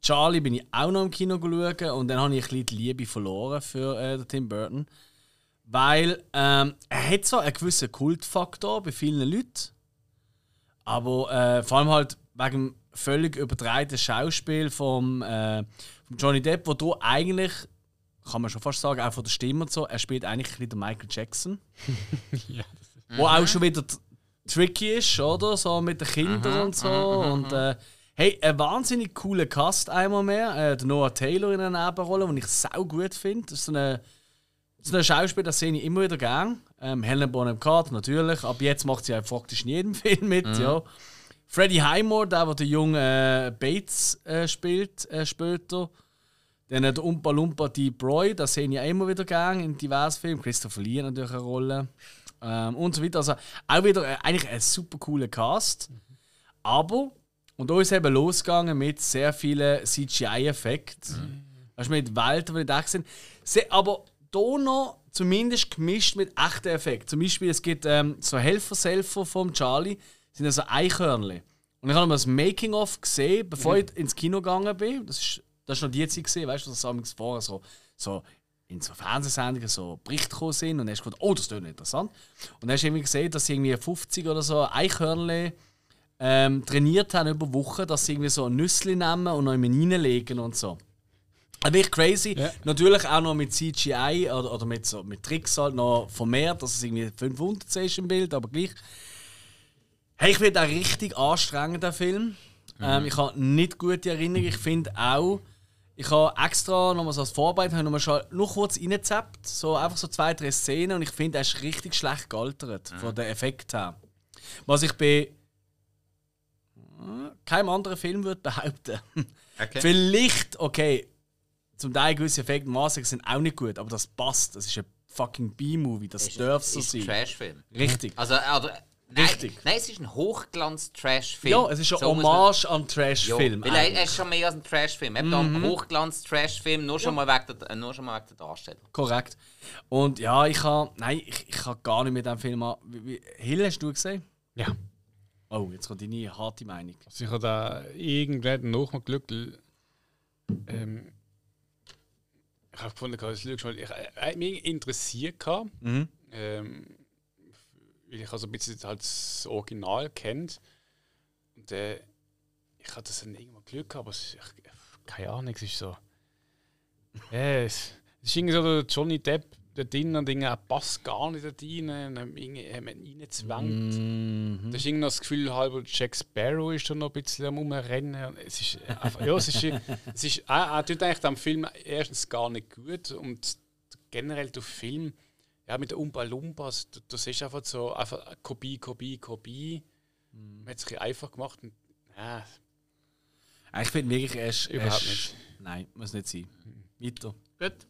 Charlie bin ich auch noch im Kino schauen und dann habe ich ein bisschen die Liebe verloren für äh, Tim Burton. Weil ähm, er hat zwar einen gewissen Kultfaktor bei vielen Leuten, aber äh, vor allem halt wegen dem völlig übertreibten Schauspiel vom, äh, vom Johnny Depp, wo du eigentlich, kann man schon fast sagen, auch von der Stimme und so, er spielt eigentlich ein bisschen den Michael Jackson. Wo auch schon wieder tricky ist, oder? So mit den Kindern und so. Und äh, hey, ein wahnsinnig cooler Cast einmal mehr. Äh, der Noah Taylor in einer Nebenrolle, den ich sau gut finde. Das ist so eine, so ein Schauspiel, das sehe ich immer wieder gern. Ähm, Helen Bonham Carter natürlich. Ab jetzt macht sie ja praktisch in jedem Film mit. Ja. Freddie Highmore, der, der den jungen äh, Bates äh, spielt äh, später. Dann der Umpa Lumpa Deep Roy, das sehe ich auch immer wieder gern in diversen Filmen. Christopher Lee natürlich eine Rolle. Ähm, und so weiter. Also auch wieder äh, eigentlich ein super cooler Cast. Aber, und da ist eben losgegangen mit sehr vielen CGI-Effekten. Weißt du, mit Welten, die nicht echt sind. Se- Aber da noch zumindest gemischt mit echten Effekten. Zum Beispiel, es gibt ähm, so Helfer-Selfer vom Charlie, sind also Eichhörnchen. Und ich habe mal das Making-of gesehen, bevor ich ins Kino gegangen bin. Das ist, das ist noch die Zeit gesehen, weißt du, das haben wir vorher so, so in so Fernsehsendungen so Berichte gekommen sind und dann hast gedacht, oh, das ist interessant. Und dann hast du irgendwie gesehen, dass sie irgendwie 50 oder so Eichhörnchen ähm, trainiert haben über Wochen, dass sie irgendwie so ein Nüssli nehmen und noch in reinlegen und so. Also wirklich crazy. Ja. Natürlich auch noch mit CGI oder, oder mit, so, mit Tricks halt noch vermehrt, dass es irgendwie 500 ist im Bild, aber gleich. Hey, ich finde auch richtig anstrengend, der Film. Ähm, ich habe nicht gute Erinnerungen. Ich finde auch, ich habe extra nochmal so als Vorbereitung habe ich nochmal schon nur kurz reingezappt. So einfach so zwei, drei Szenen und ich finde, er ist richtig schlecht gealtert, von den Effekt her. Was ich bei äh, keinem anderen Film würde behaupten. Okay. Vielleicht, okay, zum Teil gewisse Effekte sind auch nicht gut, aber das passt. Das ist ein fucking B-Movie, das Ist- darf so ist ein sein. Trashfilm. Richtig. Also, nein, Richtig. nein, es ist ein Hochglanz-Trash-Film. Ja, es ist ein So muss man- Hommage an Ja, Trash-Film. weil er, er eigentlich. ist schon mehr als ein Trashfilm. Er hat einen Hochglanz-Trashfilm, nur, schon mal wegen der- äh, nur schon mal wegen der Darstellung. Korrekt. Und ja, ich habe. Nein, ich, ich habe gar nicht mit dem Film an. Wie, wie, Hill, hast du gesehen? Ja. Oh, jetzt kommt deine harte Meinung. Also ich habe da irgendwann noch mal Glück. Ähm, ich habe gefunden, dass ich, ich, ich mich interessiert gehabt, Mhm. ähm, weil ich also ein bisschen halt das Original kennt. Und äh, ich hatte das dann irgendwann Glück gehabt, aber es, ich, keine Ahnung, es ist so. Ja, es, es ist irgendwie so der Johnny Depp da drin und er passt gar nicht da rein. Und man ihn reingezwängt. Mhm. Da ist irgendwie das Gefühl, halber Jack Sparrow ist da noch ein bisschen am Umrennen. Und Es ist einfach, ja, es ist, es ist, er, er tut eigentlich am Film erstens gar nicht gut und generell der Film, ja, mit den Umpa Lumpas, du, du siehst einfach so, einfach Kopie, Kopie, Kopie. Man hat es ein bisschen einfach gemacht. Und, ja, Ich finde wirklich, ist. er Überhaupt ist- nicht. Nein, muss nicht sein. Weiter. Gut.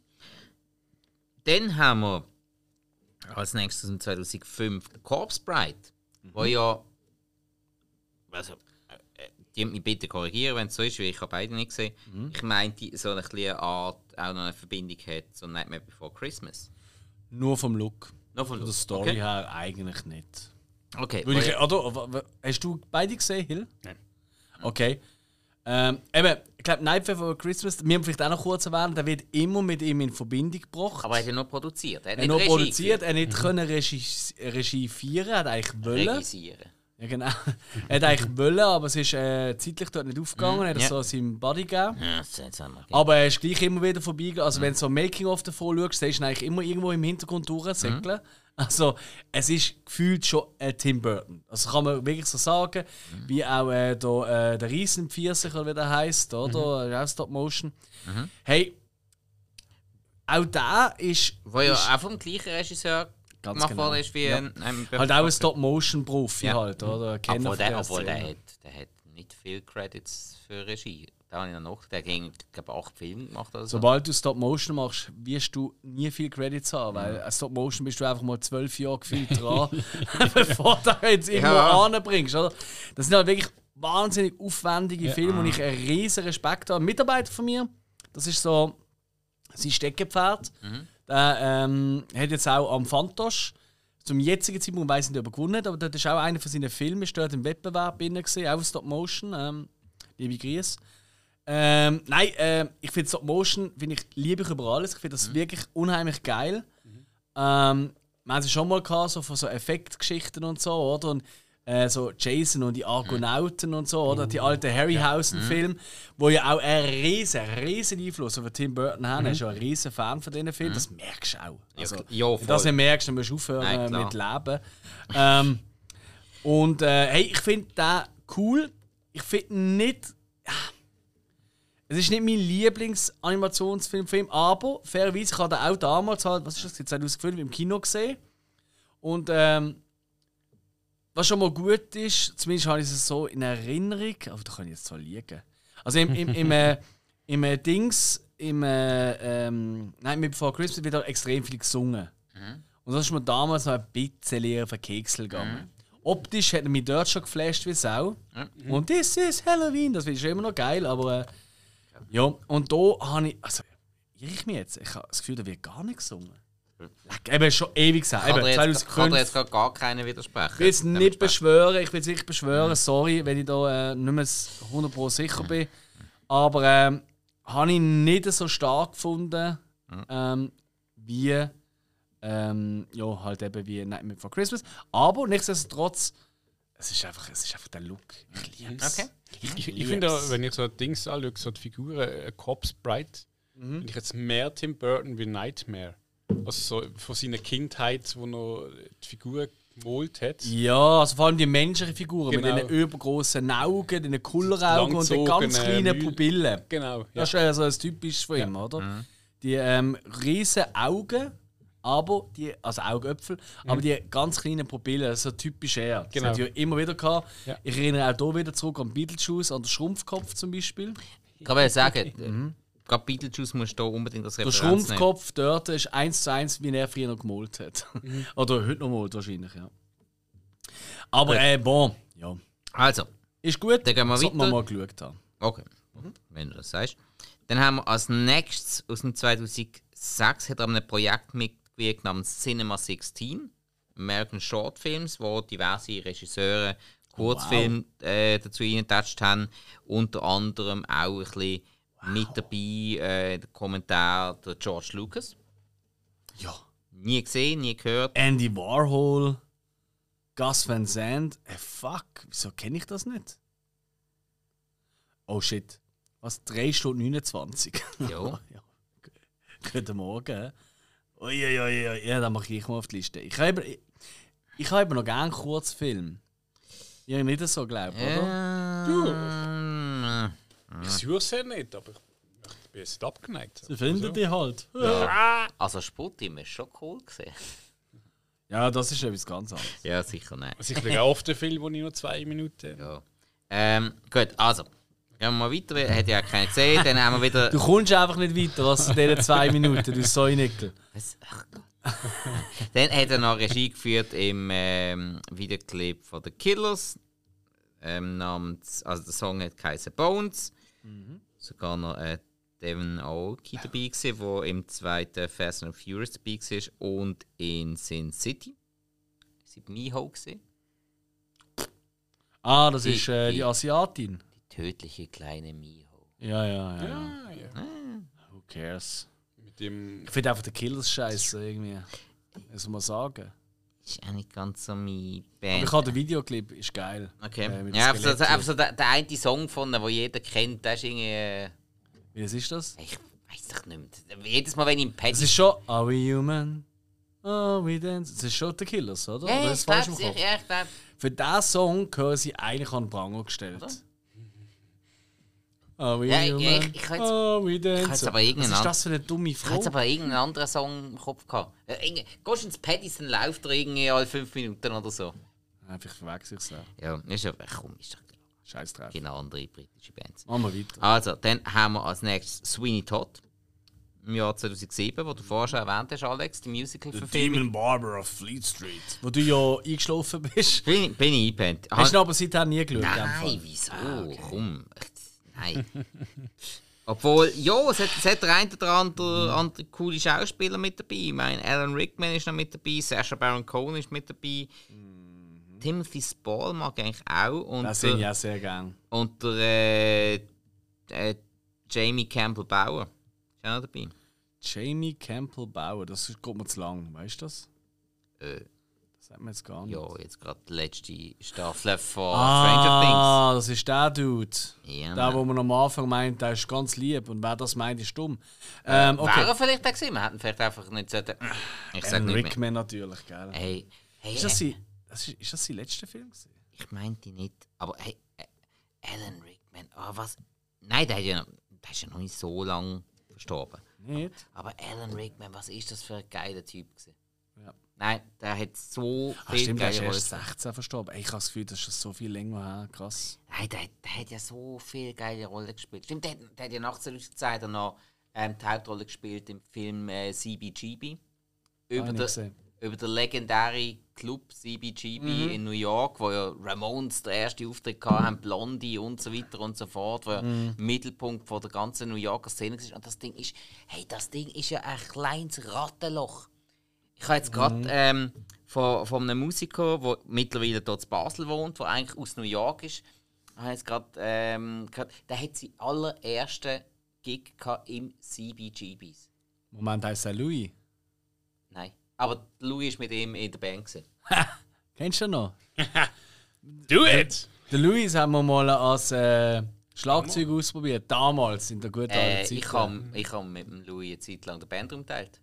Dann haben wir als nächstes im 2005 The Corpse Bride, wo ja. Also, äh, äh, die mich bitte korrigieren, wenn es so ist, weil ich habe beide nicht gesehen. Ich meinte, so eine kleine Art auch noch eine Verbindung hat zu Nightmare Before Christmas. Nur vom Look. Noch von Von der Look. Story Okay. her eigentlich nicht. Okay. Würde ich, oder, w- hast du beide gesehen, Hill? Nein. Okay. Ähm, eben, ich glaube, Nightmare for Christmas, wir haben vielleicht auch noch kurz erwähnt, der wird immer mit ihm in Verbindung gebracht. aber er hat ja nur produziert. Er hat er hat nicht noch Regie produziert, er hat nicht können Regie, Regie führen, er hat eigentlich wollen. Regisieren. Ja, genau. er hat eigentlich wollen, aber es ist äh, zeitlich dort nicht aufgegangen, er hat es so seinem Buddy gegeben. Ja, das. Aber er ist gleich immer wieder vorbeigegangen. Also, wenn du so Making-of davon schaust, siehst du ihn eigentlich immer irgendwo im Hintergrund durchsäckeln. Also, es ist gefühlt schon ein Tim Burton. Also, kann man wirklich so sagen. Wie auch äh, da, äh, der Riesenpfirsich, oder wie der heisst, oder? Mhm. Auch Stop Motion. Hey, auch der ist, Wo ja ist auch vom gleichen Regisseur Ganz gemacht genau. worden ist wie Ja. ein, ein halt auch ein Stop-Motion-Profi, Ja. halt, oder? Kenner Obwohl, der, obwohl der, hat, der hat nicht viel Credits für Regie. Da habe ich noch. Der ging, glaube acht Filme gemacht oder so. Sobald du Stop Motion machst, wirst du nie viel Credits haben, weil an Stop Motion bist du einfach mal zwölf Jahre gefühlt dran, bevor du jetzt irgendwo Ja. anbringst. Oder? Das sind halt wirklich wahnsinnig aufwendige Filme und ich einen riesen Respekt habe. Ein Mitarbeiter von mir, das ist so sein Steckenpferd. Der ähm, hat jetzt auch am Fantosch zum jetzigen Zeitpunkt weiß ich nicht, ob er gewonnen hat, aber das ist auch einer von seinen Filmen, ist dort im Wettbewerb drin gewesen, auch Stop Motion. Ähm, liebe Grüße. Ähm, nein, ähm, ich finde Stop Motion finde ich liebe ich über alles. Ich finde das wirklich unheimlich geil. Ähm, wir haben es schon mal gehabt, so von so Effektgeschichten und so, oder? Und äh, so Jason und die Argonauten und so, oder? Die alten Harryhausen-Filme, wo ja auch einen riesen, riesen Einfluss auf Tim Burton haben. Er ist ja ein riesen Fan von diesen Filmen. Das merkst du auch. Also. Ja, wenn du das voll. nicht merkst, dann musst du aufhören Nein, äh, mit Leben. Ähm, und äh, hey, ich finde den cool. Ich finde nicht. Es ist nicht mein Lieblings-Animationsfilm, Film, aber fairerweise, ich habe den auch damals, halt, was ist das, 2005 im Kino gesehen. Und ähm, was schon mal gut ist, zumindest habe ich es so in Erinnerung, aber da kann ich jetzt zwar liegen. Also im, im, im, äh, im äh, Dings, im äh, ähm, Nein, mit Before Christmas wird da extrem viel gesungen. Und das ist mir damals noch ein bisschen auf den Keksel gegangen. Optisch hat er mich dort schon geflasht wie Sau. Und this is Halloween, das finde ich schon immer noch geil, aber äh, ja, und da habe ich, also, irre ich mich jetzt? Ich habe das Gefühl, da wird gar nicht gesungen. Eben schon ewig gesagt. Eben, jetzt, kann 2005. dir jetzt gerade gar keiner widersprechen. Ich will es nicht beschwören, ich will es nicht beschwören, sorry, wenn ich da äh, nicht mehr 100% sicher bin. Aber ähm, habe ich nicht so stark gefunden. Ähm, wie ähm, ja, halt eben wie Nightmare Before Christmas. Aber nichtsdestotrotz, es ist einfach, es ist einfach der Look. Ich liebe es. Okay. Ich, ich, ich finde, wenn ich so Dings anschaue, so die Figuren, äh, Cops Bright, finde ich jetzt mehr Tim Burton wie Nightmare. Also so von seiner Kindheit, wo er die Figur gemalt hat. Ja, also vor allem die menschlichen Figuren Genau. mit den übergroßen Augen, den Kulleraugen und den ganz kleinen Mühl- Pupillen. Genau. Ja. Das ist ja so ein typisch von ihm, oder? Die ähm, riesen Augen, aber die, also Augäpfel, aber die ganz kleinen Pupillen, so typisch er. Das Genau. hat ja immer wieder gehabt. Ja. Ich erinnere auch hier wieder zurück an Beetlejuice, an den Schrumpfkopf zum Beispiel. Kann mal sagen, mhm. Gerade Beetlejuice musst du da unbedingt das Der Referenz nehmen. Schrumpfkopf dort ist eins zu eins, wie er früher noch gemalt hat. Oder heute noch malt wahrscheinlich, ja. Aber äh, bon, ja. Also, Ist gut, Dann gehen wir weiter. mal geschaut haben. okay, wenn du das sagst. Dann haben wir als nächstes aus dem 2006 hat er an einem Projekt mitgewirkt namens Cinema 16, American Short Films, wo diverse Regisseure Kurzfilme äh, dazu reingetatscht haben. Unter anderem auch ein bisschen mit dabei äh, der Kommentar der George Lucas. Ja. Nie gesehen, nie gehört. Andy Warhol, Gus Van Sant. Äh, fuck, wieso kenne ich das nicht? Oh shit. Was? 3 Stunden 29? Ja. ja. Guten Morgen. Uiuiui, ja, dann mache ich mal auf die Liste. Ich habe ich, ich habe noch gerne Kurzfilm. Ich nicht so glaubt, oder? Ähm, Ich suche es ja nicht, aber ich bin jetzt nicht abgeneigt. Sie finden die halt. also Sputim ist schon cool gesehen. Ja, das ist etwas ganz anderes. Ja, sicher nicht. Also ich schaue oft den Film, wo ich nur zwei Minuten. Ja. Ähm, gut, also. Gehen wir mal weiter. Hat ja keiner gesehen. Dann haben wir wieder. Du kommst einfach nicht weiter als in diesen zwei Minuten, du Säunickel. Was? Ach Gott. Dann hat er noch Regie geführt im ähm, Videoclip von The Killers. Ähm, namens, also der Song hat Kaiser Bones. Sogar noch äh, Devin Aoki dabei gewesen, der im zweiten Fast and Furious dabei war und in Sin City. Sie bei Miho gesehen. Ah, das Die- ist äh, die die- Asiatin. Die tödliche kleine Miho. Ja, ja, ja. ja. Ah, ja. Who cares? Mit dem Ich finde einfach den Killers scheiße irgendwie. Das muss man sagen. Ist auch nicht ganz so mein Aber Band. ich habe den Videoclip, ist geil. Okay. Äh, ja, einfach so, einfach so der, der eine Song von den jeder kennt, der ist irgendwie. Äh, Wie ist das? ich weiß doch nicht mehr. Jedes Mal, wenn ich im Pad Es ist schon Are we human? Are we dance? Das ist schon der Killers, oder? Ja, oder ich glaube, ja, ich glaub. Für diesen Song gehören sie eigentlich an den Pranger gestellt. Oder? Are we Ja, ich- human? ich- ich Are we jetzt aber irgendeinen Was ist das für eine dumme Ich Frage? jetzt aber irgendeinen anderen Song im Kopf gehabt. Äh, Gehst du ins Paddy's, dann läuft er irgendwie alle fünf Minuten oder so. Einfach verwechsel ich es. Ja, ist ja, klar. Scheiß drauf. Genau, andere britische Bands. Machen wir weiter. Also, dann haben wir als nächstes Sweeney Todd. Im Jahr 2007, wo du vorher schon erwähnt hast, Alex, die Musical-Verfilmung. Barber of Fleet Street. Wo du ja eingeschlafen bist. Bin, bin ich eingepennt. Hast du aber seitdem nie geschaut? Nein, wieso? Komm. Nein. Obwohl, ja, es hat, es hat der eine oder andere, andere coole Schauspieler mit dabei. Ich meine, Alan Rickman ist noch mit dabei, Sacha Baron Cohen ist mit dabei. Timothy Spall mag ich eigentlich auch. Und Das der, auch sehr gern. und der äh, äh, Jamie Campbell Bauer ist auch noch dabei. Jamie Campbell Bauer, das ist- geht mir zu lang, weißt du das? Äh, Das sagt man jetzt gar nicht. ja, jetzt gerade die letzte Staffel von Stranger Ah, das ist der Dude. Things. Ja, Der, wo man am Anfang meint, der ist ganz lieb und wer das meint, ist dumm. Ähm, Wäre okay. er vielleicht auch gewesen? Wir hätten vielleicht einfach nicht sollten. Ich sag Alan nicht mehr. Rickman natürlich, gell? Hey, hey, Ist das, hey, sein, das ist, ist das sein letzter Film? Gewesen? ich meinte nicht. Aber hey, äh, Alan Rickman, oh, was? Nein, der, hat ja, noch- der ist ja noch nicht so lange verstorben. Nicht? Aber Alan Rickman, was ist das für ein geiler Typ gewesen? Ja. Nein, der hat so Ach, viel stimmt, der ist geile Rollen. 16 verstorben. Ey, Ich habe das Gefühl, das ist schon so viel länger her. Krass. Nein, der, der hat ja so viele geile Rollen gespielt. Stimmt, der, hat- der hat ja nach der Zeit noch ähm, die Hauptrolle gespielt im Film äh, CBGB. Über, nicht den, über den legendären Club CBGB Mhm. in New York, wo ja Ramones der erste Auftritt hatten, Blondie und so weiter und so fort, wo ja Mhm. Mittelpunkt von der ganzen New Yorker Szene war. Und das Ding ist, hey, das Ding ist ja ein kleines Rattenloch. Ich habe jetzt gerade Mhm. ähm, von, von einem Musiker, der mittlerweile dort in Basel wohnt, der eigentlich aus New York ist, habe jetzt gerade ähm, gehört, der hat seinen allerersten Gig gehabt im CBGBs. Moment, heißt er Louis? Nein. Aber Louis war mit ihm in der Band. Kennst du ihn noch? Do it! Den Luis haben wir mal als äh, Schlagzeug ausprobiert. Damals, in der guten Äh, alten Zeit. ich habe ich hab mit dem Louis eine Zeit lang den Bandraum geteilt.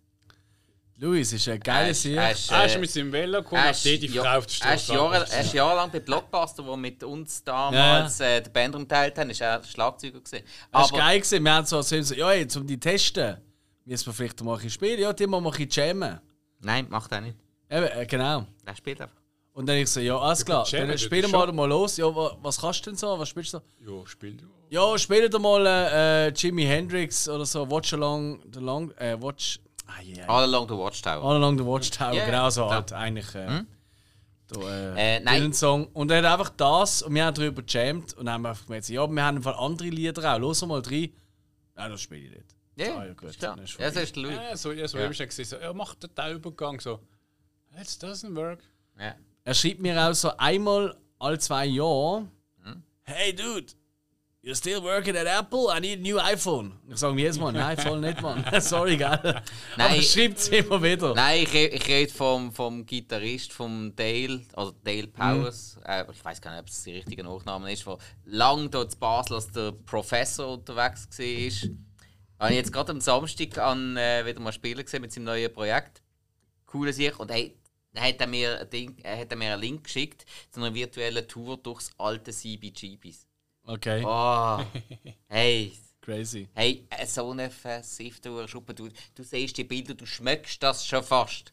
Luis ist ein geiler Er Sieg. er ist, Er ist äh, mit seinem Velo gekommen, Er hat ist, die die ja- Frau auf er ist, Straße er ist jahrelang bei Blockbuster, wo mit uns damals äh, den Bandraum geteilt haben, ist er Schlagzeuger gewesen. Das war geil. Gewesen. Wir haben so erzählt, so, ja, jetzt um die zu testen, müssen wir vielleicht mal ein spielen. Ja, die mal ein jammen. Nein, macht er nicht. Eben, äh, genau. Er spielt einfach. Und dann ich so, ja, alles klar. jammen, Dann spielen wir mal los. Ja, wa- was kannst du denn so? Was spielst du so? Ja, spiel du. Ja, spiel doch mal äh, Jimi Hendrix oder so. Watch Along the Long. Äh, watch. Ah, yeah. All Along the Watchtower. All Along the Watchtower. Ja, genau so halt eigentlich. Äh, da, äh, Äh, nein. Song. Und er hat einfach das und wir haben darüber gejammt und haben einfach gemerkt, ja, wir haben im Fall andere Lieder auch. Los mal drei. Nein, das spiele ich nicht. Ja, Ah, ja, gut. ist klar. Ist Ja, so ist der Louis. Ja, so, ja, so ja. gesehen, so, er macht den Übergang so. It doesn't work. Ja. Er schreibt mir auch so einmal alle zwei Jahre: Hm? Hey Dude, you still working at Apple? I need a new iPhone. Ich sage mir jedes Mal: Nein, voll nicht, Mann. Sorry, gell? Aber Nein. er schreibt es immer wieder. Nein, ich, ich rede vom, vom Gitarrist, vom Dale, also Dale Powers. Mhm. Äh, ich weiß gar nicht, ob es der richtige Nachname ist, der lang dort in Basel als der Professor unterwegs war. Habe ich jetzt gerade am Samstag an, äh, wieder mal spielen gesehen mit seinem neuen Projekt. Coole Sache. Und hey, dann hat er mir, ein Ding, er hat er mir einen Link geschickt zu einer virtuellen Tour durchs alte CBGBs. Okay, Oh, hey, crazy. Hey, äh, so eine versiffte Schuppe. Du, du siehst die Bilder, du schmeckst das schon fast.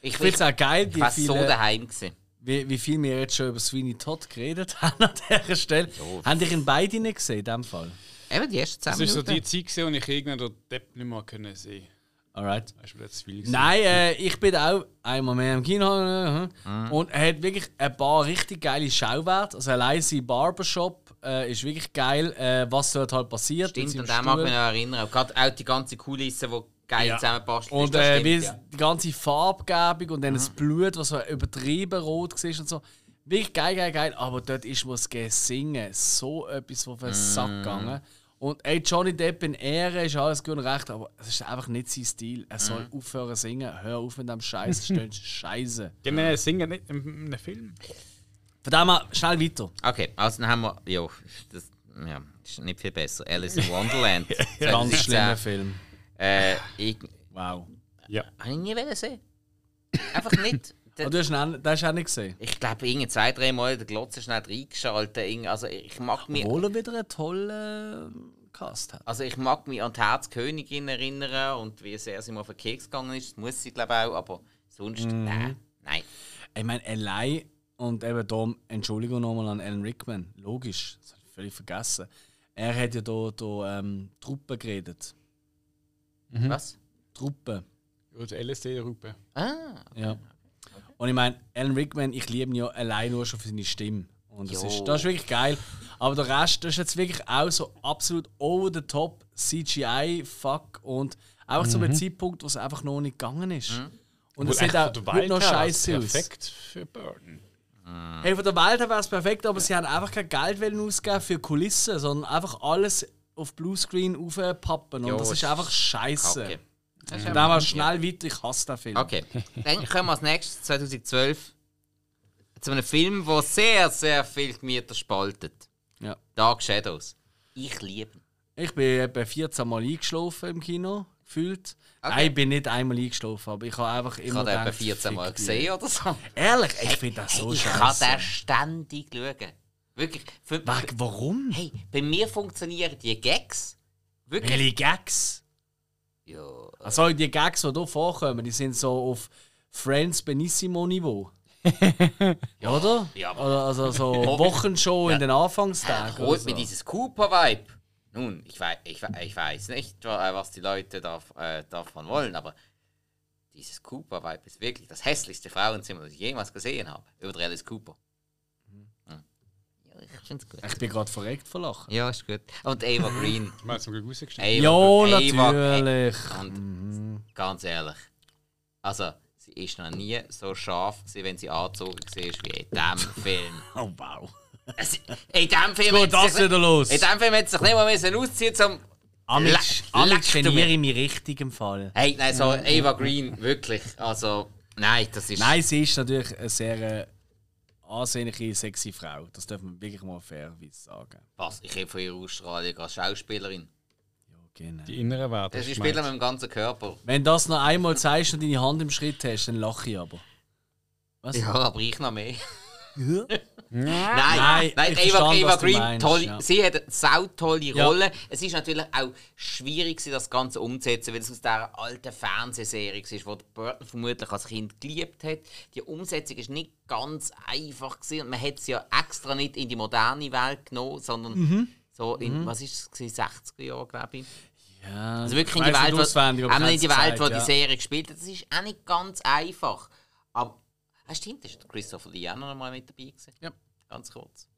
Ich, Ich finde es auch geil, ich wie, war so daheim. Gewesen. wie, wie viel wir jetzt schon über Sweeney Todd geredet haben an dieser Stelle. Haben dich in beide nicht gesehen, in dem Fall? Eben, die ersten 10 Das war so die Zeit, gewesen, wo ich irgendwann den Depp nicht mehr können sehen Alright. Das war zu viel. gewesen. Nein, äh, ich bin auch einmal mehr im Kino äh, Mhm. und er hat wirklich ein paar richtig geile Schauwerte. Also allein sein Barbershop äh, ist wirklich geil, äh, was dort halt passiert. Stimmt, an den mag ich mich noch erinnern. Gerade auch die ganze Kulisse, die geil Ja. zusammenpasst. Und äh, stimmt, wie ja. Mhm. die ganze Farbgebung und dann das Blut, was so übertrieben rot war und so. Wirklich geil, geil, geil. Aber dort ist mir das Gesingen so etwas von den Sack Mhm. Und ey, Johnny Depp in Ehre ist alles gut und recht, aber es ist einfach nicht sein Stil. Er soll Mhm. aufhören zu singen. Hör auf mit dem Scheiß, stellst Scheiße. Generell singen nicht in einem Film. Von dem her, schnell weiter. Okay, also dann haben wir. Ja, das ja, ist nicht viel besser. Alice in Wonderland. Ganz 2010. schlimmer Film. Äh, ich. Wow. Ja. Habe ich nie sehen. Einfach nicht. Aber du hast ihn auch, hast du auch nicht gesehen. Ich glaube, irgendwie zwei, drei Mal den Glotze schnell reingeschaltet. Irgendwie- Also ich mag mich. Obwohl er wieder einen tollen Cast hat. Also ich mag mich an die Herzkönigin erinnern und wie sehr sie mir auf den Keks gegangen ist. Das muss sie glaube ich auch, aber sonst, Mhm. nein. Nein. Ich meine, allein und eben darum, Entschuldigung nochmal an Alan Rickman. Logisch, das habe ich völlig vergessen. Er hat ja da, da ähm, Truppen geredet. Was? Truppen. Ja, die LSD-Ruppe. Ah, Ja. Und ich meine, Alan Rickman, ich liebe ihn ja allein nur schon für seine Stimme. Und das Jo. ist, das ist wirklich geil. Aber der Rest, das ist jetzt wirklich auch so absolut over the top CGI-Fuck und einfach zu einem Zeitpunkt, wo es einfach noch nicht gegangen ist. Und es sieht auch heute noch scheiße aus. Perfekt für Burton. Hey, von der Welt her wäre es perfekt, aber sie haben einfach kein Geld ausgeben für Kulissen, sondern einfach alles auf Bluescreen aufpappen. Und Jo, das ist einfach scheiße. okay. Einfach- mal schnell weiter, ich hasse den Film. Okay, dann kommen wir als nächstes 2012 zu einem Film, der sehr, sehr viel Gemüter spaltet. Ja. Dark Shadows. Ich liebe ihn. Ich bin etwa 14 Mal eingeschlafen im Kino, gefühlt. Okay. Nein, ich bin nicht einmal eingeschlafen, aber ich habe einfach Ich immer habe den etwa gedacht, 14 Mal gesehen oder so. Ehrlich, ich finde das so ich kann scheiße. den ständig schauen. Wirklich. Für, Wa- Warum? hey, bei mir funktionieren die Gags. Wirklich. Welche Gags? Ja. Also die Gags, die hier vorkommen, die sind so auf Friends Benissimo-Niveau. ja, oder? Ja, aber- Oder also so Wochenshow in den Anfangstagen. oder Holt so. mir dieses Cooper-Vibe. Nun, ich weiß, ich, ich weiß nicht, wa- was die Leute dav- äh, davon wollen, aber dieses Cooper-Vibe ist wirklich das hässlichste Frauenzimmer, das ich jemals gesehen habe. Über Alice Cooper. Ich finde es gut. Ich bin gerade verreckt vor Lachen. Ja, ist gut. Und Ava Green. Zum Glück rausgeschnitten. Ava, Ja, natürlich. Und ganz ehrlich, also sie ist noch nie so scharf gewesen, wenn sie angezogen war, wie in diesem Film. Oh, wow. In diesem Film sie das wieder los. In diesem Film hätte sie sich nicht mal müssen ausziehen zum du geniere mir. ich mich richtig im Fall. Hey, nein, so Eva Green, wirklich. Also, nein, das ist. Nein, sie ist natürlich eine sehr äh, ansehnliche, sexy Frau. Das darf man wirklich mal fairerweise sagen. Was? Ich rede von ihrer Ausstrahlung als Schauspielerin. Ja, genau. Die inneren Werte. Das ist ein Spieler mit dem ganzen Körper. Wenn du das noch einmal zeigst und deine Hand im Schritt hast, dann lache ich aber. Was? Ja, aber ich noch mehr. Ja. Nein, Nein, nein, ich Eva, verstand, Eva was du Green, meinst, tolle, ja. sie hat eine sautolle Ja. Rolle. Es ist natürlich auch schwierig, das Ganze umzusetzen, weil es aus dieser alten Fernsehserie ist, die Burton vermutlich als Kind geliebt hat. Die Umsetzung ist nicht ganz einfach gewesen und man hat sie ja extra nicht in die moderne Welt genommen, sondern Mhm. so in, was ist es, gewesen, 60er Jahre, glaube ich. Ja, Also wirklich in die Welt, wo, in die wo die ja. Serie gespielt hat. Das ist auch nicht ganz einfach. Aber, ah, stimmt, ist der Christopher Lee auch noch mal mit dabei gewesen. Ja. Ganz kurz.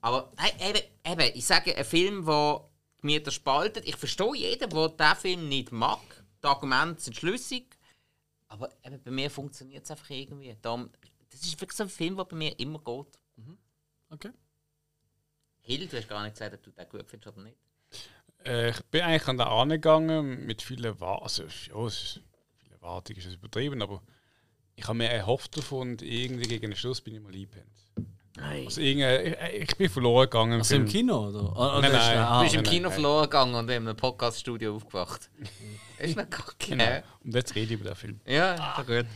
Aber hey, eben, eben, ich sage, ein Film, der die Gemüter spaltet. Ich verstehe jeden, der diesen Film nicht mag. Die Argumente sind schlüssig. Aber eben, bei mir funktioniert es einfach irgendwie. Darum, das ist wirklich so ein Film, der bei mir immer geht. Okay. Hill, du hast gar nicht gesagt, ob du den gut findest oder nicht. Äh, ich bin eigentlich an den angegangen mit vielen Erwartungen. Also, ja, es ist, viele Erwartungen ist es übertrieben, aber ich habe mir erhofft davon und irgendwie gegen den Schluss bin ich mal eingepennt. Also, irgendwie, ich, ich bin verloren gegangen. Also im. Kino, oder? oder Nein, nein. ah, Du bist im nein, Kino nein. verloren gegangen und in einem Podcast-Studio aufgewacht. ist nicht kacke. Genau. Und jetzt rede ich über den Film. Ja, ist doch gut.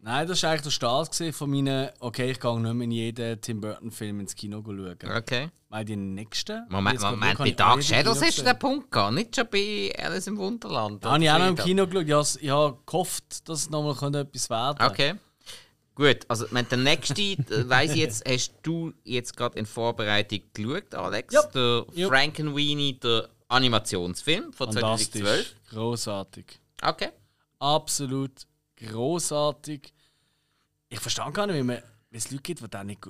Nein, das war eigentlich der Start von meinen, okay, ich gehe nicht mehr in jeden Tim Burton-Film ins Kino schauen. Okay. Weil die nächsten. Moment, Moment, bei Dark Shadows hast du den Punkt gehabt, nicht schon bei Alice im Wunderland. Habe ich auch noch im. Kino geschaut. Ich habe, gehofft, dass es nochmal etwas werden könnte. Okay. Gut, also der nächste, weiss ich jetzt, hast du jetzt gerade in Vorbereitung geschaut, Alex? Ja. Der Ja. Frankenweenie, der Animationsfilm von Fantastisch. 2012. Großartig. Okay. Absolut großartig. Ich verstehe gar nicht, wie, man, wie es Leute gibt, die den nicht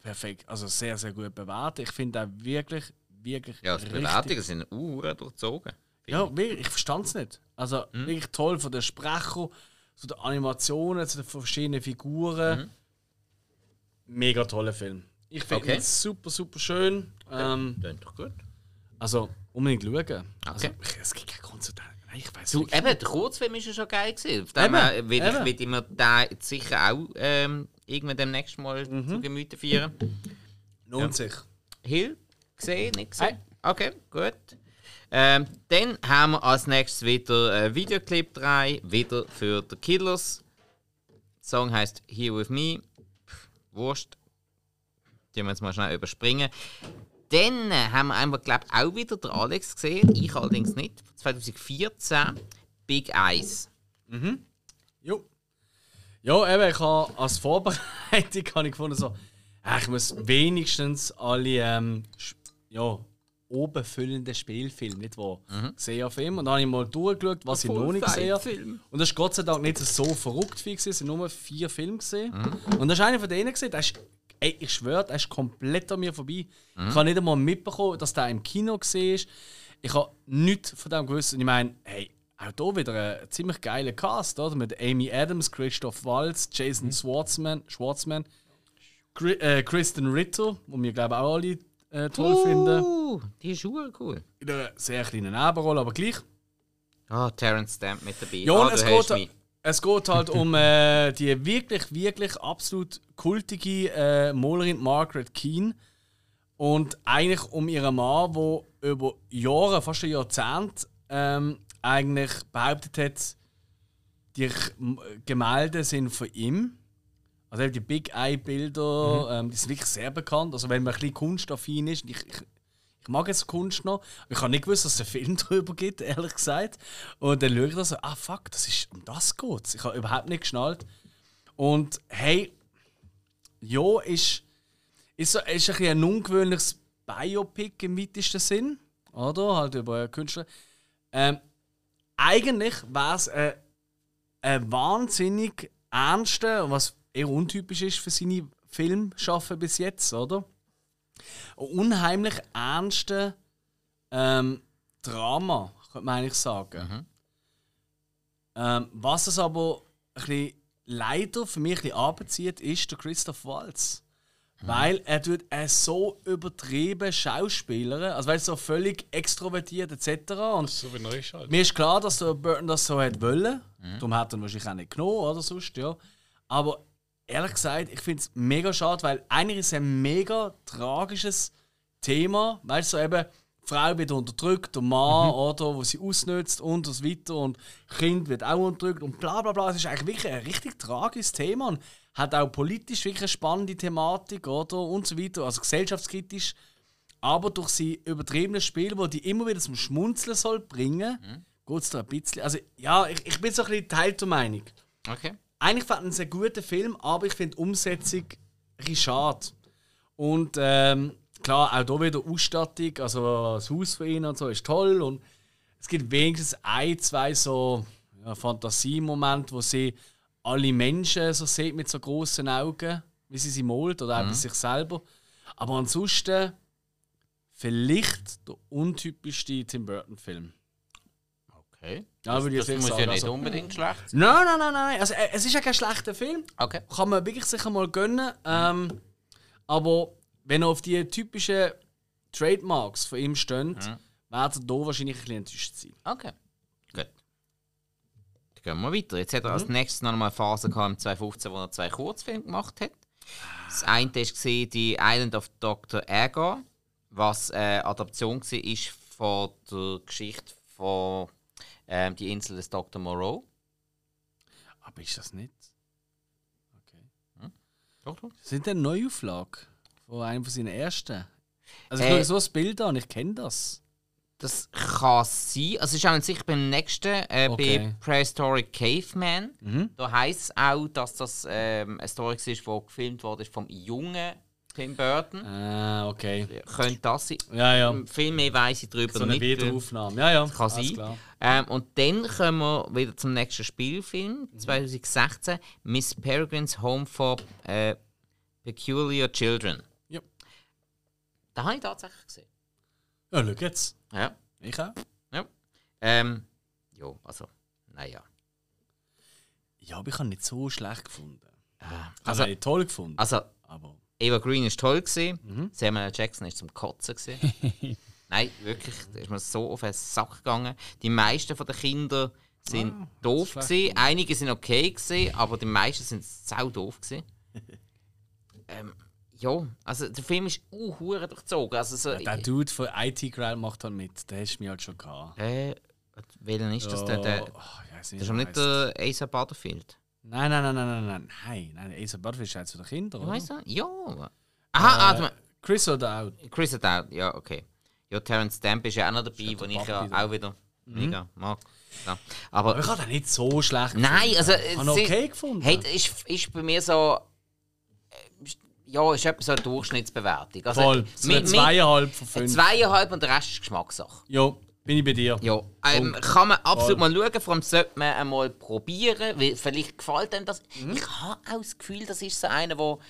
perfekt, also sehr, sehr gut bewerten. Ich finde den wirklich, wirklich. Ja, die Bewertungen sind Uhren durchzogen. Ja, wirklich, ich verstand es nicht. Also Mhm. wirklich toll von den Sprechern, zu den Animationen, zu den verschiedenen Figuren. Mega toller Film. Ich finde Mhm. Okay. ihn super, super schön. Ähm, Klingt doch gut. also unbedingt schauen. Also, Okay. ich, es gibt keinen Grund zu denken. Ich weiß Du, nicht. eben, der Kurzfilm ist ja schon geil gewesen. Auf dem Eben, her will ich, will ich mir den sicher auch ähm, irgendwann demnächst mal Mhm. zu Gemüte führen. Lohnt sich. Hill gesehen, nicht gesehen? Okay, gut. Ähm, dann haben wir als nächstes wieder einen Videoclip 3, wieder für The Killers. Der Song heißt Here With Me. Pff, Wurscht. Die wir jetzt mal schnell überspringen. Dann äh, haben wir einfach, glaube ich, auch wieder den Alex gesehen. Ich allerdings nicht. 2014. Big Eyes. Jo. Ja, eben, ich habe als Vorbereitung habe ich gefunden, so, ich muss wenigstens alle ähm, ja, oben füllenden Spielfilme, nicht wahr, gesehen auf ihm. Und dann habe ich mal durchgeschaut, was ich noch nicht gesehen habe. Film. Und das ist Gott sei Dank nicht so verrückt viel, gewesen, es sind nur vier Filme gesehen. Und das ist einer von denen der ist, ey, ich schwöre, der ist komplett an mir vorbei. Ich habe nicht einmal mitbekommen, dass der im Kino ist. Ich habe nichts von dem gewusst. Und ich meine, hey, auch hier wieder ein ziemlich geiler Cast, oder? Mit Amy Adams, Christoph Waltz, Jason Schwartzman, Schwartzman Chri äh, Kristen Ritter, wo wir glaube ich auch alle äh, toll finden. Uh, die ist cool. In einer sehr kleinen Nebenrolle, aber gleich. Ah, Terence Stamp mit dabei. Ja, und es geht, mich. Es geht halt um äh, die wirklich, wirklich absolut kultige äh, Malerin Margaret Keane. Und eigentlich um ihren Mann, der über Jahre, fast ein Jahrzehnt, ähm, eigentlich behauptet hat, die Gemälde sind von ihm. Also die Big Eye Bilder, ähm, die sind wirklich sehr bekannt. Also wenn man ein bisschen kunstaffin ist, ich, ich, ich mag jetzt Kunst noch, ich habe nicht gewusst, dass es einen Film darüber gibt, ehrlich gesagt. Und dann schaue ich da so, ah fuck, das ist, um das geht Ich habe überhaupt nicht geschnallt. Und hey, ja, ist, ist, so, ist ein, ein ungewöhnliches Biopic im weitesten Sinn, oder? Halt über einen Künstler. Ähm, eigentlich wäre es ein, ein wahnsinnig ernster, was eher untypisch ist für seine Filmschaffen bis jetzt, oder? Ein unheimlich ernster ähm, Drama, könnte man eigentlich sagen. Ähm, was es aber ein bisschen leider für mich ein bisschen anbezieht, ist der Christoph Waltz. Weil er tut er so übertrieben Schauspieler, also weil so völlig extrovertiert etc. Und So wie neu halt. mir ist klar, dass der Burton das so hat wollen. Darum hat er ihn wahrscheinlich auch nicht genommen oder sonst, ja. Aber ehrlich gesagt, ich finde es mega schade, weil eigentlich ist es ein mega tragisches Thema. Weißt du, so eben, Frau wird unterdrückt, der Mann, oder, wo sie ausnutzt und so weiter. Und Kind wird auch unterdrückt und bla bla bla. Es ist eigentlich wirklich ein richtig tragisches Thema und hat auch politisch wirklich eine spannende Thematik, oder? Und so weiter. Also gesellschaftskritisch. Aber durch sie übertriebene Spiel, wo die immer wieder zum Schmunzeln soll bringen, geht es da ein bisschen. Also ja, ich, ich bin so ein bisschen teilter Meinung. Okay. Eigentlich fand ich einen guten Film, aber ich finde die Umsetzung ein schade. Und ähm, klar, auch hier wieder Ausstattung, also das Haus von ihnen und so ist toll. Und es gibt wenigstens ein, zwei so ja, Fantasiemomente, wo sie alle Menschen so sieht mit so großen Augen, wie sie sie malt oder auch bei sich selber. Aber ansonsten vielleicht der untypischste Tim Burton-Film. Okay. Ja, das jetzt muss sagen, ja nicht also- unbedingt schlecht sein. Nein, nein, nein, nein. Also, äh, es ist ja kein schlechter Film. Okay. Kann man wirklich sicher mal gönnen. Ähm, aber wenn er auf die typischen Trademarks von ihm steht, Mhm. wird er hier wahrscheinlich ein bisschen enttäuscht sein. Okay. Gut. Dann gehen wir weiter. Jetzt hat er Mhm. als nächstes noch mal eine Phase gehabt im 2015, wo er zwei Kurzfilme gemacht hat. Das eine war die Island of Dr. Agar, was eine Adaption war von der Geschichte von ähm, Die Insel des Dr. Moreau. Aber ist das nicht? Okay. Doch, doch. Sind denn Neuauflage von einem von seinen ersten? Also ich Äh, schaue so das Bild an, ich kenne das. Das kann sein. Also es ist auch sicher beim nächsten, äh, Okay. bei Prehistoric Caveman. Mhm. Da heisst es auch, dass das ähm, eine Story ist, die gefilmt wurde vom jungen Tim Burton. Ah, okay. Könnte das sein? Ja, ja. Viel mehr weiss ich darüber So eine nicht. Wiederaufnahme. Ja, ja. Das kann sein. Ähm, und dann kommen wir wieder zum nächsten Spielfilm, Mhm. 2016, Miss Peregrine's Home for äh, Peculiar Children. Ja. Da habe ich tatsächlich gesehen. Ja, schau jetzt. Ja. Ich auch. Ähm, ja, also, naja. Ja, aber ich habe nicht so schlecht gefunden. Also, Also, ich habe toll gefunden. also aber Eva Green war toll. Gewesen. Mhm. Samuel. Jackson ist zum Kotzen. Gewesen. Nein, wirklich, da ist mir so auf den Sack gegangen. Die meisten von den Kindern sind Ah, doof. Gewesen. Einige sind okay, gewesen, aber die meisten sind sau doof. Gewesen. ähm, ja, also der Film ist uh, hure durchzogen. Also so, der Dude von IT Crowd macht halt mit. Der hast du mir halt schon gehabt. äh, welchen ist das? Der, der, Oh, weiss das ist aber er nicht der Asa Butterfield. Nein, nein, nein, nein, nein, nein, nein, Butterfield ist jetzt zu den Kindern, Wie oder? heißt er? Ja. Aha, ah, du Äh, meinst- Chris O'Dowd. Chris O'Dowd, ja, okay. Ja, Terence Stamp ist ja auch noch dabei, der ich ja auch wieder Mhm. mega mag. Ja. Aber Aber ich habe den nicht so schlecht nein, also Ich habe okay gefunden. hey, ist, ist bei mir so. äh, Ja, ist etwa so eine Durchschnittsbewertung. Also, Voll. So mit- zweieinhalb von fünf. Zweieinhalb und der Rest ist Geschmackssache. Ja, bin ich bei dir. Ja, ähm, kann man absolut mal schauen, vor allem sollte man einmal probieren, weil vielleicht gefällt einem das. Mhm. Ich habe auch das Gefühl, das ist so einer, wo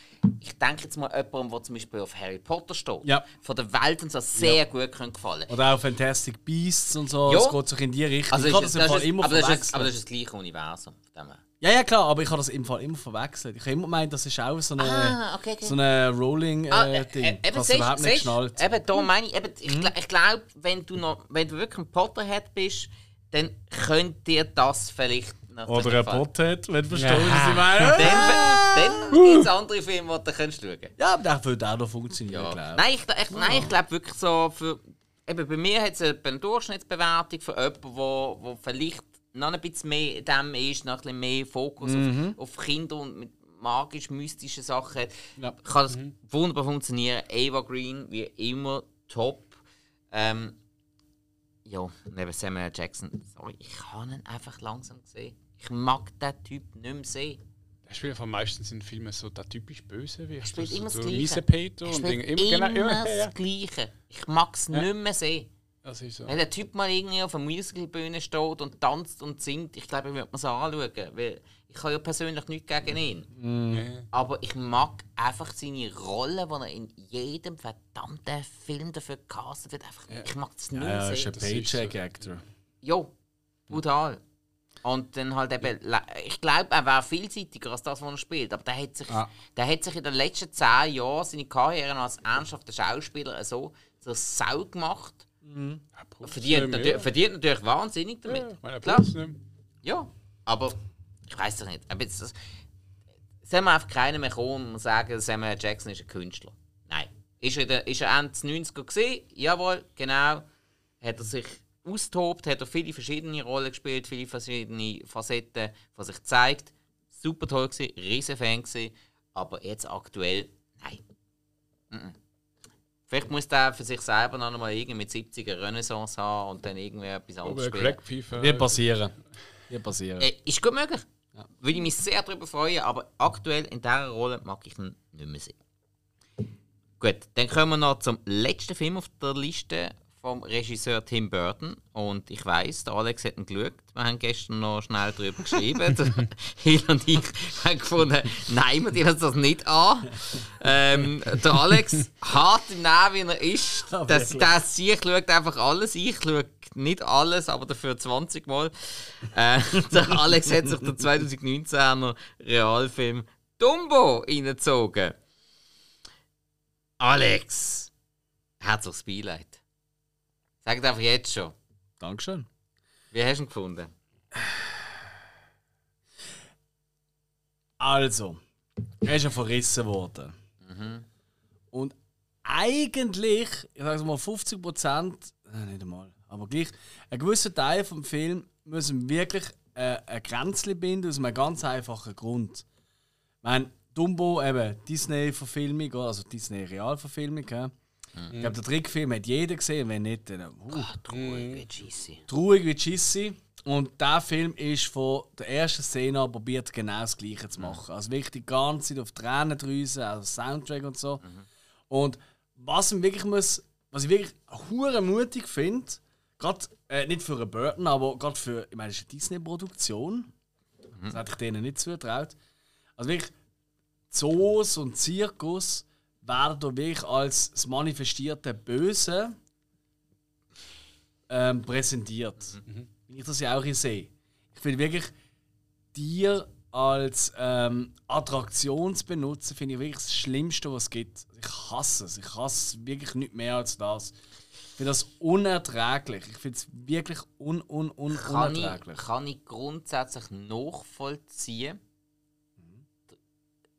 ich denke jetzt mal jemandem, der zum Beispiel auf Harry Potter steht, Ja. von der Welt und so sehr gut können gefallen. Oder auch Fantastic Beasts und so. Ja. Es geht sich in die Richtung. Also ich es- das Fall ist- immer aber, das ist, aber das ist das gleiche Universum. von dem. Ja, ja, klar, aber ich habe das im Fall immer verwechselt. Ich habe immer gemeint, das ist auch so eine, Ah, okay, okay. so eine Rolling-Ding. Ah, Äh, äh, Ding. äh, ich eben, siehst- überhaupt nicht geschnallt. Mhm. Eben, da meine ich, eben, ich, gl- ich glaube, wenn du noch, wenn du wirklich ein Potterhead bist, dann könnte dir das vielleicht noch Oder ein. Pothead, wenn du verstehst, was ich meine. Dann, dann gibt es andere Filme, die du kannst schauen kannst. Ja, aber der würde auch noch funktionieren, Ja. glaube Nein, ich, ich, nein, ich glaube wirklich so, für, eben bei mir hat es eine, Durchschnittsbewertung für jemanden, wo, wo vielleicht noch ein bisschen mehr dem ist, noch ein bisschen mehr Fokus auf, auf Kinder und mit magisch-mystischen Sachen hat, Ja. kann das wunderbar funktionieren. Ava Green, wie immer, top. Ähm, ja, neben Samuel. Jackson, sorry, ich habe ihn einfach langsam gesehen. Ich mag den Typ nicht mehr sehen. Er spielt einfach meistens in Filmen so der typisch Böse, wie Er spielt immer das so Gleiche. Miesepeter Er und Dinge. immer, Immer, genau, ja, ja, das Gleiche. Ich mag es nicht mehr sehen. Das ist so. Wenn der Typ mal irgendwie auf einer Musicalbühne steht und tanzt und singt, ich glaube, ich würde mir so anschauen. Weil ich habe ja persönlich nichts gegen ihn. Ja. Aber ich mag einfach seine Rolle, die er in jedem verdammten Film dafür gecastet wird. Einfach, Ich mag das nicht Ja, er ist ein Das. Paycheck-Actor. Jo, brutal. Und dann halt eben, ich glaube, er wäre vielseitiger als das, was er spielt. Aber der hat sich, Ah. der hat sich in den letzten zehn Jahren seine Karriere als ernsthafter Schauspieler so zur Sau gemacht. Verdient, Ja, natür- ja. verdient natürlich wahnsinnig damit. Ja, Klar. nicht. Ja, aber ich weiß doch nicht. Aber jetzt, das, soll man einfach keiner mehr kommen und sagen, Samuel Jackson ist ein Künstler? Nein. Ist er, der- ist er Ende 90er gesehen? Jawohl, genau. Hat er sich austobt, hat er viele verschiedene Rollen gespielt, viele verschiedene Facetten von sich gezeigt. Super toll gewesen, riesen Fan gewesen. Aber jetzt aktuell, nein. Mhm. Vielleicht muss der für sich selber noch mal irgendwie mit 70 eine Renaissance haben und dann irgendwie etwas anderes Aber spielen. Crack. Wird passieren. Wird passieren. Äh, ist gut möglich. Würde ich mich sehr darüber freuen, aber aktuell in dieser Rolle mag ich ihn nicht mehr sehen. Gut, dann kommen wir noch zum letzten Film auf der Liste vom Regisseur Tim Burton. Und ich weiß, der Alex hat ihn geschaut. Wir haben gestern noch schnell darüber geschrieben. Hill und ich haben gefunden, nein, wir tun uns das nicht an. Ähm, der Alex, hart im Nehmen, wie er ist, Ja, das, das ich schaut einfach alles. Ich schaue nicht alles, aber dafür 20 Mal. Äh, der Alex hat sich den 2019er Realfilm Dumbo reingezogen. Alex, herzliches Beileid. Sag einfach jetzt schon. Dankeschön. Wie hast du ihn gefunden? Also, er ist ja verrissen worden. Und eigentlich, ich sage mal 50 Prozent, äh, nicht einmal, aber gleich, ein gewisser Teil vom Film müssen wirklich äh, ein Grenzchen binden aus einem ganz einfachen Grund. Ich meine, Dumbo, eben Disney-Verfilmung, also Disney-Realverfilmung. Ja. Ich glaube, der Trickfilm hat jeder gesehen, wenn nicht, dann. Uh, Traurig wie Cheesy. traurig wie Chissy. Und der Film ist von der ersten Szene an probiert, genau das Gleiche zu machen. Also wirklich die ganze Zeit auf Tränendrüse, also Soundtrack und so. Und was ich wirklich muss, was ich wirklich hure mutig finde, gerade äh, nicht für einen Burton, aber gerade für, ich meine, es ist eine Disney-Produktion. Das hätte ich denen nicht zugetraut. Also wirklich, Zoos und Zirkus werden da wirklich als das manifestierte Böse ähm, präsentiert. Wie ich das ja auch hier sehe. Ich finde wirklich, Tier als ähm, Attraktionsbenutzer finde ich wirklich das Schlimmste, was es gibt. Ich hasse es. Ich hasse es wirklich nicht mehr als das. Ich finde das unerträglich. Ich finde es wirklich un, un, un, Kann ich, unerträglich. kann ich grundsätzlich nachvollziehen.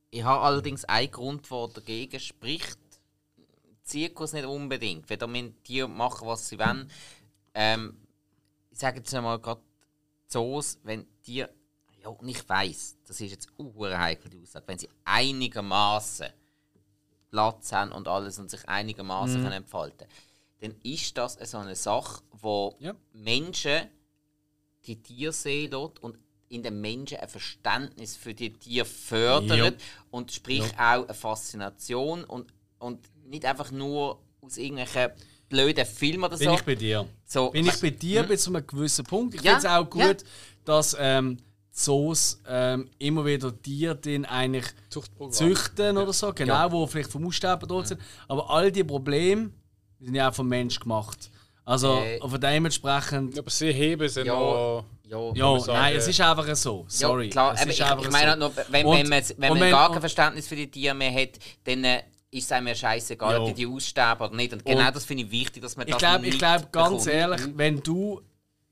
Ich habe allerdings einen Grund, der dagegen spricht. Zirkus nicht unbedingt. Wenn damit die machen, was sie wollen. Ähm, ich sage jetzt einmal gerade Zoos, wenn die. Ja, und ich weiß, das ist jetzt eine heikel die Aussage. Wenn sie einigermaßen Platz haben und alles und sich einigermaßen können entfalten dann ist das so eine Sache, wo Ja. Menschen die Tiere sehen dort und in den Menschen ein Verständnis für die Tiere fördert und sprich auch eine Faszination und, und nicht einfach nur aus irgendwelchen blöden Filmen oder Bin so. ich bei dir. so Bin ich bei dir bis zu einem gewissen Punkt. Ich Ja, finde es auch gut, ja. dass ähm, Zoos ähm, immer wieder Tiere den eigentlich züchten oder so, genau, wo vielleicht vom Aussterben dort sind. Aber all die Probleme sind ja auch vom Mensch gemacht. Also Äh, von dementsprechend. Aber sie heben sie Ja. noch. ja, Ja, nein, es ist einfach so. Sorry. Ja, klar, es aber ist ich, einfach ich meine so. nur, wenn, Und- wenn man, wenn man gar kein Verständnis für die Tiere mehr hat, dann äh, ist es einem ja scheißegal, ob Ja. die, die aussterben oder nicht. Und genau Und das finde ich wichtig, dass man Ich das glaube, ich nicht glaub, ganz bekommt. ehrlich, wenn du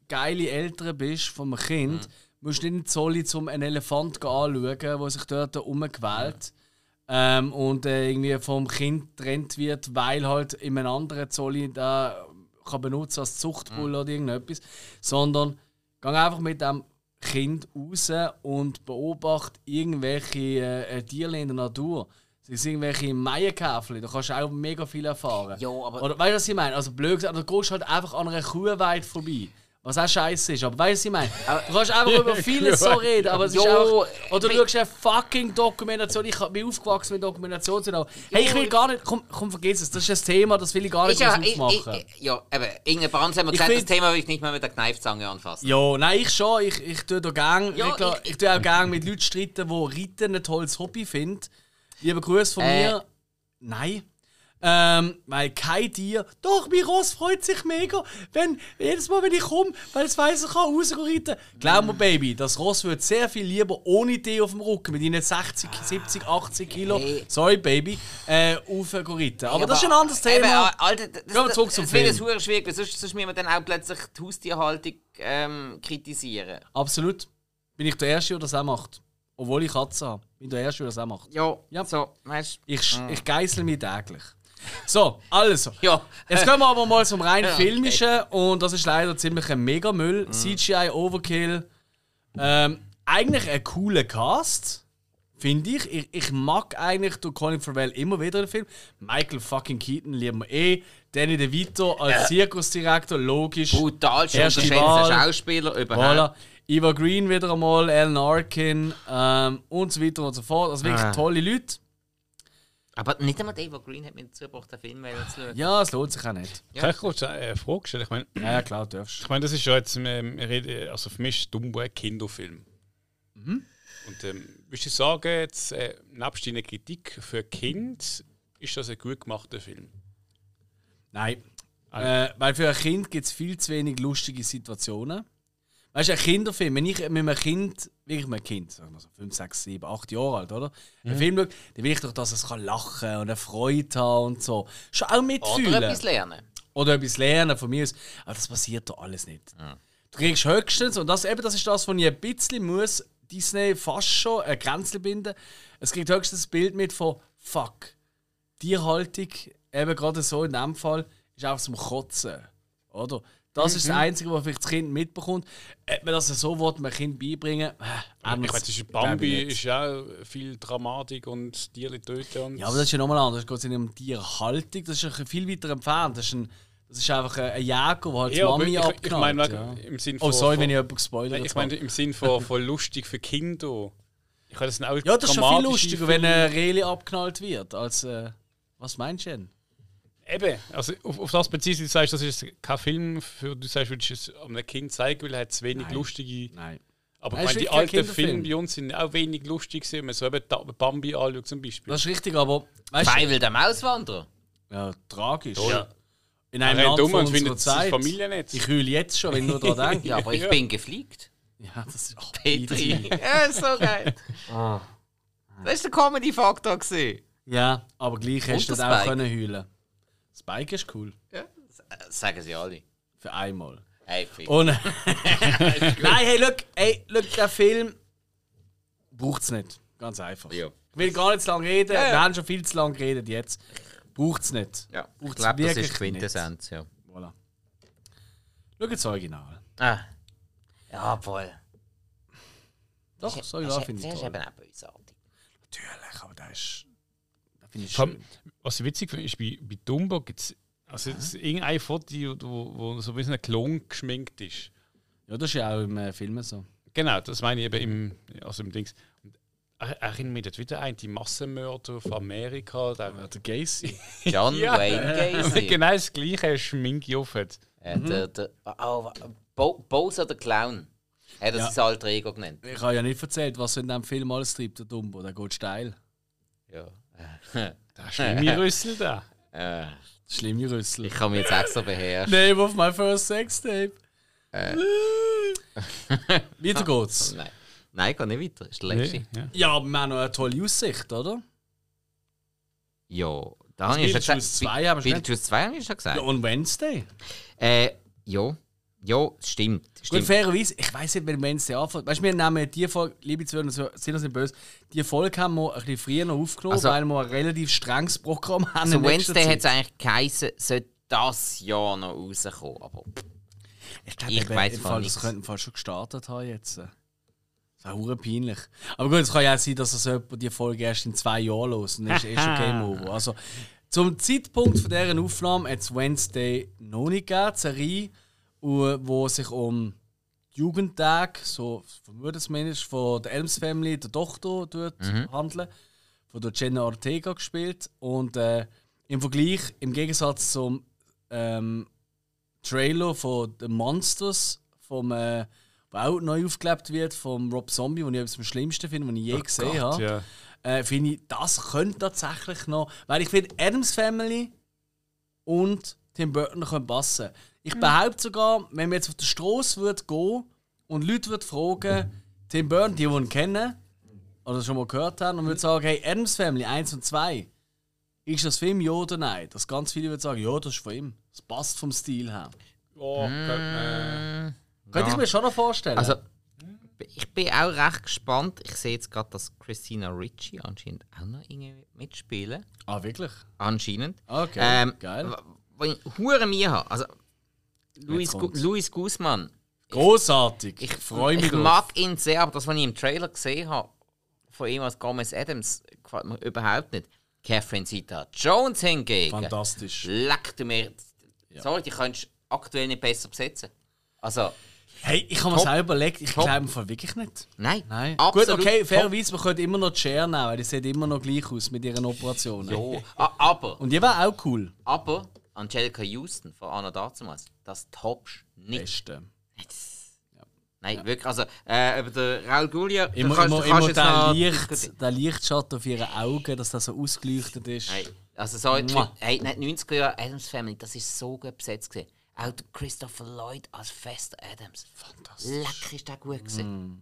geile Eltern bist von einem Kind, musst du nicht in Zolli zum einen Elefant anschauen, der sich dort umquält. Ähm, und äh, irgendwie vom Kind getrennt wird, weil halt in einem anderen Zolli da kann benutzen als Zuchtbull oder irgendetwas. Sondern geh einfach mit dem Kind raus und beobachte irgendwelche äh, äh, Tiere in der Natur. Das sind irgendwelche Maienkäferli, da kannst du auch mega viel erfahren. Ja, aber- Oder weißt du, was ich meine? Also blöd gesagt, du gehst halt einfach an einer Kuhweide vorbei. Was auch scheiße ist, aber weißt du, was ich meine? Du kannst einfach über vieles so reden, aber es ist einfach. Oder du schaust eine fucking Dokumentation. Ich bin aufgewachsen mit Dokumentation zu schauen. Hey, ich will gar nicht. Komm, komm, vergiss es. Das ist ein Thema, das will ich gar nicht ja, aufmachen. ich, ich, ja, eben, irgendein Brand haben wir gesagt, das find- Thema will ich nicht mehr mit der Kneifzange anfassen. Ja, nein, ich schon. Ich, ich tue da gern, Ja, ich, ich- ich, tue auch gern mit Leuten streiten, die Reiten ein tolles Hobby finden. Lieber Grüße von Äh. mir. Nein. Ähm, weil kein Tier. Doch, mein Ross freut sich mega, wenn jedes Mal, wenn ich komme, weil es weiss, ich kann rausreiten. Glaub mir, Baby, das Ross wird sehr viel lieber ohne Tee auf dem Rücken mit ihnen 60, 70, 80 Kilo. Sorry, Baby, äh, aufreiten. Aber Ja, das ist ein anderes Eben, Thema. Alter, das, Gehen wir zurück zum das Film. ein verdammt schwierig, weil sonst, sonst müssen wir dann auch plötzlich die Haustierhaltung ähm, kritisieren. Absolut. Bin ich der Erste, der das auch macht. Obwohl ich Katzen habe. Bin der Erste, der das auch macht. Ja, Ja. so, weißt. Ich, ich geißel mich täglich. So, also. Ja. Jetzt kommen wir aber mal zum rein Ja, okay. filmischen und das ist leider ziemlich ein Megamüll. CGI Overkill. Ähm, eigentlich ein cooler Cast, finde ich. ich. Ich mag eigentlich durch Colin Farrell immer wieder den Film. Michael fucking Keaton lieben wir eh. Danny DeVito als Zirkusdirektor, logisch. Unterschätzte Wahl. Schauspieler überhaupt. Voilà. Eva Green wieder einmal, Alan Arkin ähm, und so weiter und so fort. Also wirklich Ah. tolle Leute. Aber nicht einmal Dave Green hat mir dazu gebracht, den Film zu schauen. Ja, es lohnt sich auch nicht. Kann ich kurz eine Frage stellen? Ich meine, Ja, ja klar, darfst. ich meine, das ist ja jetzt, ähm, wir reden- also für mich ist Dumbo ein Kinderfilm. Und ähm, würdest du sagen, jetzt, äh, nebst deiner Kritik für Kind, ist das ein gut gemachter Film? Nein. Äh, weil für ein Kind gibt es viel zu wenig lustige Situationen. Weißt du, ein Kinderfilm, wenn ich mit einem Kind, wirklich mit einem Kind, sagen wir so 5, 6, 7, 8 Jahre alt, oder? Einen Film schaue, dann will ich doch, dass es kann lachen und eine Freude haben und so. Schon auch mitfühlen. Oder etwas lernen. Oder etwas lernen von mir aus. Aber das passiert doch alles nicht. Du kriegst höchstens, und das, eben, das ist das, was ich ein bisschen muss, Disney fast schon ein Grenze binden. Es kriegt höchstens ein Bild mit von Fuck. Tierhaltung, eben gerade so in dem Fall, ist einfach zum Kotzen. Oder? Das ist das Einzige, was vielleicht das Kind mitbekommt. Ob man das so will, einem Kind beibringen, äh, Ich anders meine, zwischen glaub ich Bambi ist ja auch viel Dramatik und Tiere töten. Und Ja, aber das ist ja nochmal anders. Es geht nicht um Tierhaltung, das ist ja viel weiter entfernt. Das ist, ein, das ist einfach ein Jäger, der halt Ja, Mami ich, abknallt. ich meine, ja. im Sinn Oh, von. sorry, von, wenn ich jemanden gespoilert habe. ich meine, im Sinn von, von lustig für Kinder. Ich habe das sind auch Ja, das ist schon viel lustiger, wenn Filme. ein Reli abknallt wird, als. Äh, was meinst du denn? Eben, also auf, auf das bezieht sich, du sagst, das ist kein Film, für du sagst, würdest du es einem Kind zeigen, weil er hat zu wenig Nein. lustige. Nein. Aber Nein, ich meine, die alten. Filme bei uns sind auch wenig lustig gewesen, wenn man so eben Bambi anschaut zum Beispiel. Das ist richtig, aber. Weißt Feivel der Mauswanderer. Ja, tragisch. Ja. In einem Land um von und unserer findet Zeit. Familie nicht. Ich heule jetzt schon, wenn ich nur daran denke. Ja, aber ich Ja. bin gefliegt. ja, das ist. Oh, Petri. ja, ist so geil. Das ist der Comedy-Faktor. gewesen. Ja, aber gleich hast du Und das auch können heulen. Spike ist cool. Ja, das sagen sie alle. Für einmal. Hey, Fick. Und. Nein, hey, look, hey, look, der Film braucht es nicht. Ganz einfach. Ja. Ich will gar nicht zu lange reden. Ja, ja. Wir haben schon viel zu lange geredet jetzt. Braucht es nicht. Ja, ich Braucht's glaube, das ist Quintessenz, ja. Voilà. Schau das Original. Ah. Ja, voll. Doch, das Das Original ist, finde das ich ist toll. eben auch bösartig. Natürlich, aber das ist. Das finde ich schön. Was ich witzig finde, ist, bei, bei Dumbo gibt es also es ist irgendein Foto, wo, wo so wie so ein Klon geschminkt ist. Ja, das ist ja auch im äh, Film so. Genau, das meine ich eben im, also im Dings. Und er- erinnert mich dort wieder an die Massenmörder von Amerika. Der, Ja, der Gacy. John Ja. Wayne Gacy. genau das gleiche Schminke auf hat. Äh, der, der, oh, Bo Bowser der Clown. Hat er Ja. sein alter Ego genannt. Ich habe ja nicht erzählt, was in diesem Film alles treibt, der Dumbo. Der geht steil. Ja. Der schlimme Rüssel da. Äh, Schlimme Rüssel. ich kann mich jetzt extra beherrschen. Name of my first sex tape. Äh. Weiter geht's. Nein. Nein, geht nicht weiter. Ist der letzte. Nee, ja. Ja, aber wir haben noch eine tolle Aussicht, oder? Ja, da habe ich schon gesagt. 2 haben wir schon Beetlejuice 2 habe ich schon gesagt. Ja, und Wednesday. Äh, ja. Ja, stimmt. Gut, stimmt. fairerweise, ich weiß nicht, wenn Wednesday anfängt. Weißt du, wir nehmen die Folge, liebe Zuhörer, sind das nicht böse, die Folge haben wir ein bisschen früher noch aufgenommen, Also- weil wir ein relativ strenges Programm haben. Also Wednesday hat es eigentlich geheißen, sollte das Jahr noch rauskommen. Aber Ich, glaub, Ich von Fall, nichts. Das könnte im Fall schon gestartet haben jetzt. Das ist auch peinlich. Aber gut, es kann ja auch sein, dass das jemand die Folge erst in zwei Jahren los und dann ist eh schon Game Over. Also, zum Zeitpunkt von dieser Aufnahme hat es Wednesday noch nicht gegeben, die Serie, wo sich um Jugendtag, so vermute zumindest, von der Elms Family, der Tochter, dort handeln. Von der Jenna Ortega gespielt. Und äh, im Vergleich, im Gegensatz zum ähm, Trailer von The Monsters, vom, äh, wo auch neu aufgelebt wird, vom Rob Zombie, den ich etwas am schlimmsten finde, den ich je gesehen Gott, habe. ja. äh, finde ich, das könnte tatsächlich noch. Weil ich finde, Adams Family und Tim Burton können passen. Ich behaupte sogar, wenn man jetzt auf der Straße würde gehen und Leute würden fragen, Tim Burton, die, die ihn kennen oder schon mal gehört haben, und würde sagen, hey, Adams Family 1 und 2, ist das Film ja oder nein? Dass ganz viele würden sagen, ja, das ist von ihm. Das passt vom Stil her. Oh, äh, Könnte ich mir schon noch vorstellen. Also, ich bin auch recht gespannt. Ich sehe jetzt gerade, dass Christina Ricci anscheinend auch noch irgendwie mitspielen. ah, wirklich? Anscheinend. Okay, Ähm, geil. w- Wenn ich Hure mir habe, also Luis, Gu. Luis Guzman, Großartig. Ich ich, freue mich ich drauf. mag ihn sehr, aber das, was ich im Trailer gesehen habe, von ihm als Gomez Adams, gefällt mir überhaupt nicht. Catherine Zeta Jones hingegen, Fantastisch. leck du mir. Sorry, die könntest du aktuell nicht besser besetzen. Also, Hey, ich habe mir selber überlegt, ich glaube Fall wirklich nicht. nein. Nein. Absolut Gut, okay, fairerweise, man könnte immer noch die Cher nehmen, weil die sieht immer noch gleich aus mit ihren Operationen. Jo. Ah, aber, Und die war auch cool. aber, Angelica Houston von Anna Dazumas, das toppst nicht. Beste. Nein, wirklich. Also, äh, über den Raul Julia. Immer, kannst- immer, kannst immer der, Licht, der Lichtschatten auf ihren Augen, dass das so ausgeleuchtet ist. Nein, also so, hey, nein, 90er Jahre Adams Family, das ist so gut besetzt gewesen. Auch Christopher Lloyd als Fester Adams. Fantastisch. Leck ist der gut gewesen.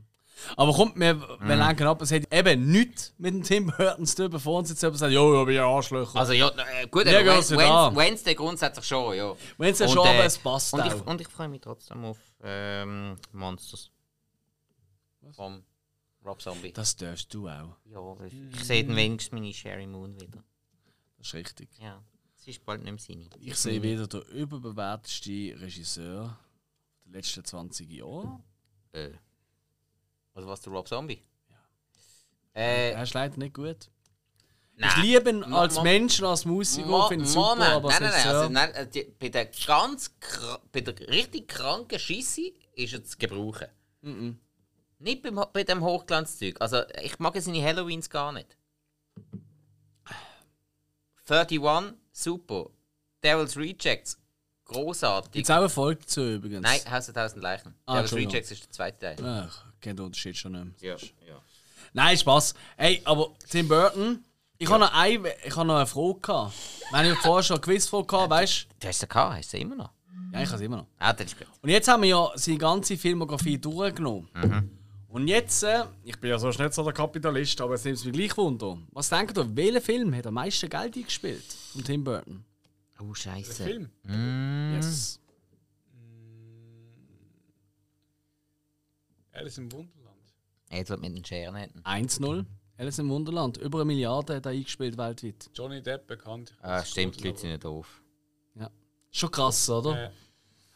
Aber kommt, wir, Mhm. wir lenken ab, es hat eben nichts mit dem Tim Burton zu tun, bevor uns jetzt jemand sagt, jo, aber ja, Arschlöcher. Also ja, äh, gut, aber Wen-. Wen- Wednesday grundsätzlich schon, ja. Wednesday schon, äh, aber es passt und ich, auch. und ich freue mich trotzdem auf ähm, Monsters. Vom Rob Zombie. Das darfst du auch. Ja, ich, ich sehe dann wenigstens meine Sherry Moon wieder. Das ist richtig. Ja, es ist bald nicht mehr seine. Ich sehe wieder den überbewertetsten Regisseur der letzten 20 Jahre. Äh. Also was, der Rob Zombie? Äh, Er ist leider nicht gut. nein. Ich liebe ihn als Mo- Mensch, als Musiker, Mo- finde ihn super, Moment, aber nein, nein, nein, Regisseur... also, nein äh, die, bei der ganz bei der richtig kranken Scheisse ist er zu gebrauchen. Nicht beim, bei dem Hochglanzzeug. Also ich mag seine Halloweens gar nicht. 31, super. Devil's Rejects, großartig. Gibt es auch eine Folge dazu übrigens? Nein, Haus der tausend Leichen. Ah, Devil's. Rejects ist der zweite Teil. Ach, kennt den Unterschied schon nicht mehr. Ja, ja. Nein, Spaß. Hey, aber Tim Burton, ich habe noch, ein, ich habe noch eine Frage gehabt. Wir haben ja vorher schon eine Quizfrage gehabt, weißt Du hast sie gehabt, hast du sie immer noch? du? Ja, ich habe sie immer noch. Ah, das ist gut. Und jetzt haben wir ja seine ganze Filmografie durchgenommen. Und jetzt, äh, ich bin ja so nicht so der Kapitalist, aber es nimmt mich gleich Wunder. Was denkt ihr, welcher Film hat am meisten Geld eingespielt von Tim Burton? Oh, Scheiße. Film. Yes. Alice im Wunderland. Edward mit den Scheren hätten. 1-0. Alice im Wunderland. Über eine Milliarde hat er eingespielt weltweit. Johnny Depp bekannt. Ah, stimmt, die Leute sind nicht doof. Schon krass, oder? Äh,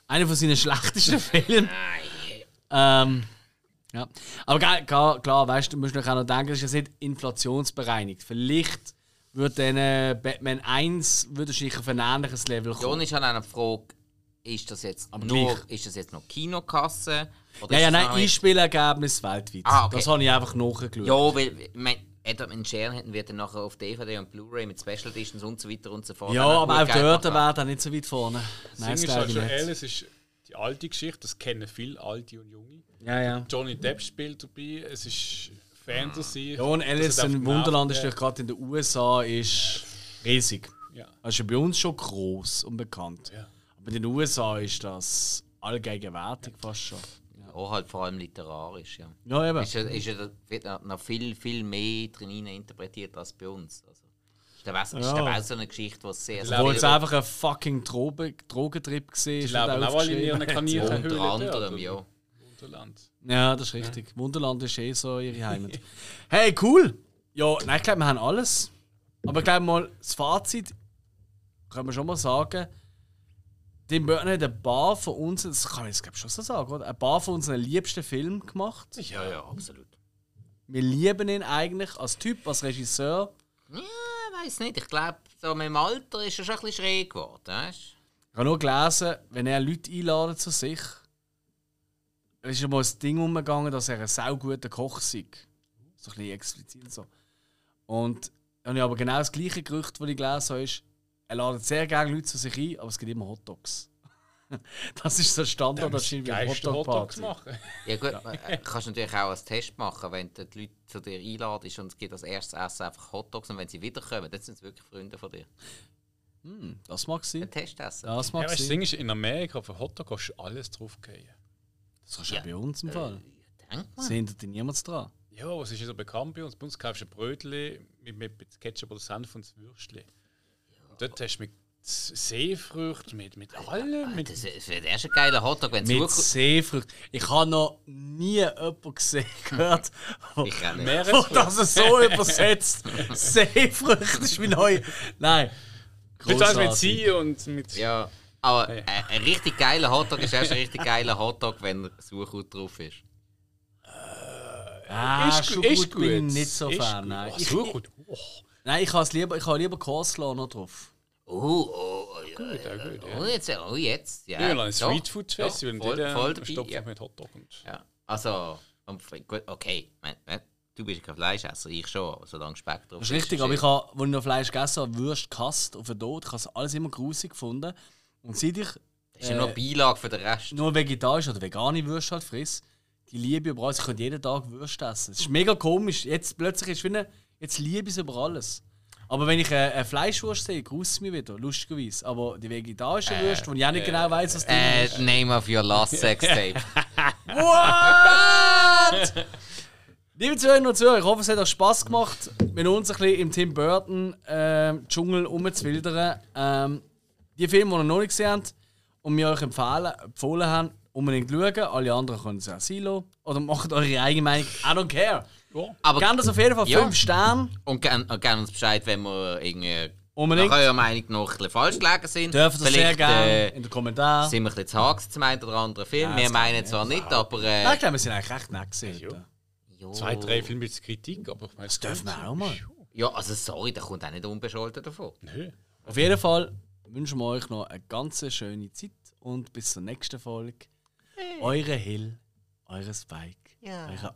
Einer von seinen schlechtesten Filmen. Ähm, ja. Aber klar, klar, weißt du, du musst noch auch noch denken, das ist ja nicht inflationsbereinigt. Vielleicht würde dann äh, Batman 1 würde wahrscheinlich auf ein ähnliches Level kommen. John ist an einer Frage, ist das jetzt Aber nur, gleich. ist das jetzt noch Kinokasse? Oder Ja, ja, das nein, Einspielergebnis weltweit. Ah, okay. Das habe ich einfach nachgeschaut. Ja, weil, ich mein, den Scheren hätten wird dann nachher auf DVD und Blu-ray mit Special Editions und so weiter und so fort. Ja, dann aber auch dort wäre er nicht so weit vorne. das Nein, das glaube halt ich schon, nicht. Alice ist die alte Geschichte, das kennen viele Alte und Junge. Ja, ja. Johnny Depp spielt dabei, es ist Fantasy. Ja, und Das Alice im Wunderland ist natürlich gerade in den USA ist riesig. Ja. Das ist ja bei uns schon groß und bekannt. Ja. Aber in den USA ist das allgegenwärtig fast schon. Ja, halt vor allem literarisch, ja. Ja, eben. Ist ja, ist ja, wird ja noch viel, viel mehr drin interpretiert als bei uns. Also, ist glaube auch, ist Ja. glaub auch so eine Geschichte, die sehr, sehr Wo jetzt einfach ein fucking Droge Drogentrip war. Die leben auch alle in ihren Kaninchenhöhlen. unter anderem, oder? ja. Wunderland. Ja, das ist richtig. Wunderland ist eh so ihre Heimat. hey, cool! Ja, nein, ich glaube, wir haben alles. Aber ich glaube mal, das Fazit können wir schon mal sagen. Tim Burton hat ein paar von uns, das kann ich jetzt glaub, schon so sagen, oder? Ein paar von unseren liebsten Filmen gemacht. Ja, ja, absolut. Wir lieben ihn eigentlich als Typ, als Regisseur. Ja, weiß nicht. Ich glaube, so mit dem Alter ist er schon ein bisschen schräg geworden. Weißt? Ich habe nur gelesen, wenn er Leute einladet zu sich, ist schon mal das Ding umgegangen, dass er ein sauguter Koch sei. So ein bisschen explizit so. Und dann habe ich aber genau das gleiche Gerücht, das ich gelesen habe, ist, er ladet sehr gerne Leute zu sich ein, aber es gibt immer Hotdogs. Das ist so Standard, das ist wie Geilste Hotdogs Hotdog-Party. machen. Ja gut, äh, kannst du natürlich auch als Test machen, wenn du die Leute zu dir einladest und es gibt als erstes Essen einfach Hotdogs und wenn sie wiederkommen, dann sind es wirklich Freunde von dir. Hm, das mag Ein sein. Testessen. Das Ja, mag weißt, du, das. Ding ist, in Amerika auf einen Hotdog kannst du alles draufgehen. Das kannst du Ja. auch bei uns im Fall. Denk Da mal. hindert dich niemand dran. Ja, was ist ja so bekannt bei uns? Bei uns kaufst du ein Brötchen mit, mit, mit Ketchup oder Senf und das Würstchen. Dort hast du mit Seefrüchten, mit, mit allem. Mit, Das das wird erst ein geiler Hotdog, wenn Mit es Seefrucht. Ich habe noch nie jemanden gesehen, gehört, wo, Ich auch nicht. wo das so übersetzt. Seefrucht ist wie neu. Nein. mit, alles mit. Sie und mit. Ja, aber äh, ein richtig geiler Hotdog ist erst ein richtig geiler Hotdog, wenn Suchhaut drauf ist. Ah, Ist gu- gut, ist bin ich nicht so Ist Fan. gut. Nein, ich, so gut. Oh, nein, ich habe lieber, ich habe lieber Coleslaw noch drauf. Oh, oh, oh, ja, gut, ja, gut. oh, Ja. jetzt, oh, jetzt. Ja, Ja, ein doch, Street Food Festival und voll, voll äh, dabei, stopft ja. ja. mit Hotdog. Und Ja, also, gut, okay, mein, mein, du bist kein Fleischesser, ich schon, solange Speck drauf Das ist richtig, aber ich habe, als ich noch Fleisch gegessen habe, Würst gehasst auf den Tod. Ich habe es alles immer grusig gefunden. Und seit ich Das ist ja nur Beilage für den Rest. nur vegetarisch oder vegane Würste halt friss, die liebe ich über alles. Ich könnte jeden Tag Würste essen. Es ist mega komisch. Jetzt plötzlich ist es wie eine, jetzt liebe ich es über alles. Aber wenn ich eine, eine Fleischwurst sehe, gruselt es mich wieder, lustigerweise. Aber die vegetarische Würste, wo ich auch nicht genau weiß, was drin Äh, ist. name of your last sex tape. What? Liebe Zuhörerinnen und Zuhörer, ich hoffe, es hat euch Spass gemacht, mit uns ein bisschen im Tim Burton ähm, Dschungel rumzuwildern. Ähm, die Filme, die ihr noch nicht gesehen habt und wir euch empfehlen, empfohlen haben, unbedingt schauen. Alle anderen können es auch sein lassen. Oder macht eure eigene Meinung. I don't care. Aber Gebt das auf jeden Fall Ja. 5 Sterne. und gerne gern uns Bescheid, wenn wir irgendwie Unbedingt. nach eurer Meinung noch ein bisschen falsch gelegen sind. Dürft ihr sehr gerne äh, in den Kommentaren. sind wir ein bisschen zu hart zum einen oder anderen Film. Ja, wir das meinen zwar nicht, aber. Äh, Nein, ich glaube, wir sind eigentlich recht nett gewesen. jo. zwei, drei Filme mit Kritik, aber ich meine, das dürfen wir auch mal. Ja, also sorry, da kommt auch nicht unbescholten davon. Nö. Auf jeden Fall wünschen wir euch noch eine ganz schöne Zeit und bis zur nächsten Folge. Eure Hill, eure Spike, eure